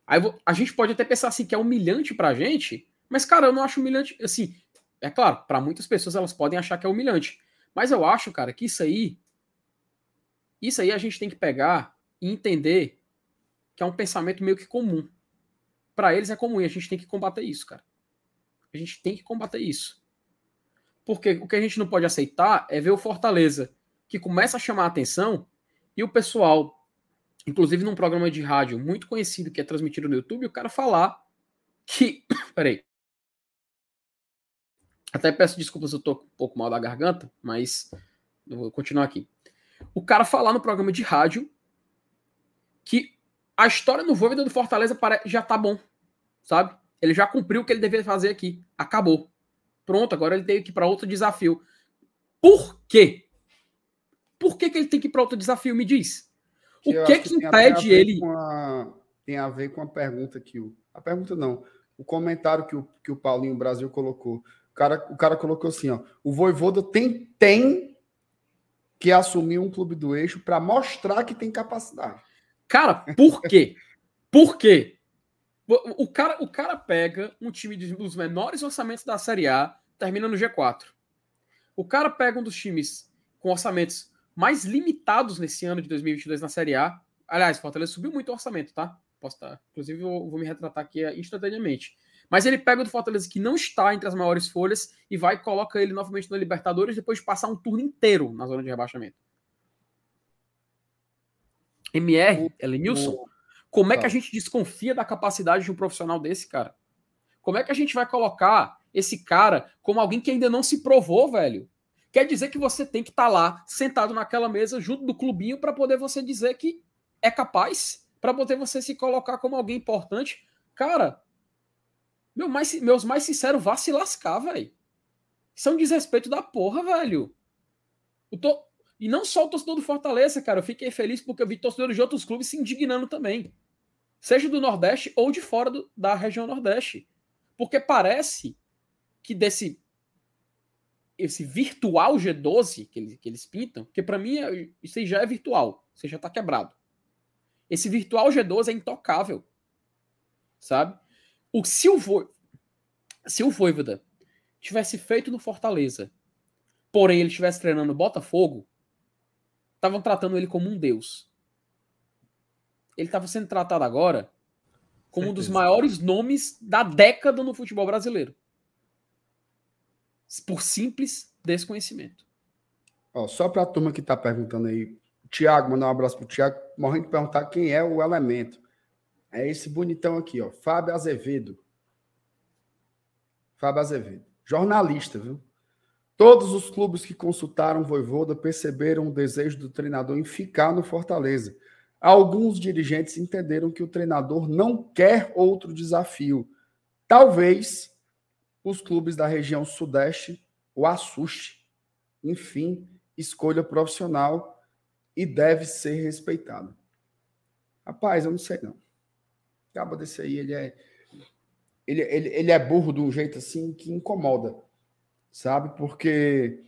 Aí a gente pode até pensar assim que é humilhante pra gente, mas cara, eu não acho humilhante, assim, é claro, para muitas pessoas elas podem achar que é humilhante, mas eu acho, cara, que isso aí isso aí a gente tem que pegar e entender que é um pensamento meio que comum. Para eles é comum e a gente tem que combater isso, cara. A gente tem que combater isso. Porque o que a gente não pode aceitar é ver o Fortaleza, que começa a chamar a atenção, e o pessoal, inclusive num programa de rádio muito conhecido que é transmitido no YouTube, o cara falar que. Peraí. Até peço desculpas, eu tô um pouco mal da garganta, mas eu vou continuar aqui. O cara falar no programa de rádio que a história no Voivoda do Fortaleza já tá bom, sabe? Ele já cumpriu o que ele devia fazer aqui. Acabou. Pronto, agora ele tem que ir para outro desafio. Por quê? Por que, que ele tem que ir para outro desafio? Me diz. O que que, que impede ele. A, tem a ver com a pergunta que o. A pergunta não. O comentário que o, que o Paulinho Brasil colocou. O cara, o cara colocou assim: ó, o Voivoda tem, tem que assumir um clube do eixo para mostrar que tem capacidade. Cara, por quê? Por quê? O cara, o cara pega um time dos menores orçamentos da Série A, termina no G4. O cara pega um dos times com orçamentos mais limitados nesse ano de 2022 na Série A. Aliás, Fortaleza subiu muito o orçamento, tá? Posso estar. Inclusive, eu vou me retratar aqui instantaneamente. Mas ele pega o do Fortaleza que não está entre as maiores folhas e vai e coloca ele novamente na Libertadores depois de passar um turno inteiro na zona de rebaixamento. MR, Elenilson, como é que a gente desconfia da capacidade de um profissional desse, cara? Como é que a gente vai colocar esse cara como alguém que ainda não se provou, velho? Quer dizer que você tem que estar tá lá, sentado naquela mesa, junto do clubinho, para poder você dizer que é capaz, para poder você se colocar como alguém importante. Cara, meu mais, meus mais sinceros, vá se lascar, velho. Isso é desrespeito da porra, velho. E não só o torcedor do Fortaleza, cara. Eu fiquei feliz porque eu vi torcedores de outros clubes se indignando também. Seja do Nordeste ou de fora do, da região Nordeste. Porque parece que desse esse virtual G12 que eles, que eles pintam, que para mim é, isso já é virtual, você já tá quebrado. Esse virtual G12 é intocável. Sabe? O, se, o Vo, se o Voivoda tivesse feito no Fortaleza, porém ele estivesse treinando no Botafogo, estavam tratando ele como um deus. Ele estava sendo tratado agora como Certeza. um dos maiores nomes da década no futebol brasileiro. Por simples desconhecimento. Ó, só para a turma que está perguntando aí, Tiago, mandar um abraço para o Tiago, morrendo de perguntar quem é o elemento. É esse bonitão aqui, ó, Fábio Azevedo. Fábio Azevedo. Jornalista, viu? Todos os clubes que consultaram Voivoda perceberam o desejo do treinador em ficar no Fortaleza. Alguns dirigentes entenderam que o treinador não quer outro desafio. Talvez os clubes da região Sudeste o assuste. Enfim, escolha profissional e deve ser respeitado. Rapaz, eu não sei não. Acaba desse aí, ele é ele, ele, ele é burro de um jeito assim que incomoda sabe? Porque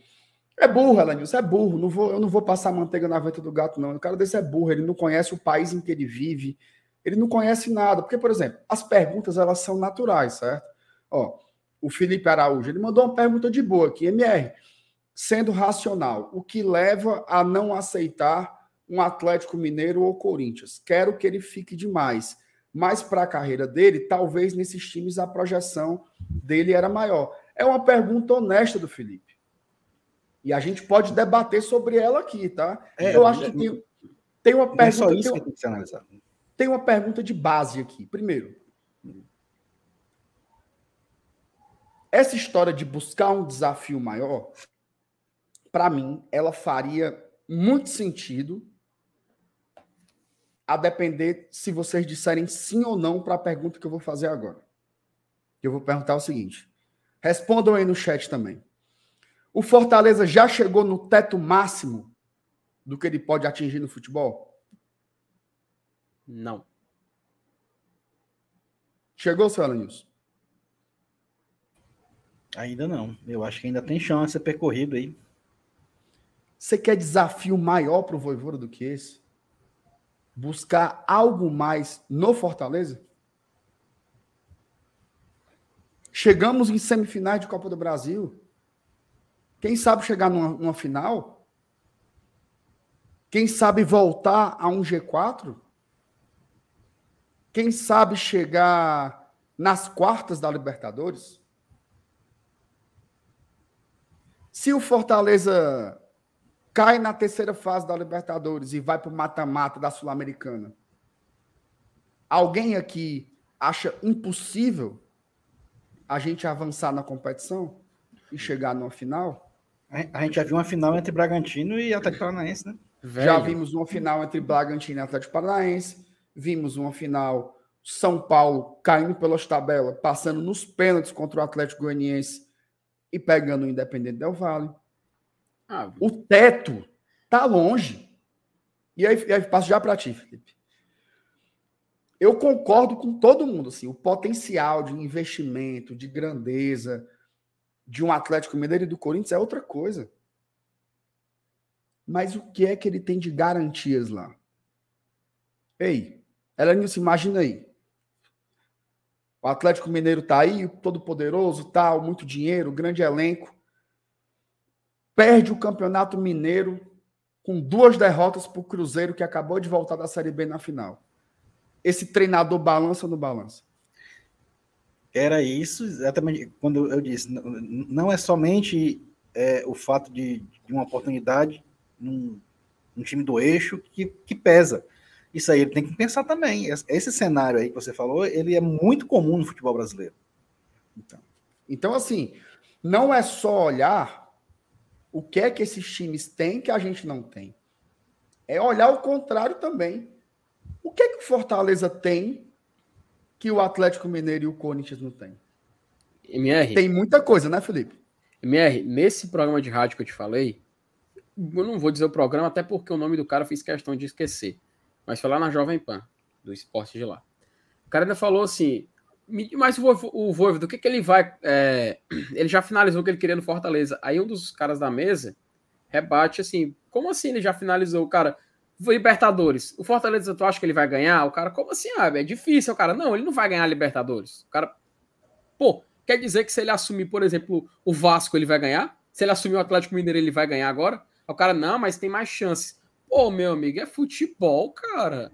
é burro, Elenilson, é burro. Não vou, eu não vou passar manteiga na venta do gato, não. O cara desse é burro, ele não conhece o país em que ele vive, ele não conhece nada. Porque, por exemplo, as perguntas elas são naturais, certo? Ó, o Felipe Araújo, ele mandou uma pergunta de boa aqui, MR. Sendo racional, o que leva a não aceitar um Atlético Mineiro ou Corinthians? Quero que ele fique demais. Mas para a carreira dele, talvez nesses times a projeção dele era maior. É uma pergunta honesta do Felipe. E a gente pode debater sobre ela aqui, tá? É, Eu acho que tem, tem uma pergunta. É só isso tem, que tem que ser analisado. Tem uma pergunta de base aqui. Primeiro, essa história de buscar um desafio maior, para mim, ela faria muito sentido a depender se vocês disserem sim ou não para a pergunta que eu vou fazer agora. Eu vou perguntar o seguinte: Respondam aí no chat também. O Fortaleza já chegou no teto máximo do que ele pode atingir no futebol? Não. Chegou, seu Alanils? Ainda não. Eu acho que ainda tem chance de ser percorrido aí. Você quer desafio maior para o Voivoda do que esse? buscar algo mais no Fortaleza? Chegamos em semifinais de Copa do Brasil. Quem sabe chegar numa, numa final? Quem sabe voltar a um G4? Quem sabe chegar nas quartas da Libertadores? Se o Fortaleza cai na terceira fase da Libertadores e vai para o mata-mata da Sul-Americana, alguém aqui acha impossível a gente avançar na competição e chegar numa final? A gente já viu uma final entre Bragantino e Atlético Paranaense, né? Velho. Já vimos uma final entre Bragantino e Atlético Paranaense. Vimos uma final São Paulo caindo pelas tabelas, passando nos pênaltis contra o Atlético Goianiense e pegando o Independente Del Vale. Ah, o teto tá longe. E aí, aí passo já para ti, Felipe. Eu concordo com todo mundo, assim, o potencial de investimento, de grandeza de um Atlético Mineiro e do Corinthians é outra coisa. Mas o que é que ele tem de garantias lá? Ei, se imagina aí. O Atlético Mineiro tá aí, todo poderoso, tal, muito dinheiro, grande elenco. Perde o Campeonato Mineiro com duas derrotas para o Cruzeiro, que acabou de voltar da Série B na final. Esse treinador balança ou não balança? Era isso, exatamente quando eu disse. Não é somente é, o fato de, de, uma oportunidade num, num time do eixo que, que pesa isso aí ele tem que pensar também. Esse cenário aí que você falou, ele é muito comum no futebol brasileiro. Então, então assim, não é só olhar o que é que esses times têm que a gente não tem. É olhar o contrário também. O que é que o Fortaleza tem que o Atlético Mineiro e o Corinthians não têm? MR. Tem muita coisa, né, Felipe? MR, nesse programa de rádio que eu te falei, eu não vou dizer o programa, até porque o nome do cara fiz questão de esquecer mas foi lá na Jovem Pan, do esporte de lá. O cara ainda falou assim, mas o Voivoda, o que, que ele vai... É, ele já finalizou o que ele queria no Fortaleza. Aí um dos caras da mesa rebate assim, como assim ele já finalizou? O cara, Libertadores, o Fortaleza, tu acha que ele vai ganhar? O cara, como assim? Ah, é difícil. O cara, não, ele não vai ganhar a Libertadores. O cara, pô, quer dizer que se ele assumir, por exemplo, o Vasco, ele vai ganhar? Se ele assumir o Atlético Mineiro, ele vai ganhar agora? O cara, não, mas tem mais chances. Pô, meu amigo, é futebol, cara.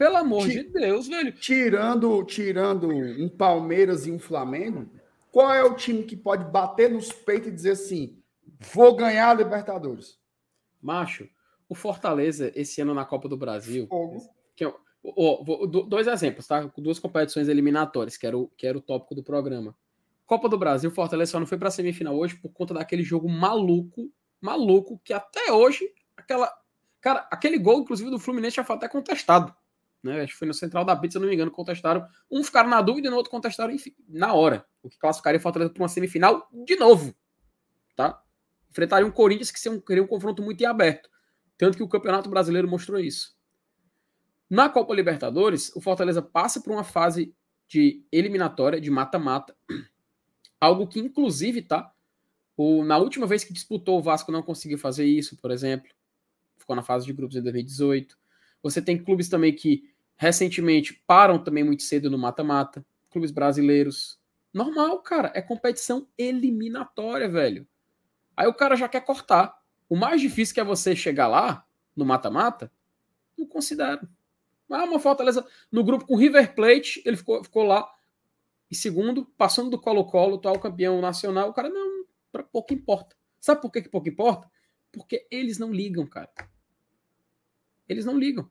Pelo amor de Deus, velho. Tirando, tirando um Palmeiras e um Flamengo, qual é o time que pode bater nos peitos e dizer assim: vou ganhar a Libertadores? Macho, o Fortaleza, esse ano na Copa do Brasil. Que é, oh, dois exemplos, tá? Duas competições eliminatórias, que era, o, que era o tópico do programa. Copa do Brasil, Fortaleza só não foi para semifinal hoje por conta daquele jogo maluco, maluco, que até hoje, aquela Cara, aquele gol, inclusive, do Fluminense já foi até contestado. Né? Acho que foi no Central da Pizza, se não me engano, contestaram. Um ficaram na dúvida e no outro contestaram enfim, na hora. O que classificaria o Fortaleza para uma semifinal de novo. Tá? Enfrentaria um Corinthians que seria um confronto muito aberto. Tanto que o Campeonato Brasileiro mostrou isso. Na Copa Libertadores, o Fortaleza passa por uma fase de eliminatória, de mata-mata. Algo que, inclusive, tá? O, na última vez que disputou, o Vasco não conseguiu fazer isso, por exemplo ficou na fase de grupos em 2018. Você tem clubes também que recentemente param também muito cedo no mata-mata, clubes brasileiros. Normal, cara, é competição eliminatória, velho. Aí o cara já quer cortar. O mais difícil que é você chegar lá, no mata-mata, não considero. Ah, uma Fortaleza no grupo com River Plate, ele ficou, ficou lá e segundo, passando do Colo-Colo, atual campeão nacional, o cara não, pra pouco importa. Sabe por que, que pouco importa? Porque eles não ligam, cara. Eles não ligam.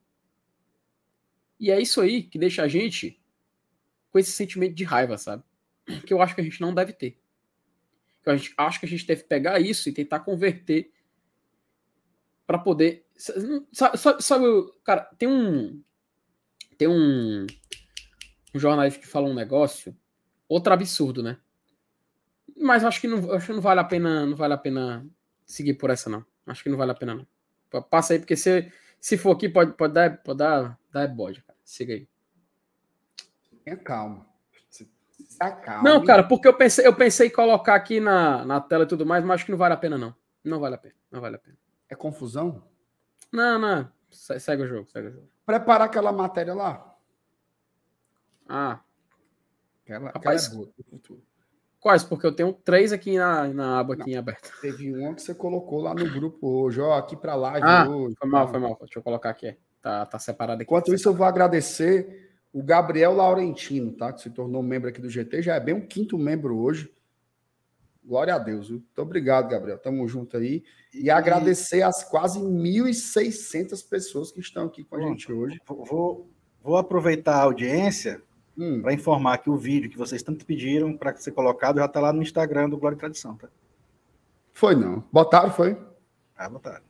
E é isso aí que deixa a gente com esse sentimento de raiva, sabe? Que eu acho que a gente não deve ter. Que a gente acho que a gente deve pegar isso e tentar converter para poder. Sabe, sabe, cara, tem um. Tem um, um jornalista que fala um negócio, outro absurdo, né? Mas acho que não, acho que não vale a pena, não vale a pena seguir por essa não. Acho que não vale a pena não. Passa aí porque você se for aqui, pode, pode dar, pode dar, dar bode, cara. Siga aí. Tenha calma. Não, cara, porque eu pensei, eu pensei em colocar aqui na, na tela e tudo mais, mas acho que não vale a pena, não. Não vale a pena. Não vale a pena. É confusão? Não, não. Segue o jogo, segue o jogo. Preparar aquela matéria lá. Ah. Aquela, Rapaz, aquela é boa. Quais? Porque eu tenho três aqui na, na aba aqui aberta. Teve um que você colocou lá no grupo hoje, ó, aqui para live ah, hoje. Foi mal, foi mal. Deixa eu colocar aqui. Tá, tá separado aqui. Enquanto isso, eu vou agradecer o Gabriel Laurentino, tá? Que se tornou membro aqui do GT, já é bem um quinto membro hoje. Glória a Deus, viu? Muito obrigado, Gabriel. Tamo junto aí. E, e... agradecer as quase 1.600 pessoas que estão aqui com a gente hoje. Vou, vou aproveitar a audiência hum. para informar que o vídeo que vocês tanto pediram para ser colocado já está lá no Instagram do Glória e Tradição, tá? Foi não. Botaram, foi? Ah, botaram.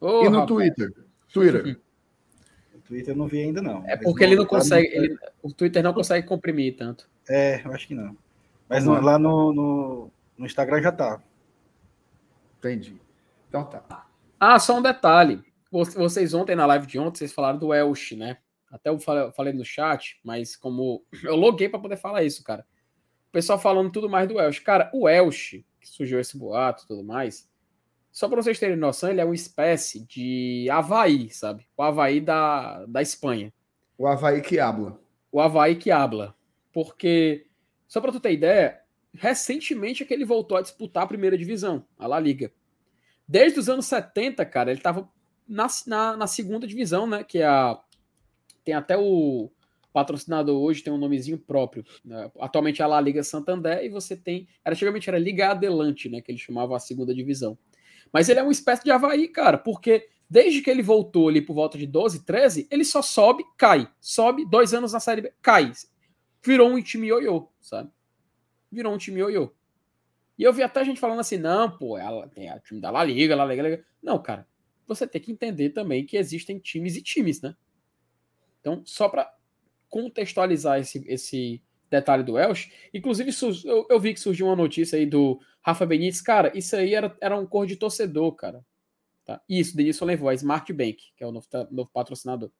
Oh, e no rapaz. Twitter? Twitter. o Twitter eu não vi ainda, não. É porque ele não consegue. Ele, o Twitter não consegue comprimir tanto. É, eu acho que não. Mas no, lá no, no, no, Instagram já tá. Entendi. Então tá. Ah, só um detalhe. Vocês ontem, na live de ontem, vocês falaram do Elche, né? Até eu falei, no chat, mas como eu loguei para poder falar isso, cara. O pessoal falando tudo mais do Elche. Cara, o Elche, que surgiu esse boato e tudo mais, só para vocês terem noção, ele é uma espécie de Havaí, sabe? O Havaí da, da Espanha. O Havaí que habla. O Havaí que habla. Porque, só para tu ter ideia, recentemente é que ele voltou a disputar a primeira divisão, a La Liga. Desde os anos 70, cara, ele estava na, na, na, segunda divisão, né? Que é a. Tem até o patrocinador hoje, tem um nomezinho próprio. Né? Atualmente é a La Liga Santander, e você tem. Era, antigamente era Liga Adelante, né? Que ele chamava a segunda divisão. Mas ele é uma espécie de Havaí, cara, porque desde que ele voltou ali por volta de 12, 13, ele só sobe, cai. Sobe, dois anos na Série B, cai. Virou um time ioiô, sabe? Virou um time ioiô. E eu vi até gente falando assim, não, pô, tem a time da La Liga, La Liga, La Liga. Não, cara, você tem que entender também que existem times e times, né? Então, só para contextualizar esse, esse detalhe do Welsh, inclusive eu, eu vi que surgiu uma notícia aí do Rafa Benítez, cara, isso aí era, era um cor de torcedor, cara. Tá? Isso, Denilson levou, a Smart Bank, que é o novo, novo patrocinador.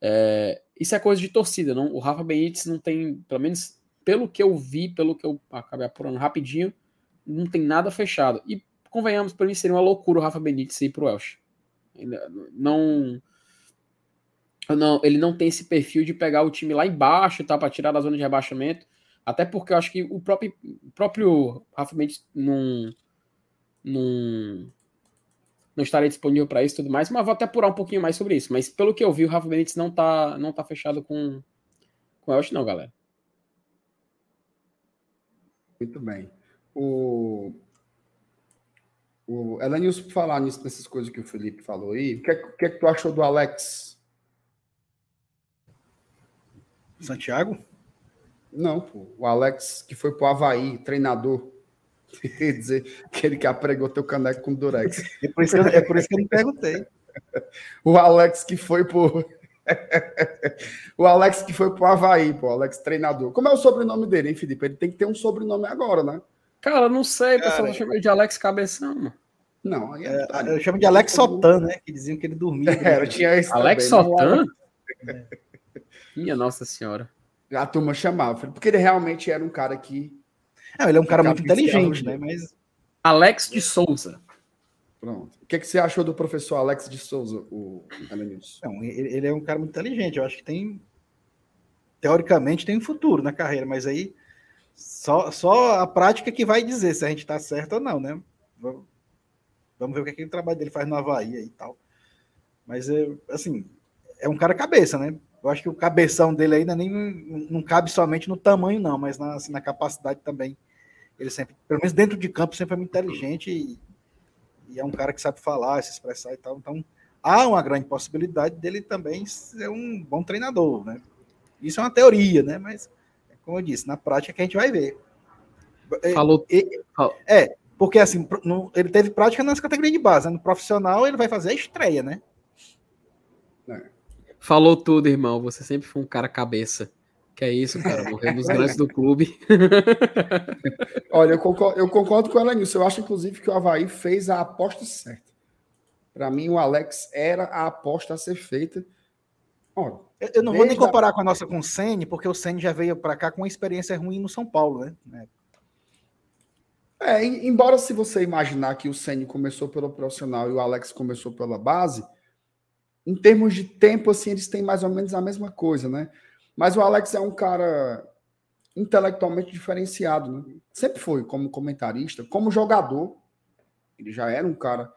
É, isso é coisa de torcida, não? O Rafa Benítez não tem, pelo menos pelo que eu vi, pelo que eu acabei apurando rapidinho, não tem nada fechado. E convenhamos, para mim seria uma loucura o Rafa Benítez ir pro Welsh. Não, não, ele não tem esse perfil de pegar o time lá embaixo, tá, para tirar da zona de rebaixamento até porque eu acho que o próprio, o próprio Rafa Mendes não, não, não estaria disponível para isso e tudo mais, mas vou até apurar um pouquinho mais sobre isso. Mas pelo que eu vi, o Rafa Benítez não tá, não tá fechado com, com o Elche, não, galera. Muito bem. O, o Elenilson, por falar nisso, nessas coisas que o Felipe falou aí, o que, é, que, é que tu achou do Alex? Santiago? Não, pô. O Alex, que foi pro Havaí, treinador. Quer dizer, aquele que apregou teu caneco com Durex. É por isso que eu, é por isso que eu não perguntei. o Alex que foi pro. o Alex que foi pro Havaí, pô. Alex treinador. Como é o sobrenome dele, hein, Felipe? Ele tem que ter um sobrenome agora, né? Cara, não sei. O pessoal chama ele de Alex Cabeção, mano. Não, é, é, eu chamo de Alex Sotan, né? Que diziam que ele dormia. É, eu tinha esse Alex também, Sotan? É. Minha Nossa Senhora a turma chamava, porque ele realmente era um cara que. Não, ele é um cara muito inteligente, né? Mas. Alex de Souza. Pronto. O que, é que você achou do professor Alex de Souza, o Não, ele é um cara muito inteligente. Eu acho que tem. Teoricamente tem um futuro na carreira, mas aí só, só a prática que vai dizer se a gente está certo ou não, né? Vamos ver o que, é que o trabalho dele faz no Havaí e tal. Mas, é, assim, é um cara cabeça, né? Eu acho que o cabeção dele ainda nem não cabe somente no tamanho, não, mas na, assim, na capacidade também. Ele sempre, pelo menos dentro de campo, sempre é muito inteligente e, e, é um cara que sabe falar, se expressar e tal. Então, há uma grande possibilidade dele também ser um bom treinador, né? Isso é uma teoria, né? Mas, como eu disse, na prática que a gente vai ver. É, Falou. É, é porque assim, no, ele teve prática nas categorias de base, né? no profissional ele vai fazer a estreia, né? É. Falou tudo, irmão. Você sempre foi um cara cabeça. Que é isso, cara. Morreu nos grandes do clube. Olha, eu concordo, eu concordo com ela nisso. Eu acho, inclusive, que o Havaí fez a aposta certa. Para mim, o Alex era a aposta a ser feita. Olha, eu não vou nem comparar a... com a nossa com o Senni, porque o Senni já veio para cá com uma experiência ruim no São Paulo, né? É, embora se você imaginar que o Senni começou pelo profissional e o Alex começou pela base, em termos de tempo, assim, eles têm mais ou menos a mesma coisa, né? Mas o Alex é um cara intelectualmente diferenciado, né? Sempre foi como comentarista, como jogador. Ele já era um cara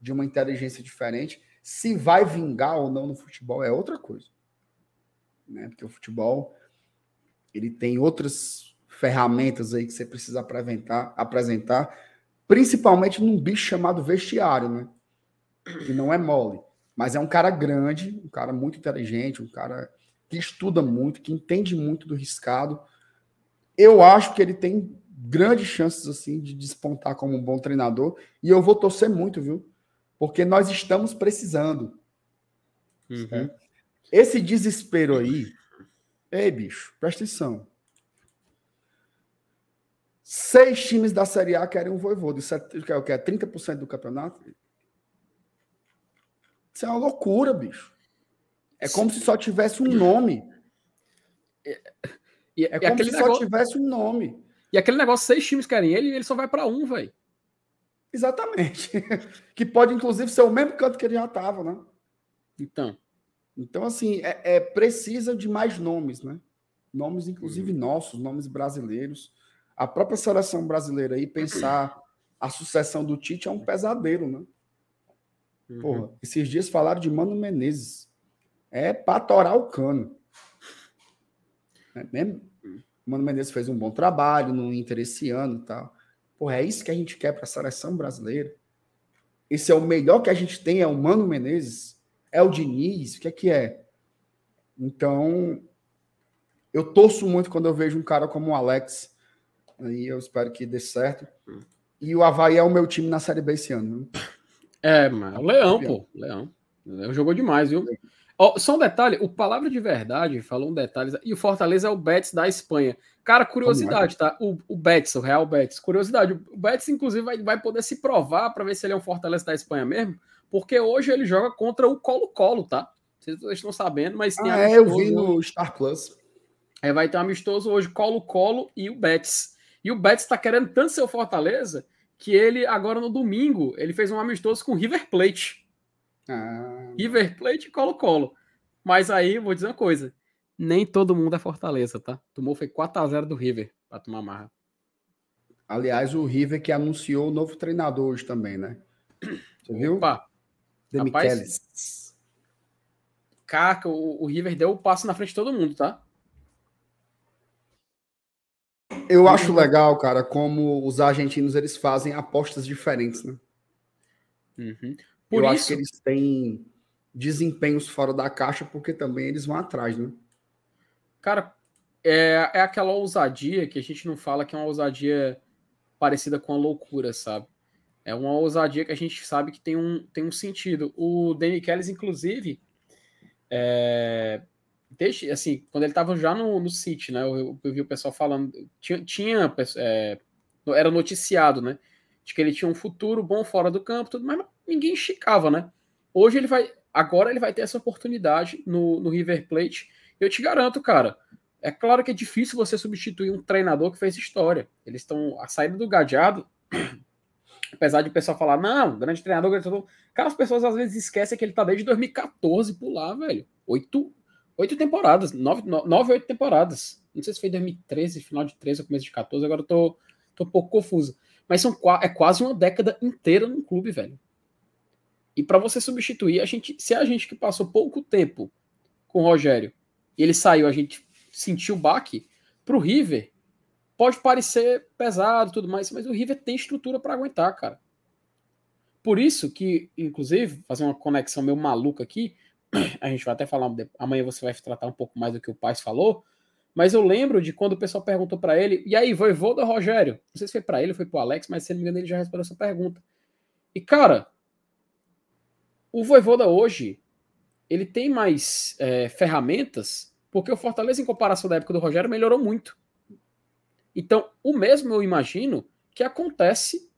de uma inteligência diferente. Se vai vingar ou não no futebol é outra coisa, né? Porque o futebol ele tem outras ferramentas aí que você precisa apresentar, apresentar, principalmente num bicho chamado vestiário, né? Que não é mole, mas é um cara grande, um cara muito inteligente, um cara que estuda muito, que entende muito do riscado. Eu acho que ele tem grandes chances assim de despontar como um bom treinador e eu vou torcer muito, viu? Porque nós estamos precisando. Uhum. Esse desespero aí, ei bicho, presta atenção. Seis times da Série A querem um voivô. Isso é, é o que? É 30% do campeonato? Isso é uma loucura, bicho. É como se só tivesse um nome. E, é como se negócio... só tivesse um nome. E aquele negócio, seis times querem ele e ele só vai para um, velho. Exatamente. que pode, inclusive, ser o mesmo canto que ele já estava, né? Então. Então, assim, é, é, precisa de mais nomes, né? Nomes, inclusive, uhum. nossos, nomes brasileiros. A própria seleção brasileira aí, pensar a sucessão do Tite é um pesadelo, né? Uhum. Porra, esses dias falaram de Mano Menezes é para torar o cano. É mesmo? Mano Menezes fez um bom trabalho no Inter esse ano e tal. Porra, é isso que a gente quer para a seleção brasileira. Esse é o melhor que a gente tem, é o Mano Menezes, é o Diniz, o que é que é? Então, eu torço muito quando eu vejo um cara como o Alex, aí eu espero que dê certo. E o Havaí é o meu time na Série B esse ano. Né? É, mano, o Leão, pô, Leão. Leão jogou demais, viu? Oh, só um detalhe, o Palavra de Verdade falou um detalhe, e o Fortaleza é o Betis da Espanha. Cara, curiosidade, tá? O, o Betis, o Real Betis, curiosidade, o Betis, inclusive, vai, vai poder se provar para ver se ele é um Fortaleza da Espanha mesmo, porque hoje ele joga contra o Colo-Colo, tá? Vocês estão sabendo, mas tem ah, é, eu vi no Star Plus. É, vai ter um amistoso hoje, Colo-Colo e o Betis. E o Betis tá querendo tanto ser o Fortaleza que ele, agora no domingo, ele fez um amistoso com o River Plate. Ah. River Plate e Colo-Colo. Mas aí, vou dizer uma coisa. Nem todo mundo é Fortaleza, tá? Tomou foi 4x0 do River para tomar marra. Aliás, o River que anunciou o novo treinador hoje também, né? Você viu? Opa. Rapaz, Caca, o, o River deu o passo na frente de todo mundo, tá? Eu acho legal, cara, como os argentinos eles fazem apostas diferentes, né? Uhum. Por eu isso... acho que eles têm desempenhos fora da caixa, porque também eles vão atrás, né? Cara, é, é aquela ousadia que a gente não fala que é uma ousadia parecida com a loucura, sabe? É uma ousadia que a gente sabe que tem um, tem um sentido. O Danny Kelly, inclusive, é, desde, assim, quando ele estava já no, no City, né? Eu, eu, vi o pessoal falando, tinha, tinha é, era noticiado, né? De que ele tinha um futuro bom fora do campo, tudo, mas ninguém esticava, né? Hoje ele vai, agora ele vai ter essa oportunidade no, no River Plate. Eu te garanto, cara. É claro que é difícil você substituir um treinador que fez história. Eles estão a saída do Gadeado, apesar de o pessoal falar, não, grande treinador, grande treinador. Cara, as pessoas às vezes esquecem que ele tá desde 2014 por lá, velho. Oito, oito temporadas, nove, nove, oito temporadas. Não sei se foi 2013, final de 13 ou começo de 14, agora eu tô, tô um pouco confuso. Mas são, é quase uma década inteira no clube, velho. E para você substituir, a gente, se a gente que passou pouco tempo com o Rogério e ele saiu, a gente sentiu o baque, para o River pode parecer pesado tudo mais, mas o River tem estrutura para aguentar, cara. Por isso que, inclusive, fazer uma conexão meio maluca aqui, a gente vai até falar, amanhã você vai tratar um pouco mais do que o Paz falou, mas eu lembro de quando o pessoal perguntou para ele, e aí, vovô do Rogério? Não sei se foi para ele foi para o Alex, mas se não me engano ele já respondeu essa pergunta. E, cara, o Voivoda hoje, ele tem mais é, ferramentas, porque o Fortaleza, em comparação da época do Rogério, melhorou muito. Então, o mesmo eu imagino que acontece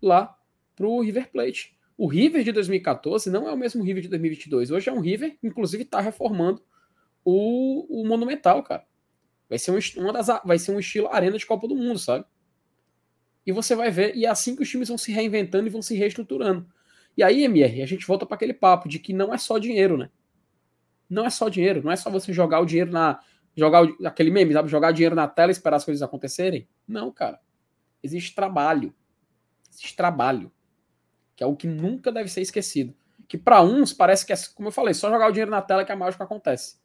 lá pro River Plate. O River de 2014 não é o mesmo River de 2022. Hoje é um River, inclusive, está reformando o, o Monumental, cara. Vai ser, um, uma das, vai ser um estilo arena de Copa do Mundo, sabe? E você vai ver, e é assim que os times vão se reinventando e vão se reestruturando. E aí, MR, a gente volta para aquele papo de que não é só dinheiro, né? Não é só dinheiro, não é só você jogar o dinheiro na. jogar o, aquele meme, sabe? Jogar dinheiro na tela e esperar as coisas acontecerem. Não, cara. Existe trabalho. Existe trabalho. Que é o que nunca deve ser esquecido. Que para uns parece que é, como eu falei, só jogar o dinheiro na tela que a mágica acontece.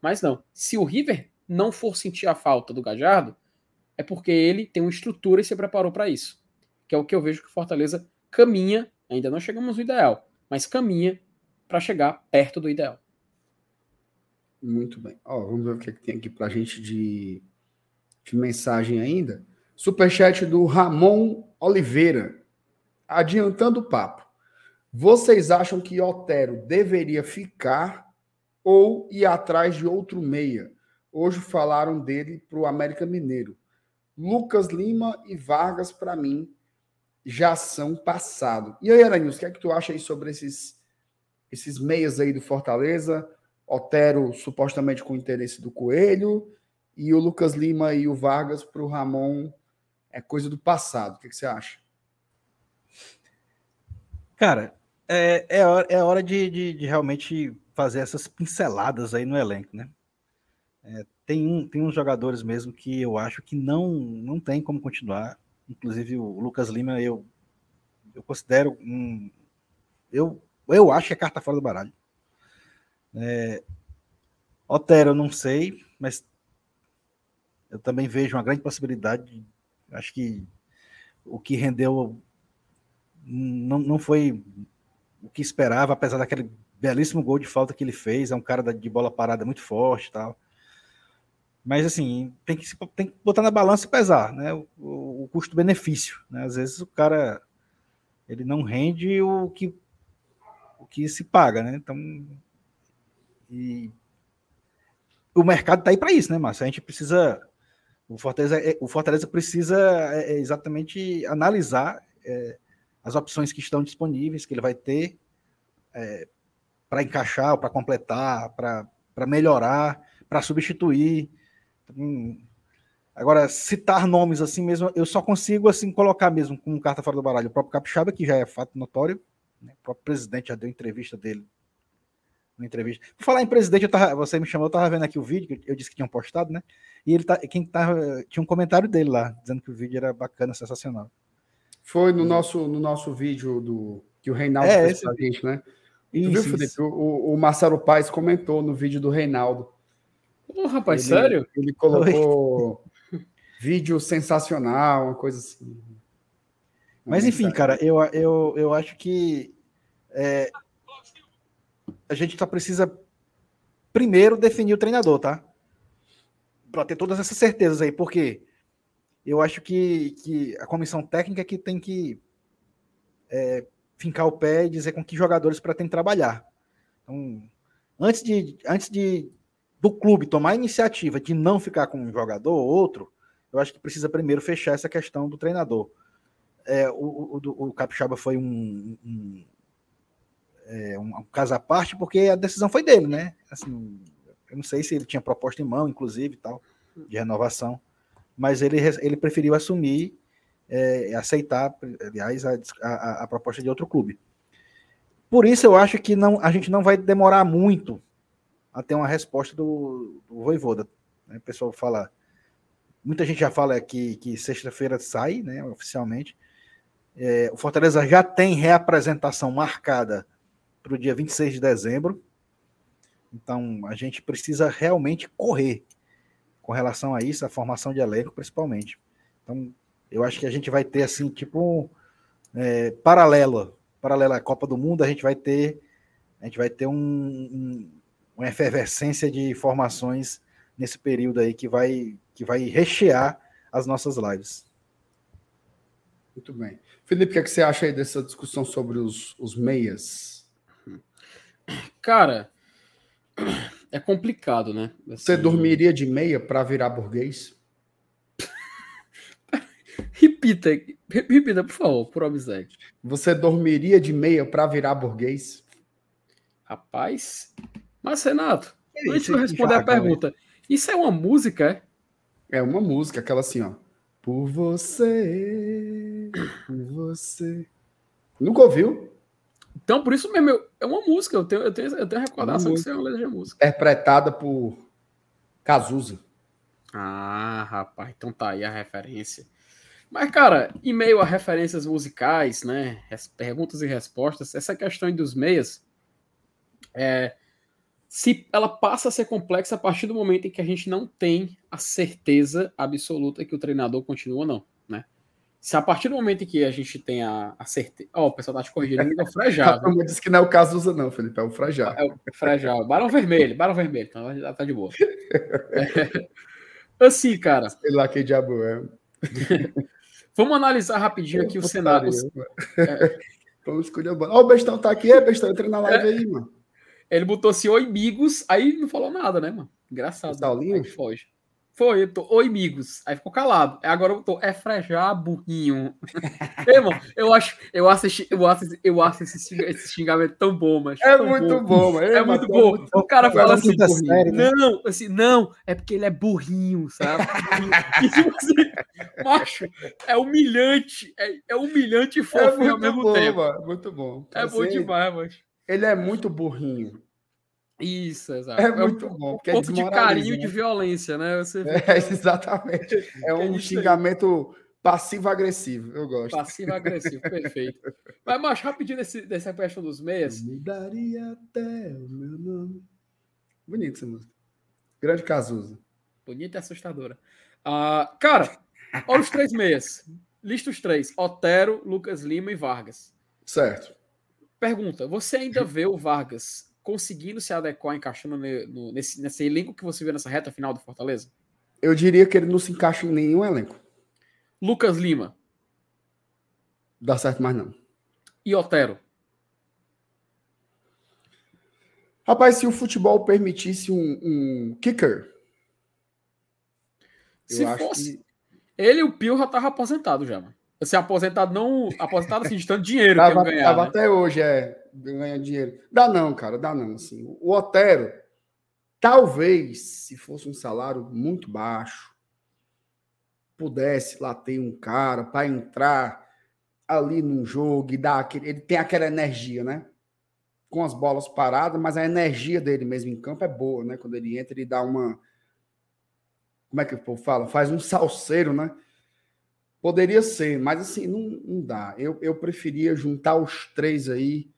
Mas não. Se o River não for sentir a falta do Gajardo, é porque ele tem uma estrutura e se preparou para isso. Que é o que eu vejo que o Fortaleza caminha, ainda não chegamos no ideal, mas caminha para chegar perto do ideal. Muito bem. Ó, vamos ver o que, é que tem aqui para a gente de, de mensagem ainda. Superchat do Ramon Oliveira. Adiantando o papo. Vocês acham que Otero deveria ficar ou ir atrás de outro meia? Hoje falaram dele para o América Mineiro. Lucas Lima e Vargas, para mim, já são passado. E aí, Aranils, o que é que tu acha aí sobre esses, esses meias aí do Fortaleza? Otero supostamente com interesse do Coelho e o Lucas Lima e o Vargas para o Ramon é coisa do passado. O que, que você acha? Cara, é, é, hora, é hora de, de, de, realmente fazer essas pinceladas aí no elenco, né? É, tem, um, tem uns jogadores mesmo que eu acho que não, não tem como continuar. Inclusive o Lucas Lima, eu, eu considero um. Eu, eu acho que é carta fora do baralho. É, Otero, eu não sei, mas eu também vejo uma grande possibilidade. Acho que o que rendeu não, não foi o que esperava, apesar daquele belíssimo gol de falta que ele fez. É um cara de bola parada muito forte tal. Mas assim, tem que, tem que botar na balança e pesar, né? O, o, custo-benefício. Né? Às vezes o cara ele não rende o que, o que se paga, né? Então e o mercado está aí para isso, né, Márcio? A gente precisa. O Fortaleza, é, o Fortaleza precisa é, é, exatamente analisar é, as opções que estão disponíveis, que ele vai ter é, para encaixar, para completar, para melhorar, para substituir. Então, agora, citar nomes assim mesmo, eu só consigo assim colocar mesmo como carta fora do baralho o próprio Capixaba, que já é fato notório. Né? O próprio presidente já deu entrevista dele uma entrevista. Por falar em presidente, tava, você me chamou, eu estava vendo aqui o vídeo, eu disse que tinham postado, né? E ele tá, quem tava, tinha um comentário dele lá, dizendo que o vídeo era bacana, sensacional. Foi no nosso, no nosso vídeo do que o Reinaldo é, fez esse... pra gente, né? Isso, viu, Felipe? O, o, Marcelo Paes comentou no vídeo do Reinaldo. Oh, rapaz, ele, sério? Ele colocou vídeo sensacional, uma coisa assim. Mas enfim, cara, eu, eu, eu acho que é, a gente só precisa primeiro definir o treinador, tá? Para ter todas essas certezas aí, porque eu acho que, que a comissão técnica que tem que é, fincar o pé e dizer com que jogadores pretende trabalhar. Então, antes de, antes de do clube tomar a iniciativa de não ficar com um jogador ou outro, eu acho que precisa primeiro fechar essa questão do treinador. É, o, o, o Capixaba foi um, um, é, um, caso à parte, porque a decisão foi dele, né? Assim, eu não sei se ele tinha proposta em mão, inclusive, tal, de renovação, mas ele, ele preferiu assumir, é, aceitar, aliás, a, a, a, proposta de outro clube. Por isso eu acho que não, a gente não vai demorar muito a ter uma resposta do, do Voivoda. Né? O pessoal fala, muita gente já fala que, que sexta-feira sai, né, oficialmente. É, o Fortaleza já tem reapresentação marcada para o dia 26 de dezembro. Então, a gente precisa realmente correr com relação a isso, a formação de elenco, principalmente. Então, eu acho que a gente vai ter, assim, tipo, é, paralela, paralela à Copa do Mundo, a gente vai ter, a gente vai ter um, um, uma efervescência de formações nesse período aí que vai, que vai rechear as nossas lives. Muito bem. Felipe, o que, é que você acha aí dessa discussão sobre os, os meias? Cara, é complicado, né? Assim... Você dormiria de meia para virar burguês? repita, repita, por favor, por amizade. Você dormiria de meia para virar burguês? Rapaz, mas Renato, é antes de eu responder a pergunta, isso é uma música, é? É uma música, aquela assim, ó. Por você, por você. Nunca ouviu? Então, por isso mesmo, eu, é uma música. Eu tenho, eu tenho, eu tenho recordação que isso é uma letra de música. Interpretada por Cazuza. Ah, rapaz, então tá aí a referência. Mas, cara, em meio a referências musicais, né? Perguntas e respostas, essa questão dos meias. É, se ela passa a ser complexa a partir do momento em que a gente não tem a certeza absoluta que o treinador continua ou não? Se a partir do momento em que a gente tem a, a certeza. Ó, oh, o pessoal tá te corrigindo, é o Frajal. Não disse que não é o caso usa, não, Felipe, é o Frajal. É o Frajal. Barão Vermelho, Barão Vermelho, então tá de boa. É, assim, cara. Sei lá que diabo é. Vamos analisar rapidinho aqui o cenário. É. Vamos escolher a bola. Ó, o Bestão tá aqui, é, Bestão, entra na live é. aí, mano. Ele botou assim, oi, amigos, aí não falou nada, né, mano? Engraçado. Saulinho? foge. Foi, eu tô, oi, amigos. Aí ficou calado. Agora eu tô, é frejar, burrinho. Irmão, eu acho, eu acho, eu acho, eu acho esse, xingamento tão bom, mas. É muito bom, mano. É, é muito bom. Muito o cara fala assim, né? não, assim, não, é porque ele é burrinho, sabe? tipo assim, macho, é humilhante, é, é humilhante e fofo é ao mesmo bom, tempo. Mano, muito bom. É assim, bom demais, mas ele é muito burrinho. Isso, exato. É, é muito um, bom. Um pouco de carinho né? de violência, né? Você é, exatamente. É um xingamento passivo-agressivo. Eu gosto. Passivo-agressivo, perfeito. Mas, macho, rapidinho desse, dessa questão dos meias. Mudaria até o meu nome. Bonito essa música. Grande Cazuza. Bonita e assustadora. Uh, cara, olha os três meias. Lista os três: Otero, Lucas Lima e Vargas. Certo. Pergunta: você ainda vê o Vargas conseguindo se adequar, encaixando no, nesse, nesse elenco que você vê nessa reta final do Fortaleza? Eu diria que ele não se encaixa em nenhum elenco. Lucas Lima. Dá certo mais não. E Otero? Rapaz, se o futebol permitisse um, um kicker. Se fosse. Que... Ele e o Pio já estavam aposentados já, mano. Assim, aposentado não. Aposentado assim, de tanto dinheiro tava, que eu ganhar. Tava né? até hoje, é. Ganhar dinheiro. Dá não, cara, dá não. Assim. O Otero, talvez, se fosse um salário muito baixo, pudesse lá ter um cara para entrar ali num jogo e dar aquele. Ele tem aquela energia, né? Com as bolas paradas, mas a energia dele mesmo em campo é boa, né? Quando ele entra, ele dá uma. Como é que o povo fala? Faz um salseiro, né? Poderia ser, mas assim, não, não dá. Eu, eu preferia juntar os três aí,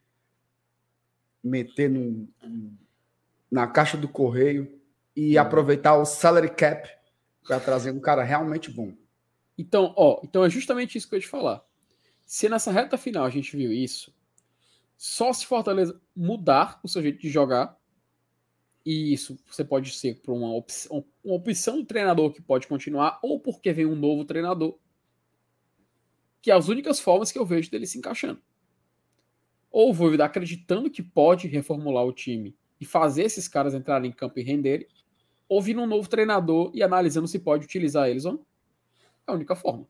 meter no, na caixa do correio e uhum. aproveitar o salary cap para trazer um cara realmente bom. Então, ó, então é justamente isso que eu ia te falar. Se nessa reta final a gente viu isso, só se Fortaleza mudar o seu jeito de jogar, e isso você pode ser por uma opção, uma opção do treinador que pode continuar, ou porque vem um novo treinador, que é as únicas formas que eu vejo dele se encaixando. Ou o Voivoda acreditando que pode reformular o time e fazer esses caras entrarem em campo e renderem, ou vindo um novo treinador e analisando se pode utilizar eles ou não. É a única forma.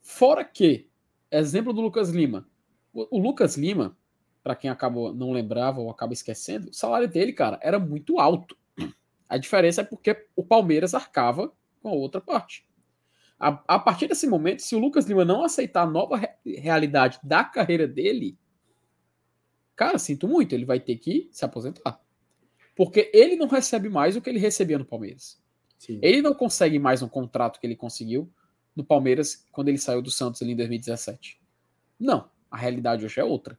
Fora que, exemplo do Lucas Lima. O, o Lucas Lima, para quem acabou não lembrava ou acaba esquecendo, o salário dele, cara, era muito alto. A diferença é porque o Palmeiras arcava com a outra parte. A, a partir desse momento, se o Lucas Lima não aceitar a nova re realidade da carreira dele, cara, sinto muito, ele vai ter que se aposentar. Porque ele não recebe mais o que ele recebia no Palmeiras. Sim. Ele não consegue mais um contrato que ele conseguiu no Palmeiras quando ele saiu do Santos ali em 2017. Não, a realidade hoje é outra.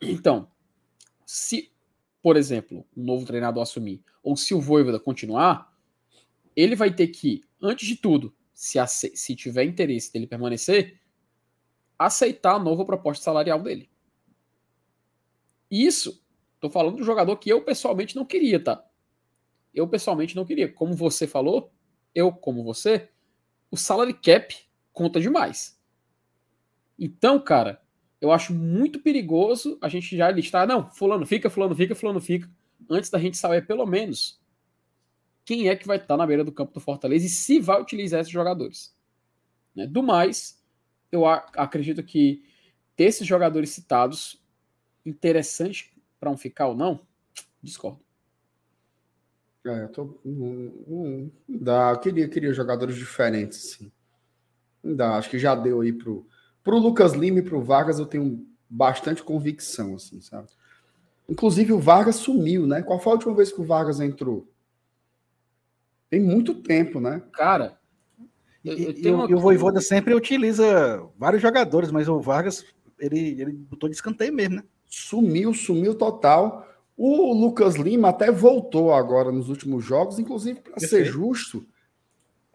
Então, se, por exemplo, um novo treinador assumir, ou se o Voivoda continuar, ele vai ter que, antes de tudo, se, se tiver interesse dele permanecer, aceitar a nova proposta salarial dele. Isso, tô falando do jogador que eu pessoalmente não queria, tá? Eu pessoalmente não queria. Como você falou, eu, como você, o salary cap conta demais. Então, cara, eu acho muito perigoso a gente já listar, não, fulano fica, fulano fica, fulano fica, antes da gente saber pelo menos quem é que vai estar na beira do campo do Fortaleza e se vai utilizar esses jogadores. Né? Do mais, eu acredito que ter esses jogadores citados, interessante para um ficar ou não, discordo. É, eu tô. Não, dá. Eu queria, queria jogadores diferentes, sim. Não dá. Acho que já deu aí pro, pro Lucas Lima e pro Vargas, eu tenho bastante convicção, assim, sabe? Inclusive o Vargas sumiu, né? Qual foi a última vez que o Vargas entrou? Tem muito tempo, né? Cara, eu, eu e, uma... e, o Voivoda sempre utiliza vários jogadores, mas o Vargas, ele, ele botou de escanteio mesmo, né? Sumiu, sumiu total. O Lucas Lima até voltou agora nos últimos jogos, inclusive para ser justo,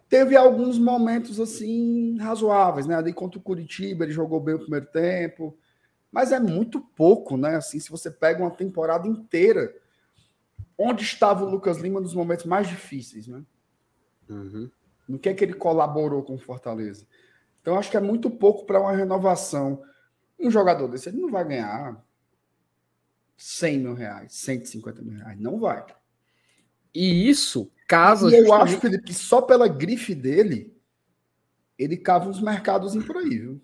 teve alguns momentos assim razoáveis, né? Ali contra o Curitiba, ele jogou bem o primeiro tempo, mas é muito pouco, né? Assim, se você pega uma temporada inteira, onde estava o Lucas Lima nos momentos mais difíceis, né? Uhum. No que é que ele colaborou com o Fortaleza? Então acho que é muito pouco para uma renovação. Um jogador desse ele não vai ganhar 100 mil reais, 150 mil reais. Não vai. E isso casa. E eu justamente... acho, Felipe, que só pela grife dele, ele cava uns mercados por aí, viu?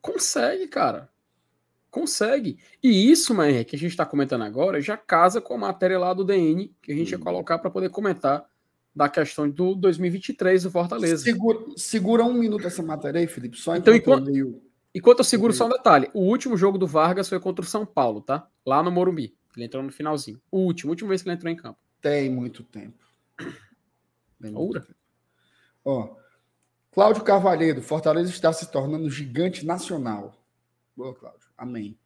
Consegue, cara. Consegue. E isso, Mané, que a gente está comentando agora, já casa com a matéria lá do DN, que a gente ia hum. colocar para poder comentar da questão do 2023 do Fortaleza. Segura, segura um minuto essa matéria aí, Felipe. Só então, enquanto, enquanto eu seguro só um detalhe. O último jogo do Vargas foi contra o São Paulo, tá? Lá no Morumbi. Ele entrou no finalzinho. O último, última vez que ele entrou em campo. Tem muito tempo. Tem muito tempo. Ó, Cláudio Carvalheiro, Fortaleza está se tornando gigante nacional. Boa, Cláudio. Amém.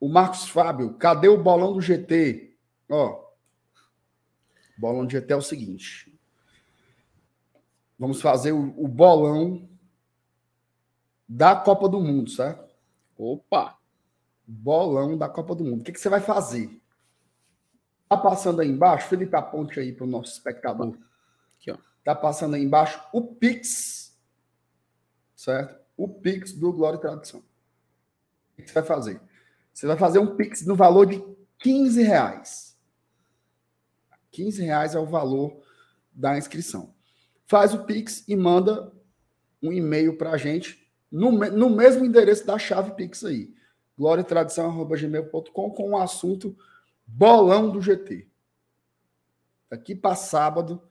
O Marcos Fábio, cadê o bolão do GT? Ó, bolão do GT é o seguinte. Vamos fazer o, o bolão da Copa do Mundo, certo? Opa! Bolão da Copa do Mundo. O que, que você vai fazer? Tá passando aí embaixo? Felipe, aponte aí para o nosso espectador. Aqui, ó. Tá passando aí embaixo o Pix, certo? O Pix do Glória e Tradição que você vai fazer? Você vai fazer um Pix no valor de 15 reais. 15 reais é o valor da inscrição. Faz o Pix e manda um e-mail para a gente no, no mesmo endereço da chave Pix aí. gloriatradição.gmail.com com o assunto bolão do GT. Daqui para sábado,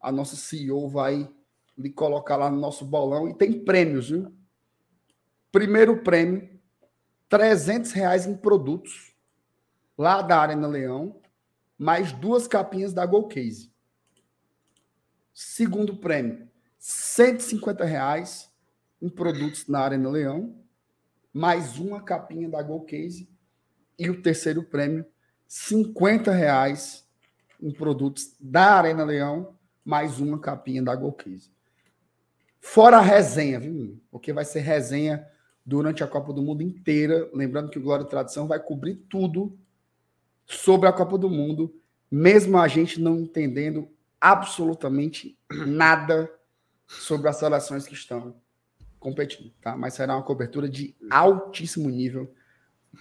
a nossa CEO vai lhe colocar lá no nosso bolão e tem prêmios, viu? Primeiro prêmio 300 reais em produtos lá da Arena Leão, mais duas capinhas da Go Case. Segundo prêmio, 150 reais em produtos na Arena Leão, mais uma capinha da Go Case. E o terceiro prêmio, 50 reais em produtos da Arena Leão, mais uma capinha da Go Case. Fora a resenha, viu? Porque vai ser resenha durante a Copa do Mundo inteira. Lembrando que o Glória e Tradição vai cobrir tudo sobre a Copa do Mundo, mesmo a gente não entendendo absolutamente nada sobre as seleções que estão competindo, tá? Mas será uma cobertura de altíssimo nível.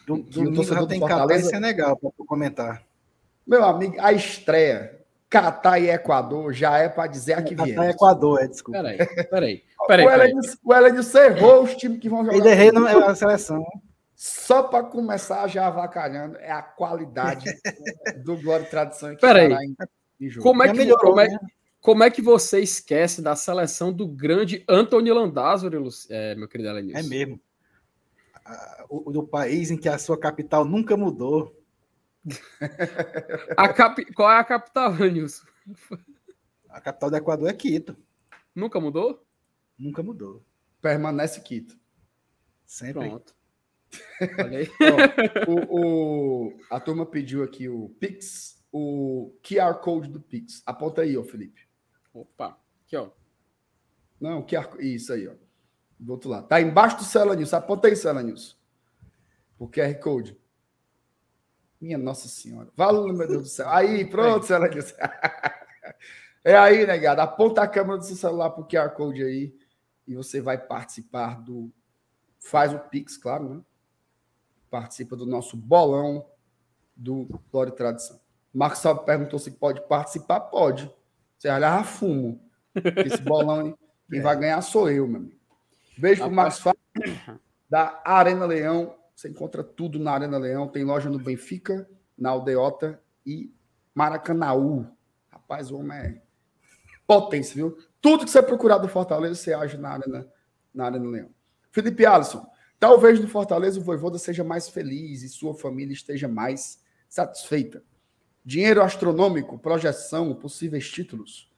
Do, domingo já tem Catar e Senegal para comentar. Meu amigo, a estreia Catar e Equador já é para dizer aqui vier. Catar e Equador, é, desculpa. Peraí, peraí. Peraí, peraí. O Elenilson errou os times que vão jogar. Ele errei na seleção. Só para começar já avacalhando, é a qualidade do Glória e Tradição. Que Peraí. Em, em como, é que, melhorou, como, é, né? como é que você esquece da seleção do grande Antônio Landázuri, é, meu querido Elenilson? É mesmo. O, do país em que a sua capital nunca mudou. a cap... Qual é a capital, Nilson? A capital do Equador é Quito. Nunca mudou? Nunca mudou. Permanece Quito. Sempre. Pronto. o, o, a turma pediu aqui o Pix, o QR Code do Pix. Aponta aí, ó, Felipe. Opa, aqui, ó. Não, QR, isso aí, ó. Do outro lado. Tá embaixo do Cela News. Aponta aí, Cela News. O QR Code. Minha Nossa Senhora. Valeu, meu Deus do céu. Aí, pronto, celular. É aí, negado. Aponta a câmera do seu celular para o QR Code aí e você vai participar do. Faz o Pix, claro, né? Participa do nosso bolão do Glória e Tradição. Marcos Salve perguntou se pode participar. Pode. Você olhar, fumo. Esse bolão aí, quem é. vai ganhar sou eu, meu amigo. Beijo pro Marcos Fábio, da Arena Leão você encontra tudo na Arena Leão. Tem loja no Benfica, na Aldeota e Maracanaú. Rapaz, o homem é potência, viu? Tudo que você procurar do Fortaleza, você age na Arena, na Arena Leão. Felipe Alisson, talvez no Fortaleza o Voivoda seja mais feliz e sua família esteja mais satisfeita. Dinheiro astronômico, projeção, possíveis títulos.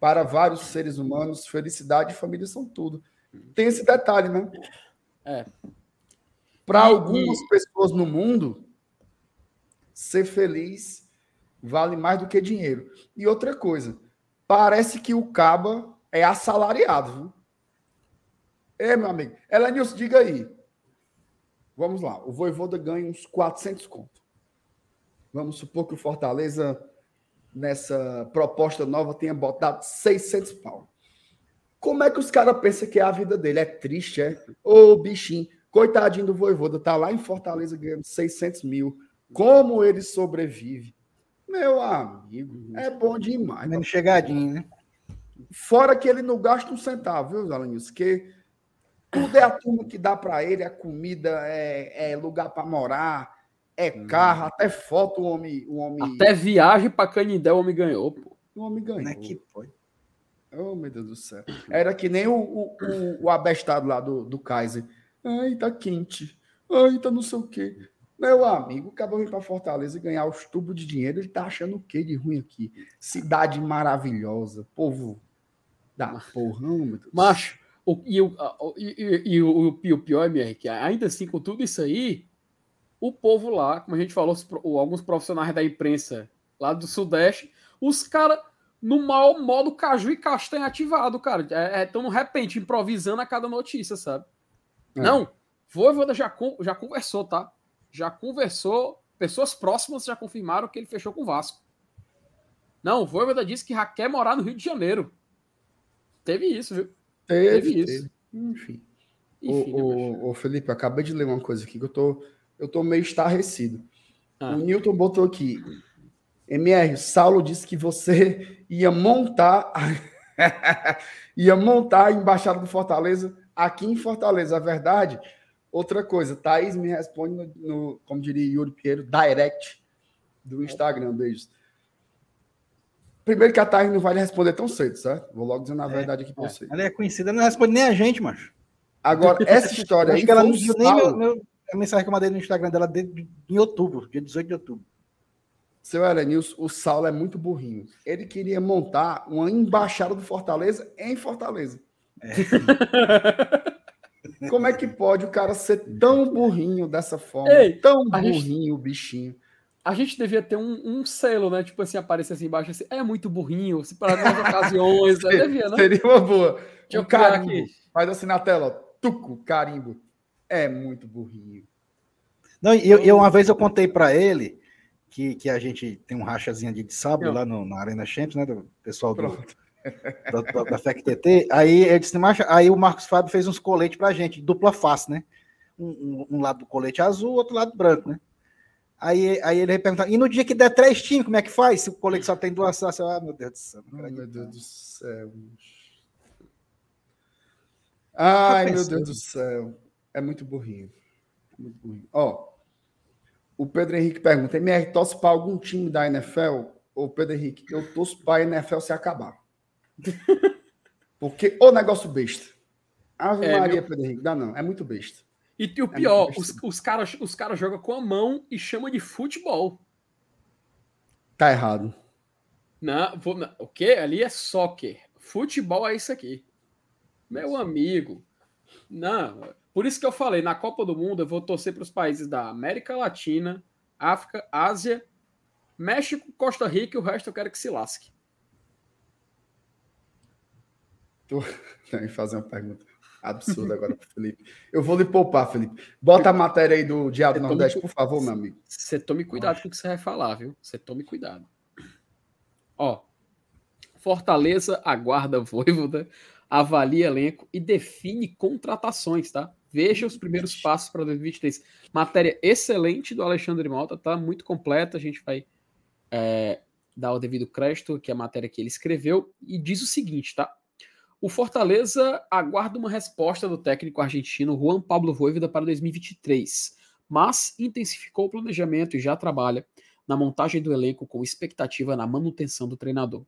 Para vários seres humanos, felicidade e família são tudo. Tem esse detalhe, né? É. Para algumas pessoas no mundo, ser feliz vale mais do que dinheiro. E outra coisa, parece que o Caba é assalariado, viu? É, meu amigo. Elenilson, diga aí. Vamos lá. O Voivoda ganha uns 400 conto. Vamos supor que o Fortaleza, nessa proposta nova, tenha botado 600 pau. Como é que os caras pensam que é a vida dele? É triste, é? Ô, bichinho. Coitadinho do Voivoda. Tá lá em Fortaleza ganhando 600 mil. Como ele sobrevive? Meu amigo, é bom demais. Menos chegadinho, né? Fora que ele não gasta um centavo, viu, Alanis? Que tudo é a turma que dá para ele, a comida, é, é lugar para morar, é hum. carro, hum. até foto o homem, o homem. Até viagem para Canindé o homem ganhou, pô. O homem ganhou. Não é que foi. Oh, meu Deus do céu. Era que nem o, o, o, o abestado lá do, do Kaiser. Ai, tá quente. Ai, tá não sei o quê. Meu amigo, acabou de vir para Fortaleza e ganhar os tubos de dinheiro. Ele tá achando o que de ruim aqui? Cidade maravilhosa, povo da porra. Macho, o, e, o, e, e, e, o, o pior, MR, que ainda assim, com tudo isso aí, o povo lá, como a gente falou, alguns profissionais da imprensa lá do Sudeste, os caras no maior modo caju e castanha ativado, cara. É, é tão repente, improvisando a cada notícia, sabe? É. Não, Voivoda já, já conversou, tá? Já conversou, pessoas próximas já confirmaram que ele fechou com o Vasco. Não, o Voivoda disse que já quer morar no Rio de Janeiro. Teve isso, viu? Teve, teve isso. Teve. Enfim. Enfim o, o, Felipe, eu acabei de ler uma coisa aqui que eu tô, eu tô meio estarrecido. Ah. O Newton botou aqui. MR, Saulo disse que você ia montar ia montar a embaixada do Fortaleza aqui em Fortaleza. A verdade, outra coisa, Thaís me responde no, no como diria Yuri Pinheiro, direct do Instagram. Beijos. Primeiro que a Thaís não vai lhe responder tão cedo, certo? Vou logo dizendo a é, verdade aqui para é. você. Ela é conhecida, não responde nem a gente, macho. Agora, essa história aí. ela não viu nem meu, meu, a mensagem que eu mandei no Instagram dela de, em outubro, dia 18 de outubro. Seu Elenils, o Saulo é muito burrinho. Ele queria montar uma embaixada do Fortaleza em Fortaleza. É. Como é que pode o cara ser tão burrinho dessa forma? Ei, tão burrinho, o bichinho a gente devia ter um, um, selo, né? Tipo assim, aparecer assim embaixo, assim, é muito burrinho, se para algumas ocasiões, né? devia, né? Seria uma boa. Deixa um carimbo. Aqui. Faz assim na tela, ó, tuco, carimbo. É muito burrinho. Não, eu, eu uma vez eu contei para ele que, que a gente tem um rachazinho de sábado lá no, na Arena Champions, né? Do pessoal do, da, da FECTT. Aí ele disse, aí o Marcos Fábio fez uns coletes pra gente, dupla face, né? Um, um, um lado do colete azul, outro lado branco, né? Aí, aí ele perguntar, e no dia que der três times, como é que faz? Se o colete só tem duas sócias, ah, meu Deus do céu. Oh, meu Deus do céu. Ai, meu Deus do céu. É muito burrinho. É muito burrinho. Ó, o Pedro Henrique pergunta: MR, torce para algum time da NFL? Ô, Pedro Henrique, eu torço para a NFL se acabar. Porque o negócio besta. Ave é, Maria, meu... Pedro Henrique, dá não. É muito besta. E, o é pior, os, os caras os cara jogam com a mão e chama de futebol. Tá errado. Não, vou, não, o que? Ali é soccer. Futebol é isso aqui. Meu amigo. Não. Por isso que eu falei, na Copa do Mundo eu vou torcer para os países da América Latina, África, Ásia, México, Costa Rica e o resto eu quero que se lasque. Tô... fazer uma pergunta absurdo agora pro Felipe. Eu vou lhe poupar, Felipe. Bota a matéria aí do Diabo do Nordeste, por favor, meu amigo. Você tome cuidado com o que você vai falar, viu? Você tome cuidado. Ó, Fortaleza aguarda Voivoda, avalia elenco e define contratações, tá? Veja os primeiros passos para 2023. Matéria excelente do Alexandre Malta, tá? Muito completa. A gente vai é, dar o devido crédito, que é a matéria que ele escreveu, e diz o seguinte, tá? O Fortaleza aguarda uma resposta do técnico argentino Juan Pablo Voivoda para 2023, mas intensificou o planejamento e já trabalha na montagem do elenco com expectativa na manutenção do treinador.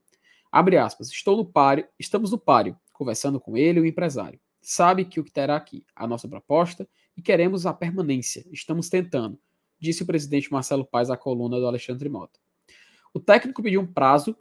Abre aspas, estou no páreo, estamos no páreo, conversando com ele, o empresário. Sabe que o que terá aqui, a nossa proposta, e queremos a permanência. Estamos tentando, disse o presidente Marcelo Paes à coluna do Alexandre Mota. O técnico pediu um prazo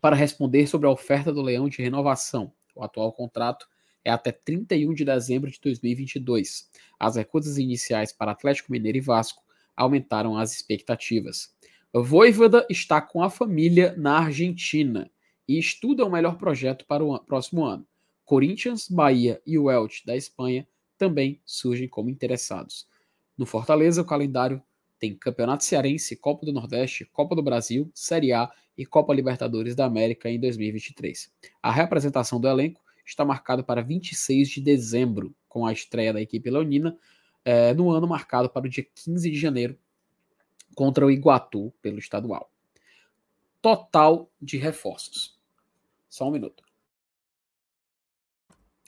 para responder sobre a oferta do Leão de renovação. O atual contrato é até 31 de dezembro de 2022. As recusas iniciais para Atlético Mineiro e Vasco aumentaram as expectativas. Voivoda está com a família na Argentina e estuda o melhor projeto para o próximo ano. Corinthians, Bahia e o Elche da Espanha também surgem como interessados. No Fortaleza, o calendário tem Campeonato Cearense, Copa do Nordeste, Copa do Brasil, Série A e Copa Libertadores da América em 2023. A representação do elenco está marcada para 26 de dezembro, com a estreia da equipe leonina, é, no ano marcado para o dia 15 de janeiro, contra o Iguatu pelo estadual. Total de reforços. Só um minuto.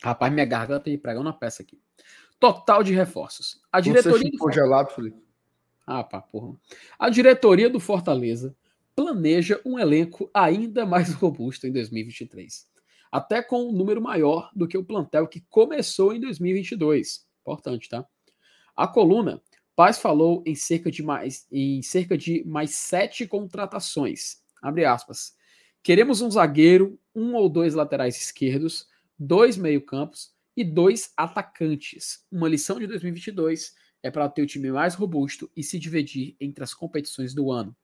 Rapaz, minha garganta me pregou na peça aqui. Total de reforços. A diretoria. Você congelado, Felipe. Ah, pá, porra. A diretoria do Fortaleza planeja um elenco ainda mais robusto em 2023. Até com um número maior do que o plantel que começou em 2022. Importante, tá? A coluna Paz falou em cerca de mais em cerca de mais sete contratações. Abre aspas. Queremos um zagueiro, um ou dois laterais esquerdos, dois meio-campos e dois atacantes. Uma lição de 2022 é para ter o time mais robusto e se dividir entre as competições do ano.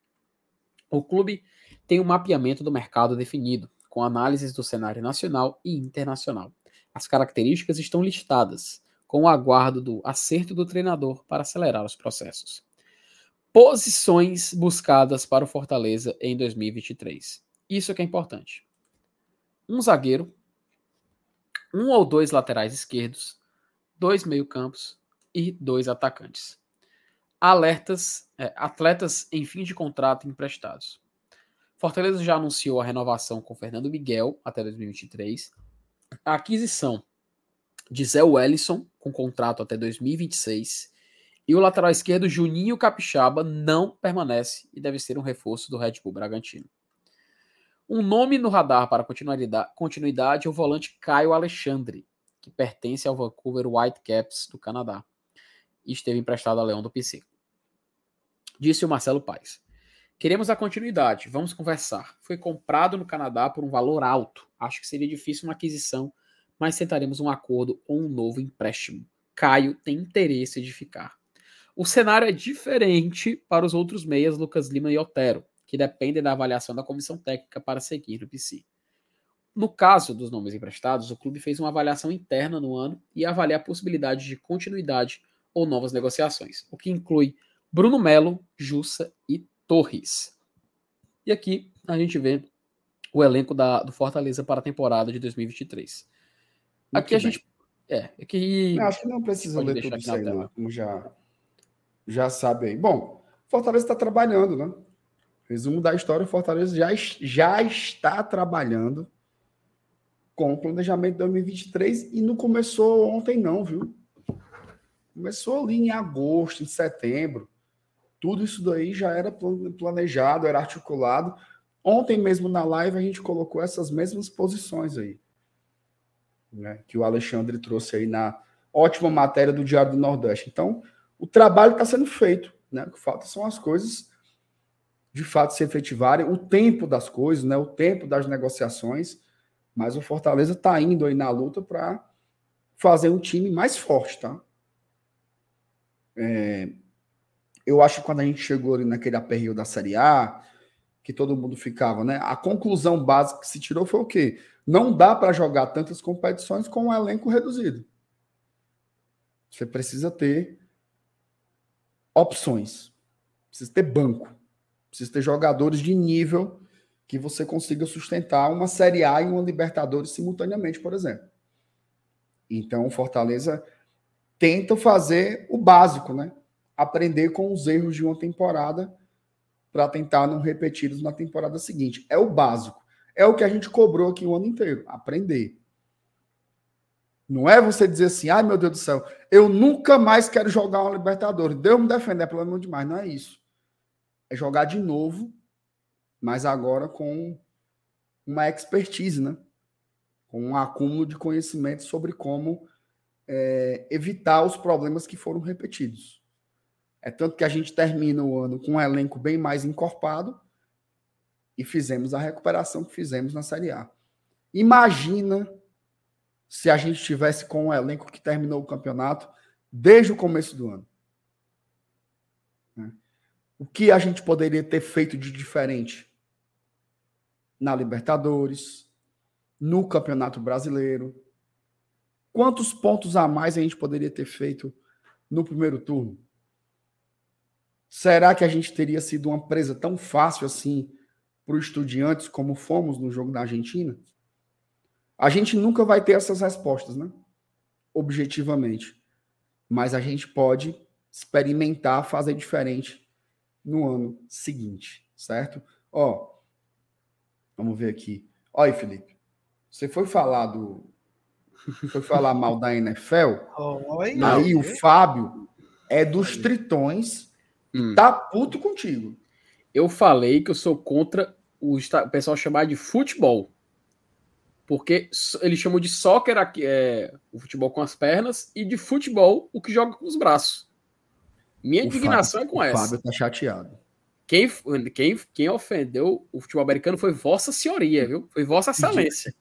O clube tem um mapeamento do mercado definido, com análises do cenário nacional e internacional. As características estão listadas, com o aguardo do acerto do treinador para acelerar os processos. Posições buscadas para o Fortaleza em 2023. Isso que é importante. Um zagueiro, um ou dois laterais esquerdos, dois meio-campos e dois atacantes. Alertas, é, atletas em fim de contrato emprestados. Fortaleza já anunciou a renovação com Fernando Miguel até 2023. A aquisição de Zé Wellison, com contrato até 2026. E o lateral esquerdo, Juninho Capixaba, não permanece e deve ser um reforço do Red Bull Bragantino. Um nome no radar para continuidade é o volante Caio Alexandre, que pertence ao Vancouver Whitecaps do Canadá e esteve emprestado a Leão do PC. Disse o Marcelo Paes. Queremos a continuidade, vamos conversar. Foi comprado no Canadá por um valor alto. Acho que seria difícil uma aquisição, mas tentaremos um acordo ou um novo empréstimo. Caio tem interesse de ficar. O cenário é diferente para os outros meias, Lucas Lima e Otero que dependem da avaliação da comissão técnica para seguir no PC. No caso dos nomes emprestados, o clube fez uma avaliação interna no ano e avalia a possibilidade de continuidade ou novas negociações, o que inclui Bruno Melo, Jussa e Torres. E aqui a gente vê o elenco da, do Fortaleza para a temporada de 2023. Muito aqui a gente. É, aqui. Não, acho que não precisa ler tudo isso aí, não, como já, já sabe aí. Bom, Fortaleza está trabalhando, né? Resumo da história: o Fortaleza já, já está trabalhando com o planejamento de 2023 e não começou ontem, não, viu? Começou ali em agosto, em setembro. Tudo isso daí já era planejado, era articulado. Ontem mesmo na live a gente colocou essas mesmas posições aí. Né, que o Alexandre trouxe aí na ótima matéria do Diário do Nordeste. Então, o trabalho está sendo feito. Né? O que falta são as coisas de fato se efetivarem, o tempo das coisas, né, o tempo das negociações, mas o Fortaleza está indo aí na luta para fazer um time mais forte, tá? É, eu acho que quando a gente chegou ali naquele aperreio da Série A, que todo mundo ficava, né? A conclusão básica que se tirou foi o quê? Não dá para jogar tantas competições com um elenco reduzido. Você precisa ter opções. Precisa ter banco. Precisa ter jogadores de nível que você consiga sustentar uma Série A e uma Libertadores simultaneamente, por exemplo. Então, Fortaleza tenta fazer o básico, né? Aprender com os erros de uma temporada para tentar não repeti-los na temporada seguinte. É o básico. É o que a gente cobrou aqui o ano inteiro. Aprender. Não é você dizer assim, ai meu Deus do céu, eu nunca mais quero jogar uma Libertadores. Deus me defender, é menos demais. Não é isso é jogar de novo, mas agora com uma expertise, né? Com um acúmulo de conhecimento sobre como é, evitar os problemas que foram repetidos. É tanto que a gente termina o ano com um elenco bem mais encorpado e fizemos a recuperação que fizemos na Série A. Imagina se a gente tivesse com um elenco que terminou o campeonato desde o começo do ano. Né? O que a gente poderia ter feito de diferente? Na Libertadores, no Campeonato Brasileiro. Quantos pontos a mais a gente poderia ter feito no primeiro turno? Será que a gente teria sido uma presa tão fácil assim para os estudiantes como fomos no jogo da Argentina? A gente nunca vai ter essas respostas, né? Objetivamente. Mas a gente pode experimentar fazer diferente no ano seguinte, certo? Ó, vamos ver aqui. Olha Felipe. Você foi falar do. Foi falar mal da NFL. Oi, aí o Fábio é dos tritões hum. tá puto contigo. Eu falei que eu sou contra o, o pessoal chamar de futebol. Porque eles chamam de soccer aqui, é, o futebol com as pernas e de futebol o que joga com os braços. Minha o indignação Fábio, é com essa. O Fábio tá chateado. Quem, quem, quem ofendeu o futebol americano foi Vossa Senhoria, viu? Foi Vossa Excelência.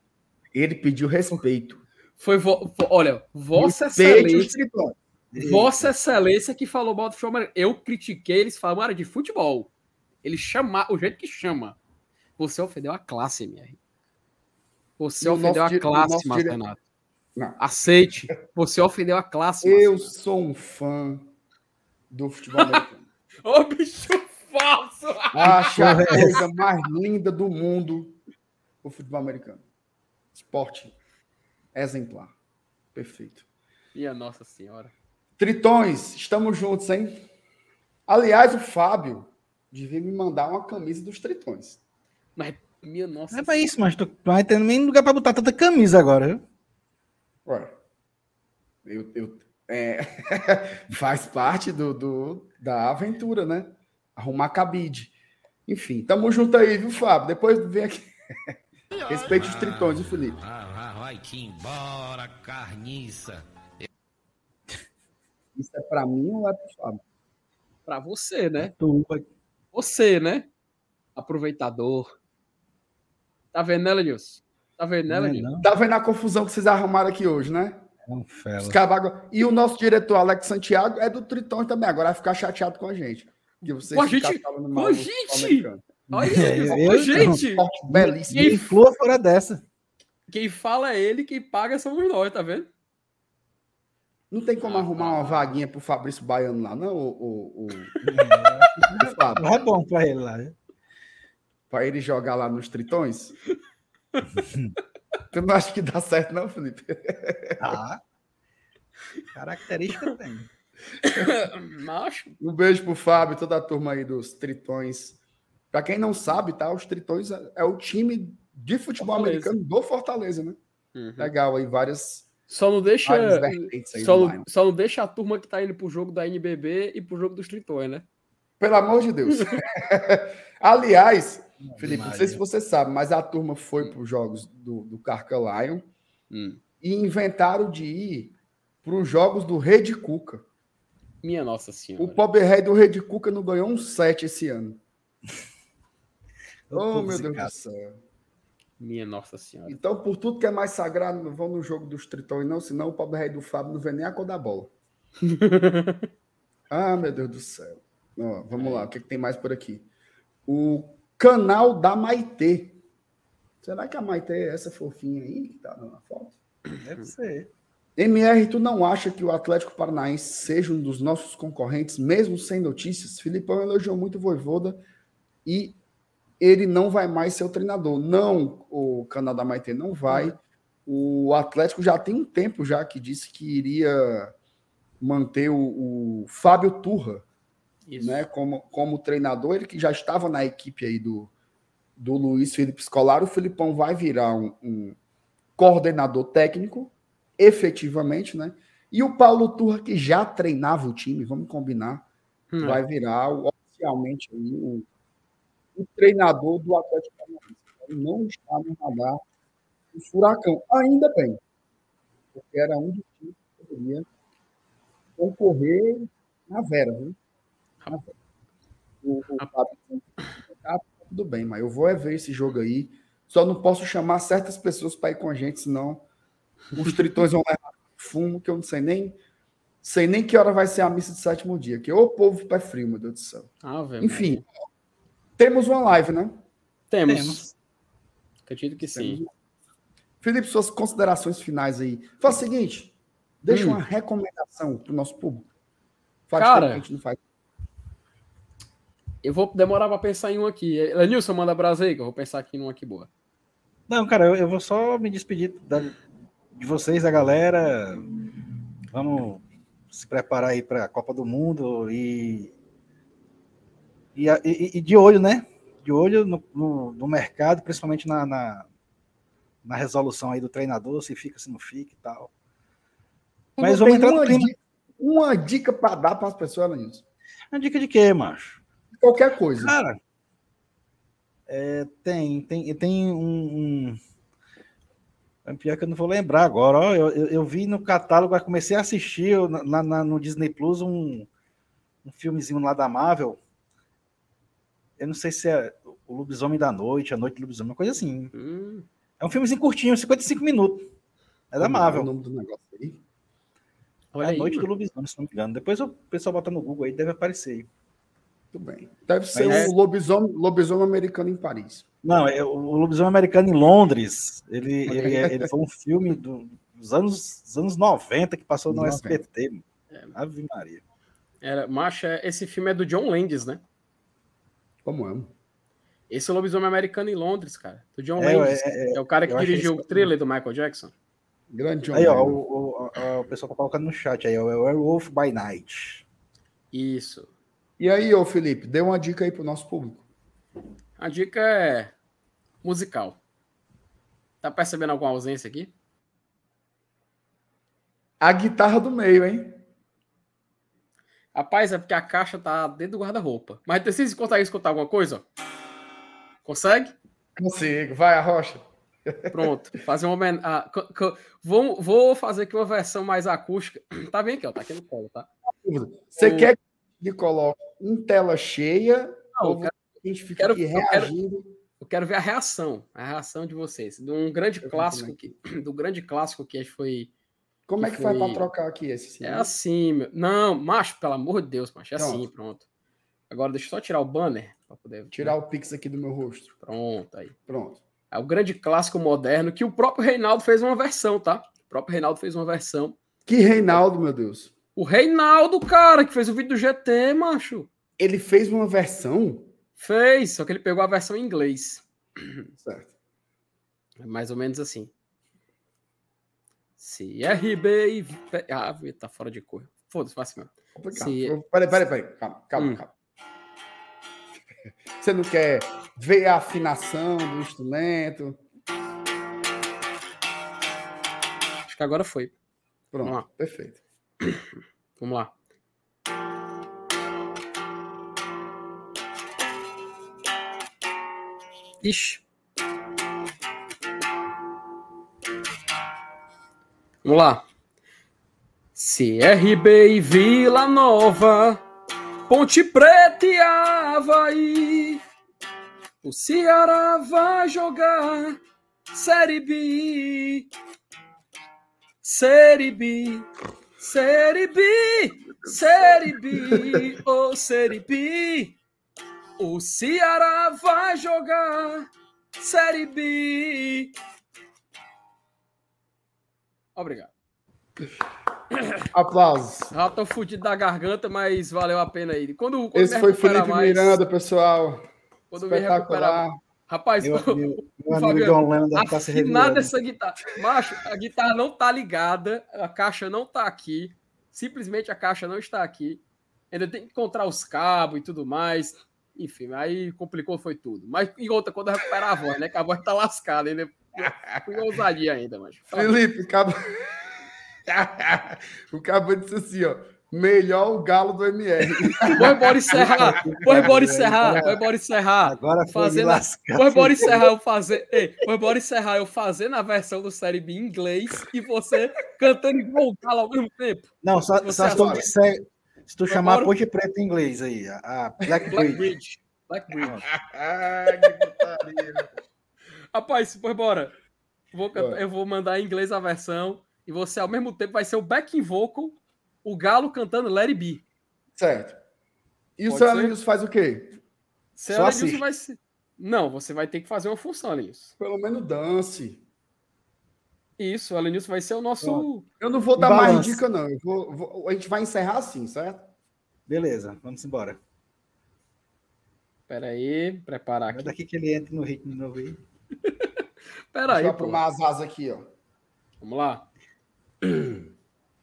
Ele pediu respeito. Foi, vo, olha, Vossa Excelência. Vossa Excelência que falou mal do futebol americano. Eu critiquei, eles falaram de futebol. Ele chama, o jeito que chama. Você ofendeu a classe, MR. Você no ofendeu a classe. Dire... Aceite. Você ofendeu a classe. Eu sou um fã do futebol americano. Ô, bicho falso! Acho a coisa mais linda do mundo o futebol americano. Esporte exemplar. Perfeito. Minha Nossa Senhora. Tritões, estamos juntos, hein? Aliás, o Fábio devia me mandar uma camisa dos Tritões. Mas minha nossa. É pra isso, mas tu vai ter nem lugar pra botar tanta camisa agora, viu? Ué. Eu, eu, é, faz parte do, do, da aventura, né? Arrumar cabide. Enfim, tamo junto aí, viu, Fábio? Depois vem aqui. Respeite os tritões, viu, Felipe? Ah, vai que embora, carniça. Isso é pra mim ou é pro Fábio? Pra você, né? Você, né? Aproveitador. Tá vendo, né, Lenilson? Tá vendo, né? Tá vendo a confusão que vocês arrumaram aqui hoje, né? É um fela. E o nosso diretor, Alex Santiago, é do Tritão também. Agora vai ficar chateado com a gente. Que vocês com a gente. Com a gente. Olha, é, eu, gente. Um belíssimo. Quem flua fora dessa. Quem fala é ele, quem paga somos nós, tá vendo? Não tem como arrumar uma vaguinha pro Fabrício Baiano lá, não? O, o, o... É, é bom pra ele lá. Para ele jogar lá nos Tritões? tu não acha que dá certo, não, Felipe? Ah, característica tem. Macho. Um beijo pro Fábio, toda a turma aí dos Tritões. Para quem não sabe, tá? Os Tritões é, é o time de futebol Fortaleza. americano do Fortaleza, né? Uhum. Legal aí, várias. Só não deixa. Só não, só não deixa a turma que tá indo pro jogo da NBB e pro jogo dos Tritões, né? Pelo amor de Deus. Aliás, Felipe, não sei se você sabe, mas a turma foi para os jogos do, do Carca Lion hum. e inventaram de ir para os jogos do Rede Cuca. Minha Nossa Senhora. O pobre rei do Rede Cuca não ganhou um set esse ano. oh, meu Deus do céu. Minha Nossa Senhora. Então, por tudo que é mais sagrado, não vão no jogo dos Tritões, não, senão o pobre rei do Fábio não vê nem a cor da bola. ah, meu Deus do céu. Ó, vamos é. lá, o que, que tem mais por aqui? O Canal da Maitê. Será que a Maitê é essa fofinha aí que tá na foto? Deve ser. MR, tu não acha que o Atlético Paranaense seja um dos nossos concorrentes, mesmo sem notícias? Filipão elogiou muito o Voivoda e ele não vai mais ser o treinador. Não, o canal da Maitê não vai. O Atlético já tem um tempo já que disse que iria manter o, o Fábio Turra né, como, como treinador, ele que já estava na equipe aí do, do Luiz Felipe Scolaro, o Filipão vai virar um, um coordenador técnico, efetivamente, né? E o Paulo Turra, que já treinava o time, vamos combinar, hum. vai virar oficialmente aí, o, o treinador do Atlético Paranaense. Ele não está no radar do Furacão, ainda bem, porque era um dos times que poderia concorrer na Vera, viu? O, o tá tudo bem, mas eu vou é ver esse jogo aí. Só não posso chamar certas pessoas para ir com a gente, senão os tritões vão levar fumo, que eu não sei nem Sei nem que hora vai ser a missa de sétimo dia, que o povo pé frio, meu Deus do céu. Ah, velho. Enfim, temos uma live, né? Temos. Temos. Acredito que sim. Felipe, suas considerações finais aí. Faz o seguinte, deixa Hum. uma recomendação pro nosso público. Faz Cara, a gente não faz. Eu vou demorar pra pensar em um aqui. Lenilson, manda brasa aí, que eu vou pensar aqui num aqui boa. Não, cara, eu, eu vou só me despedir da- de vocês, da galera. Vamos se preparar aí para a Copa do Mundo e, e, e- e de olho, né? De olho no, no- no mercado, principalmente na, na, na resolução aí do treinador, se fica, se não fica e tal. Mas vamos entrar no uma clima. dica, uma dica para dar para as pessoas, Lenilson. Uma dica de quê, macho? Qualquer coisa. Cara, é, tem, tem, tem um, um- é Pior que eu não vou lembrar agora. Ó, eu, eu, eu vi no catálogo, comecei a assistir eu, na, na- no Disney Plus um, um filmezinho lá da Marvel. Eu não sei se é o Lobisomem da Noite, a Noite do Lobisomem, uma coisa assim. Hum, É um filmezinho curtinho, 55 minutos. É da Como Marvel. o nome do negócio aí? olha É a aí, Noite mano. do Lobisomem, se não me engano. Depois o pessoal bota no Google aí, deve aparecer aí. Tudo bem. Deve ser Mas- o lobisomem, lobisomem americano em Paris. Não, é o Lobisomem Americano em Londres. Ele, ele, é- ele foi um filme do- dos anos, dos anos 90 que passou no 90. SBT. Ave Maria. Era, macho, é- esse filme é do John Landis, né? Como amo. Esse é o lobisomem americano em Londres, cara. Do John É, Landis. é, É, o cara que dirigiu o thriller do Michael Jackson. Grande John Aí, ó, o, o- o pessoal tá colocando no chat aí, ó, é o Werewolf by Night. Isso. E aí, ô Felipe, dê uma dica aí pro nosso público. A dica é musical. Tá percebendo alguma ausência aqui? A guitarra do meio, hein? Rapaz, é porque a caixa tá dentro do guarda-roupa. Mas vocês conseguem escutar alguma coisa? Consegue? Consigo. Vai, a rocha. Pronto. Fazer uma homen- ah, vou, vou fazer aqui uma versão mais acústica. Tá bem aqui, ó. Tá aqui no colo, tá? Você O- quer que ele coloque em tela cheia Não, ou eu quero, a gente fica quero- aqui eu quero- reagindo? eu quero ver a reação. A reação de vocês. De um grande clássico que, do grande clássico que foi. Como é que que faz foi- para trocar aqui esse? É assim, meu. Não, macho, pelo amor de Deus, macho. É Pronto. assim, pronto. Agora deixa eu só tirar o banner para poder. Tirar o pix aqui do meu rosto. Pronto, aí. Pronto. É o grande clássico moderno que o próprio Reinaldo fez uma versão, tá? O próprio Reinaldo fez uma versão. Que Reinaldo, meu Deus. O Reinaldo, cara, que fez o vídeo do GT, macho. Ele fez uma versão? Fez, só que ele pegou a versão em inglês. Certo. É mais ou menos assim. CRB e. Ah, tá fora de cor. Foda-se, assim mesmo. Se- Peraí, peraí, peraí. Calma, calma, Hum. calma. Você não quer ver a afinação do instrumento? Acho que agora foi. Pronto, Vamos lá. perfeito. Vamos lá. Ixi. Vamos lá. CRB e Vila Nova, Ponte Preta e Havaí. O Ceará vai jogar Série B. Série B. Série B. Série B. Ô, Série B. O Ceará vai jogar Série B. Obrigado. Aplausos. Já tô fudido da garganta, mas valeu a pena aí. Quando, quando Esse me foi Felipe mais- Miranda, pessoal. Quando me recuperar. Espetacular. Rapaz, Meu amigo, meu Fabiano, se revirando. essa guitarra. Macho, a guitarra não tá ligada, a caixa não tá aqui. Simplesmente a caixa não está aqui. Ainda tem que encontrar os cabos e tudo mais. Enfim, aí complicou foi tudo. Mas e outra, quando eu recuperar a voz, né? Que a voz tá lascada ainda. Fui ousadia ainda, mas. Felipe, acaba... o cabo disse assim, ó. Melhor o galo do MR. Foi embora encerrar. Foi embora encerrar. Foi embora encerrar. Agora foi Fazendo. Foi embora encerrar eu fazer. Ei, foi embora encerrar eu fazendo a versão do Série B em inglês e você cantando igual o galo ao mesmo tempo. Não, só, só se tu disser, se tu chamar Agora- a Ponte Preta em inglês aí, a, Black Black Bridge. Bridge. Black Bridge. Ai, que putaria. Rapaz, foi embora. Vou eu vou mandar em inglês a versão e você ao mesmo tempo vai ser o backing vocal o Galo cantando Let It Be. Certo. E o Pode seu ser? Alenilson faz o quê? Seu Só vai se... Não, você vai ter que fazer uma função, Elenilson. Pelo menos dance. Isso, o Elenilson vai ser o nosso. Eu não vou dar mais balança. dica, não. Eu vou- vou- a gente vai encerrar assim, certo? Beleza, vamos embora. Pera aí, preparar É aqui. daqui que ele entra no ritmo de novo aí. Pera aí, Deixa eu aprumar as asas aqui, ó. Vamos lá.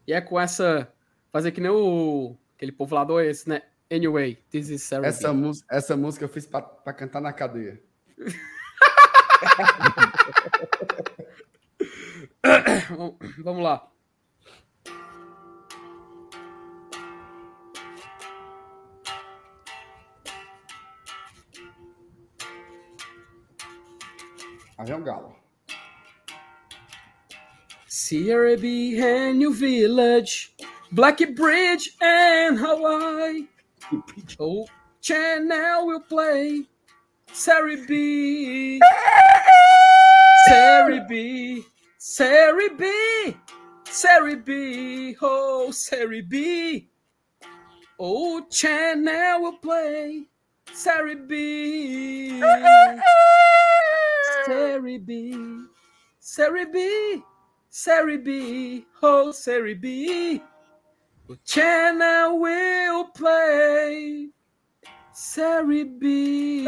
E é com essa. Fazer que nem o. Aquele povo lá do esse, né? Anyway, this is Sarah. Essa, mus- essa música eu fiz pra, pra cantar na cadeia. Vamos lá. Aí vem um o galo. Sierra B and New Village, Black Bridge and Hawaii. Oh, Channel will play. Sari B. Sari B. Sari B. Sari B. Oh, Sari B. Oh, Channel will play. Sari B. Sari B. Sari B. Sari B. Oh, Sari B. The channel will play. Sari B.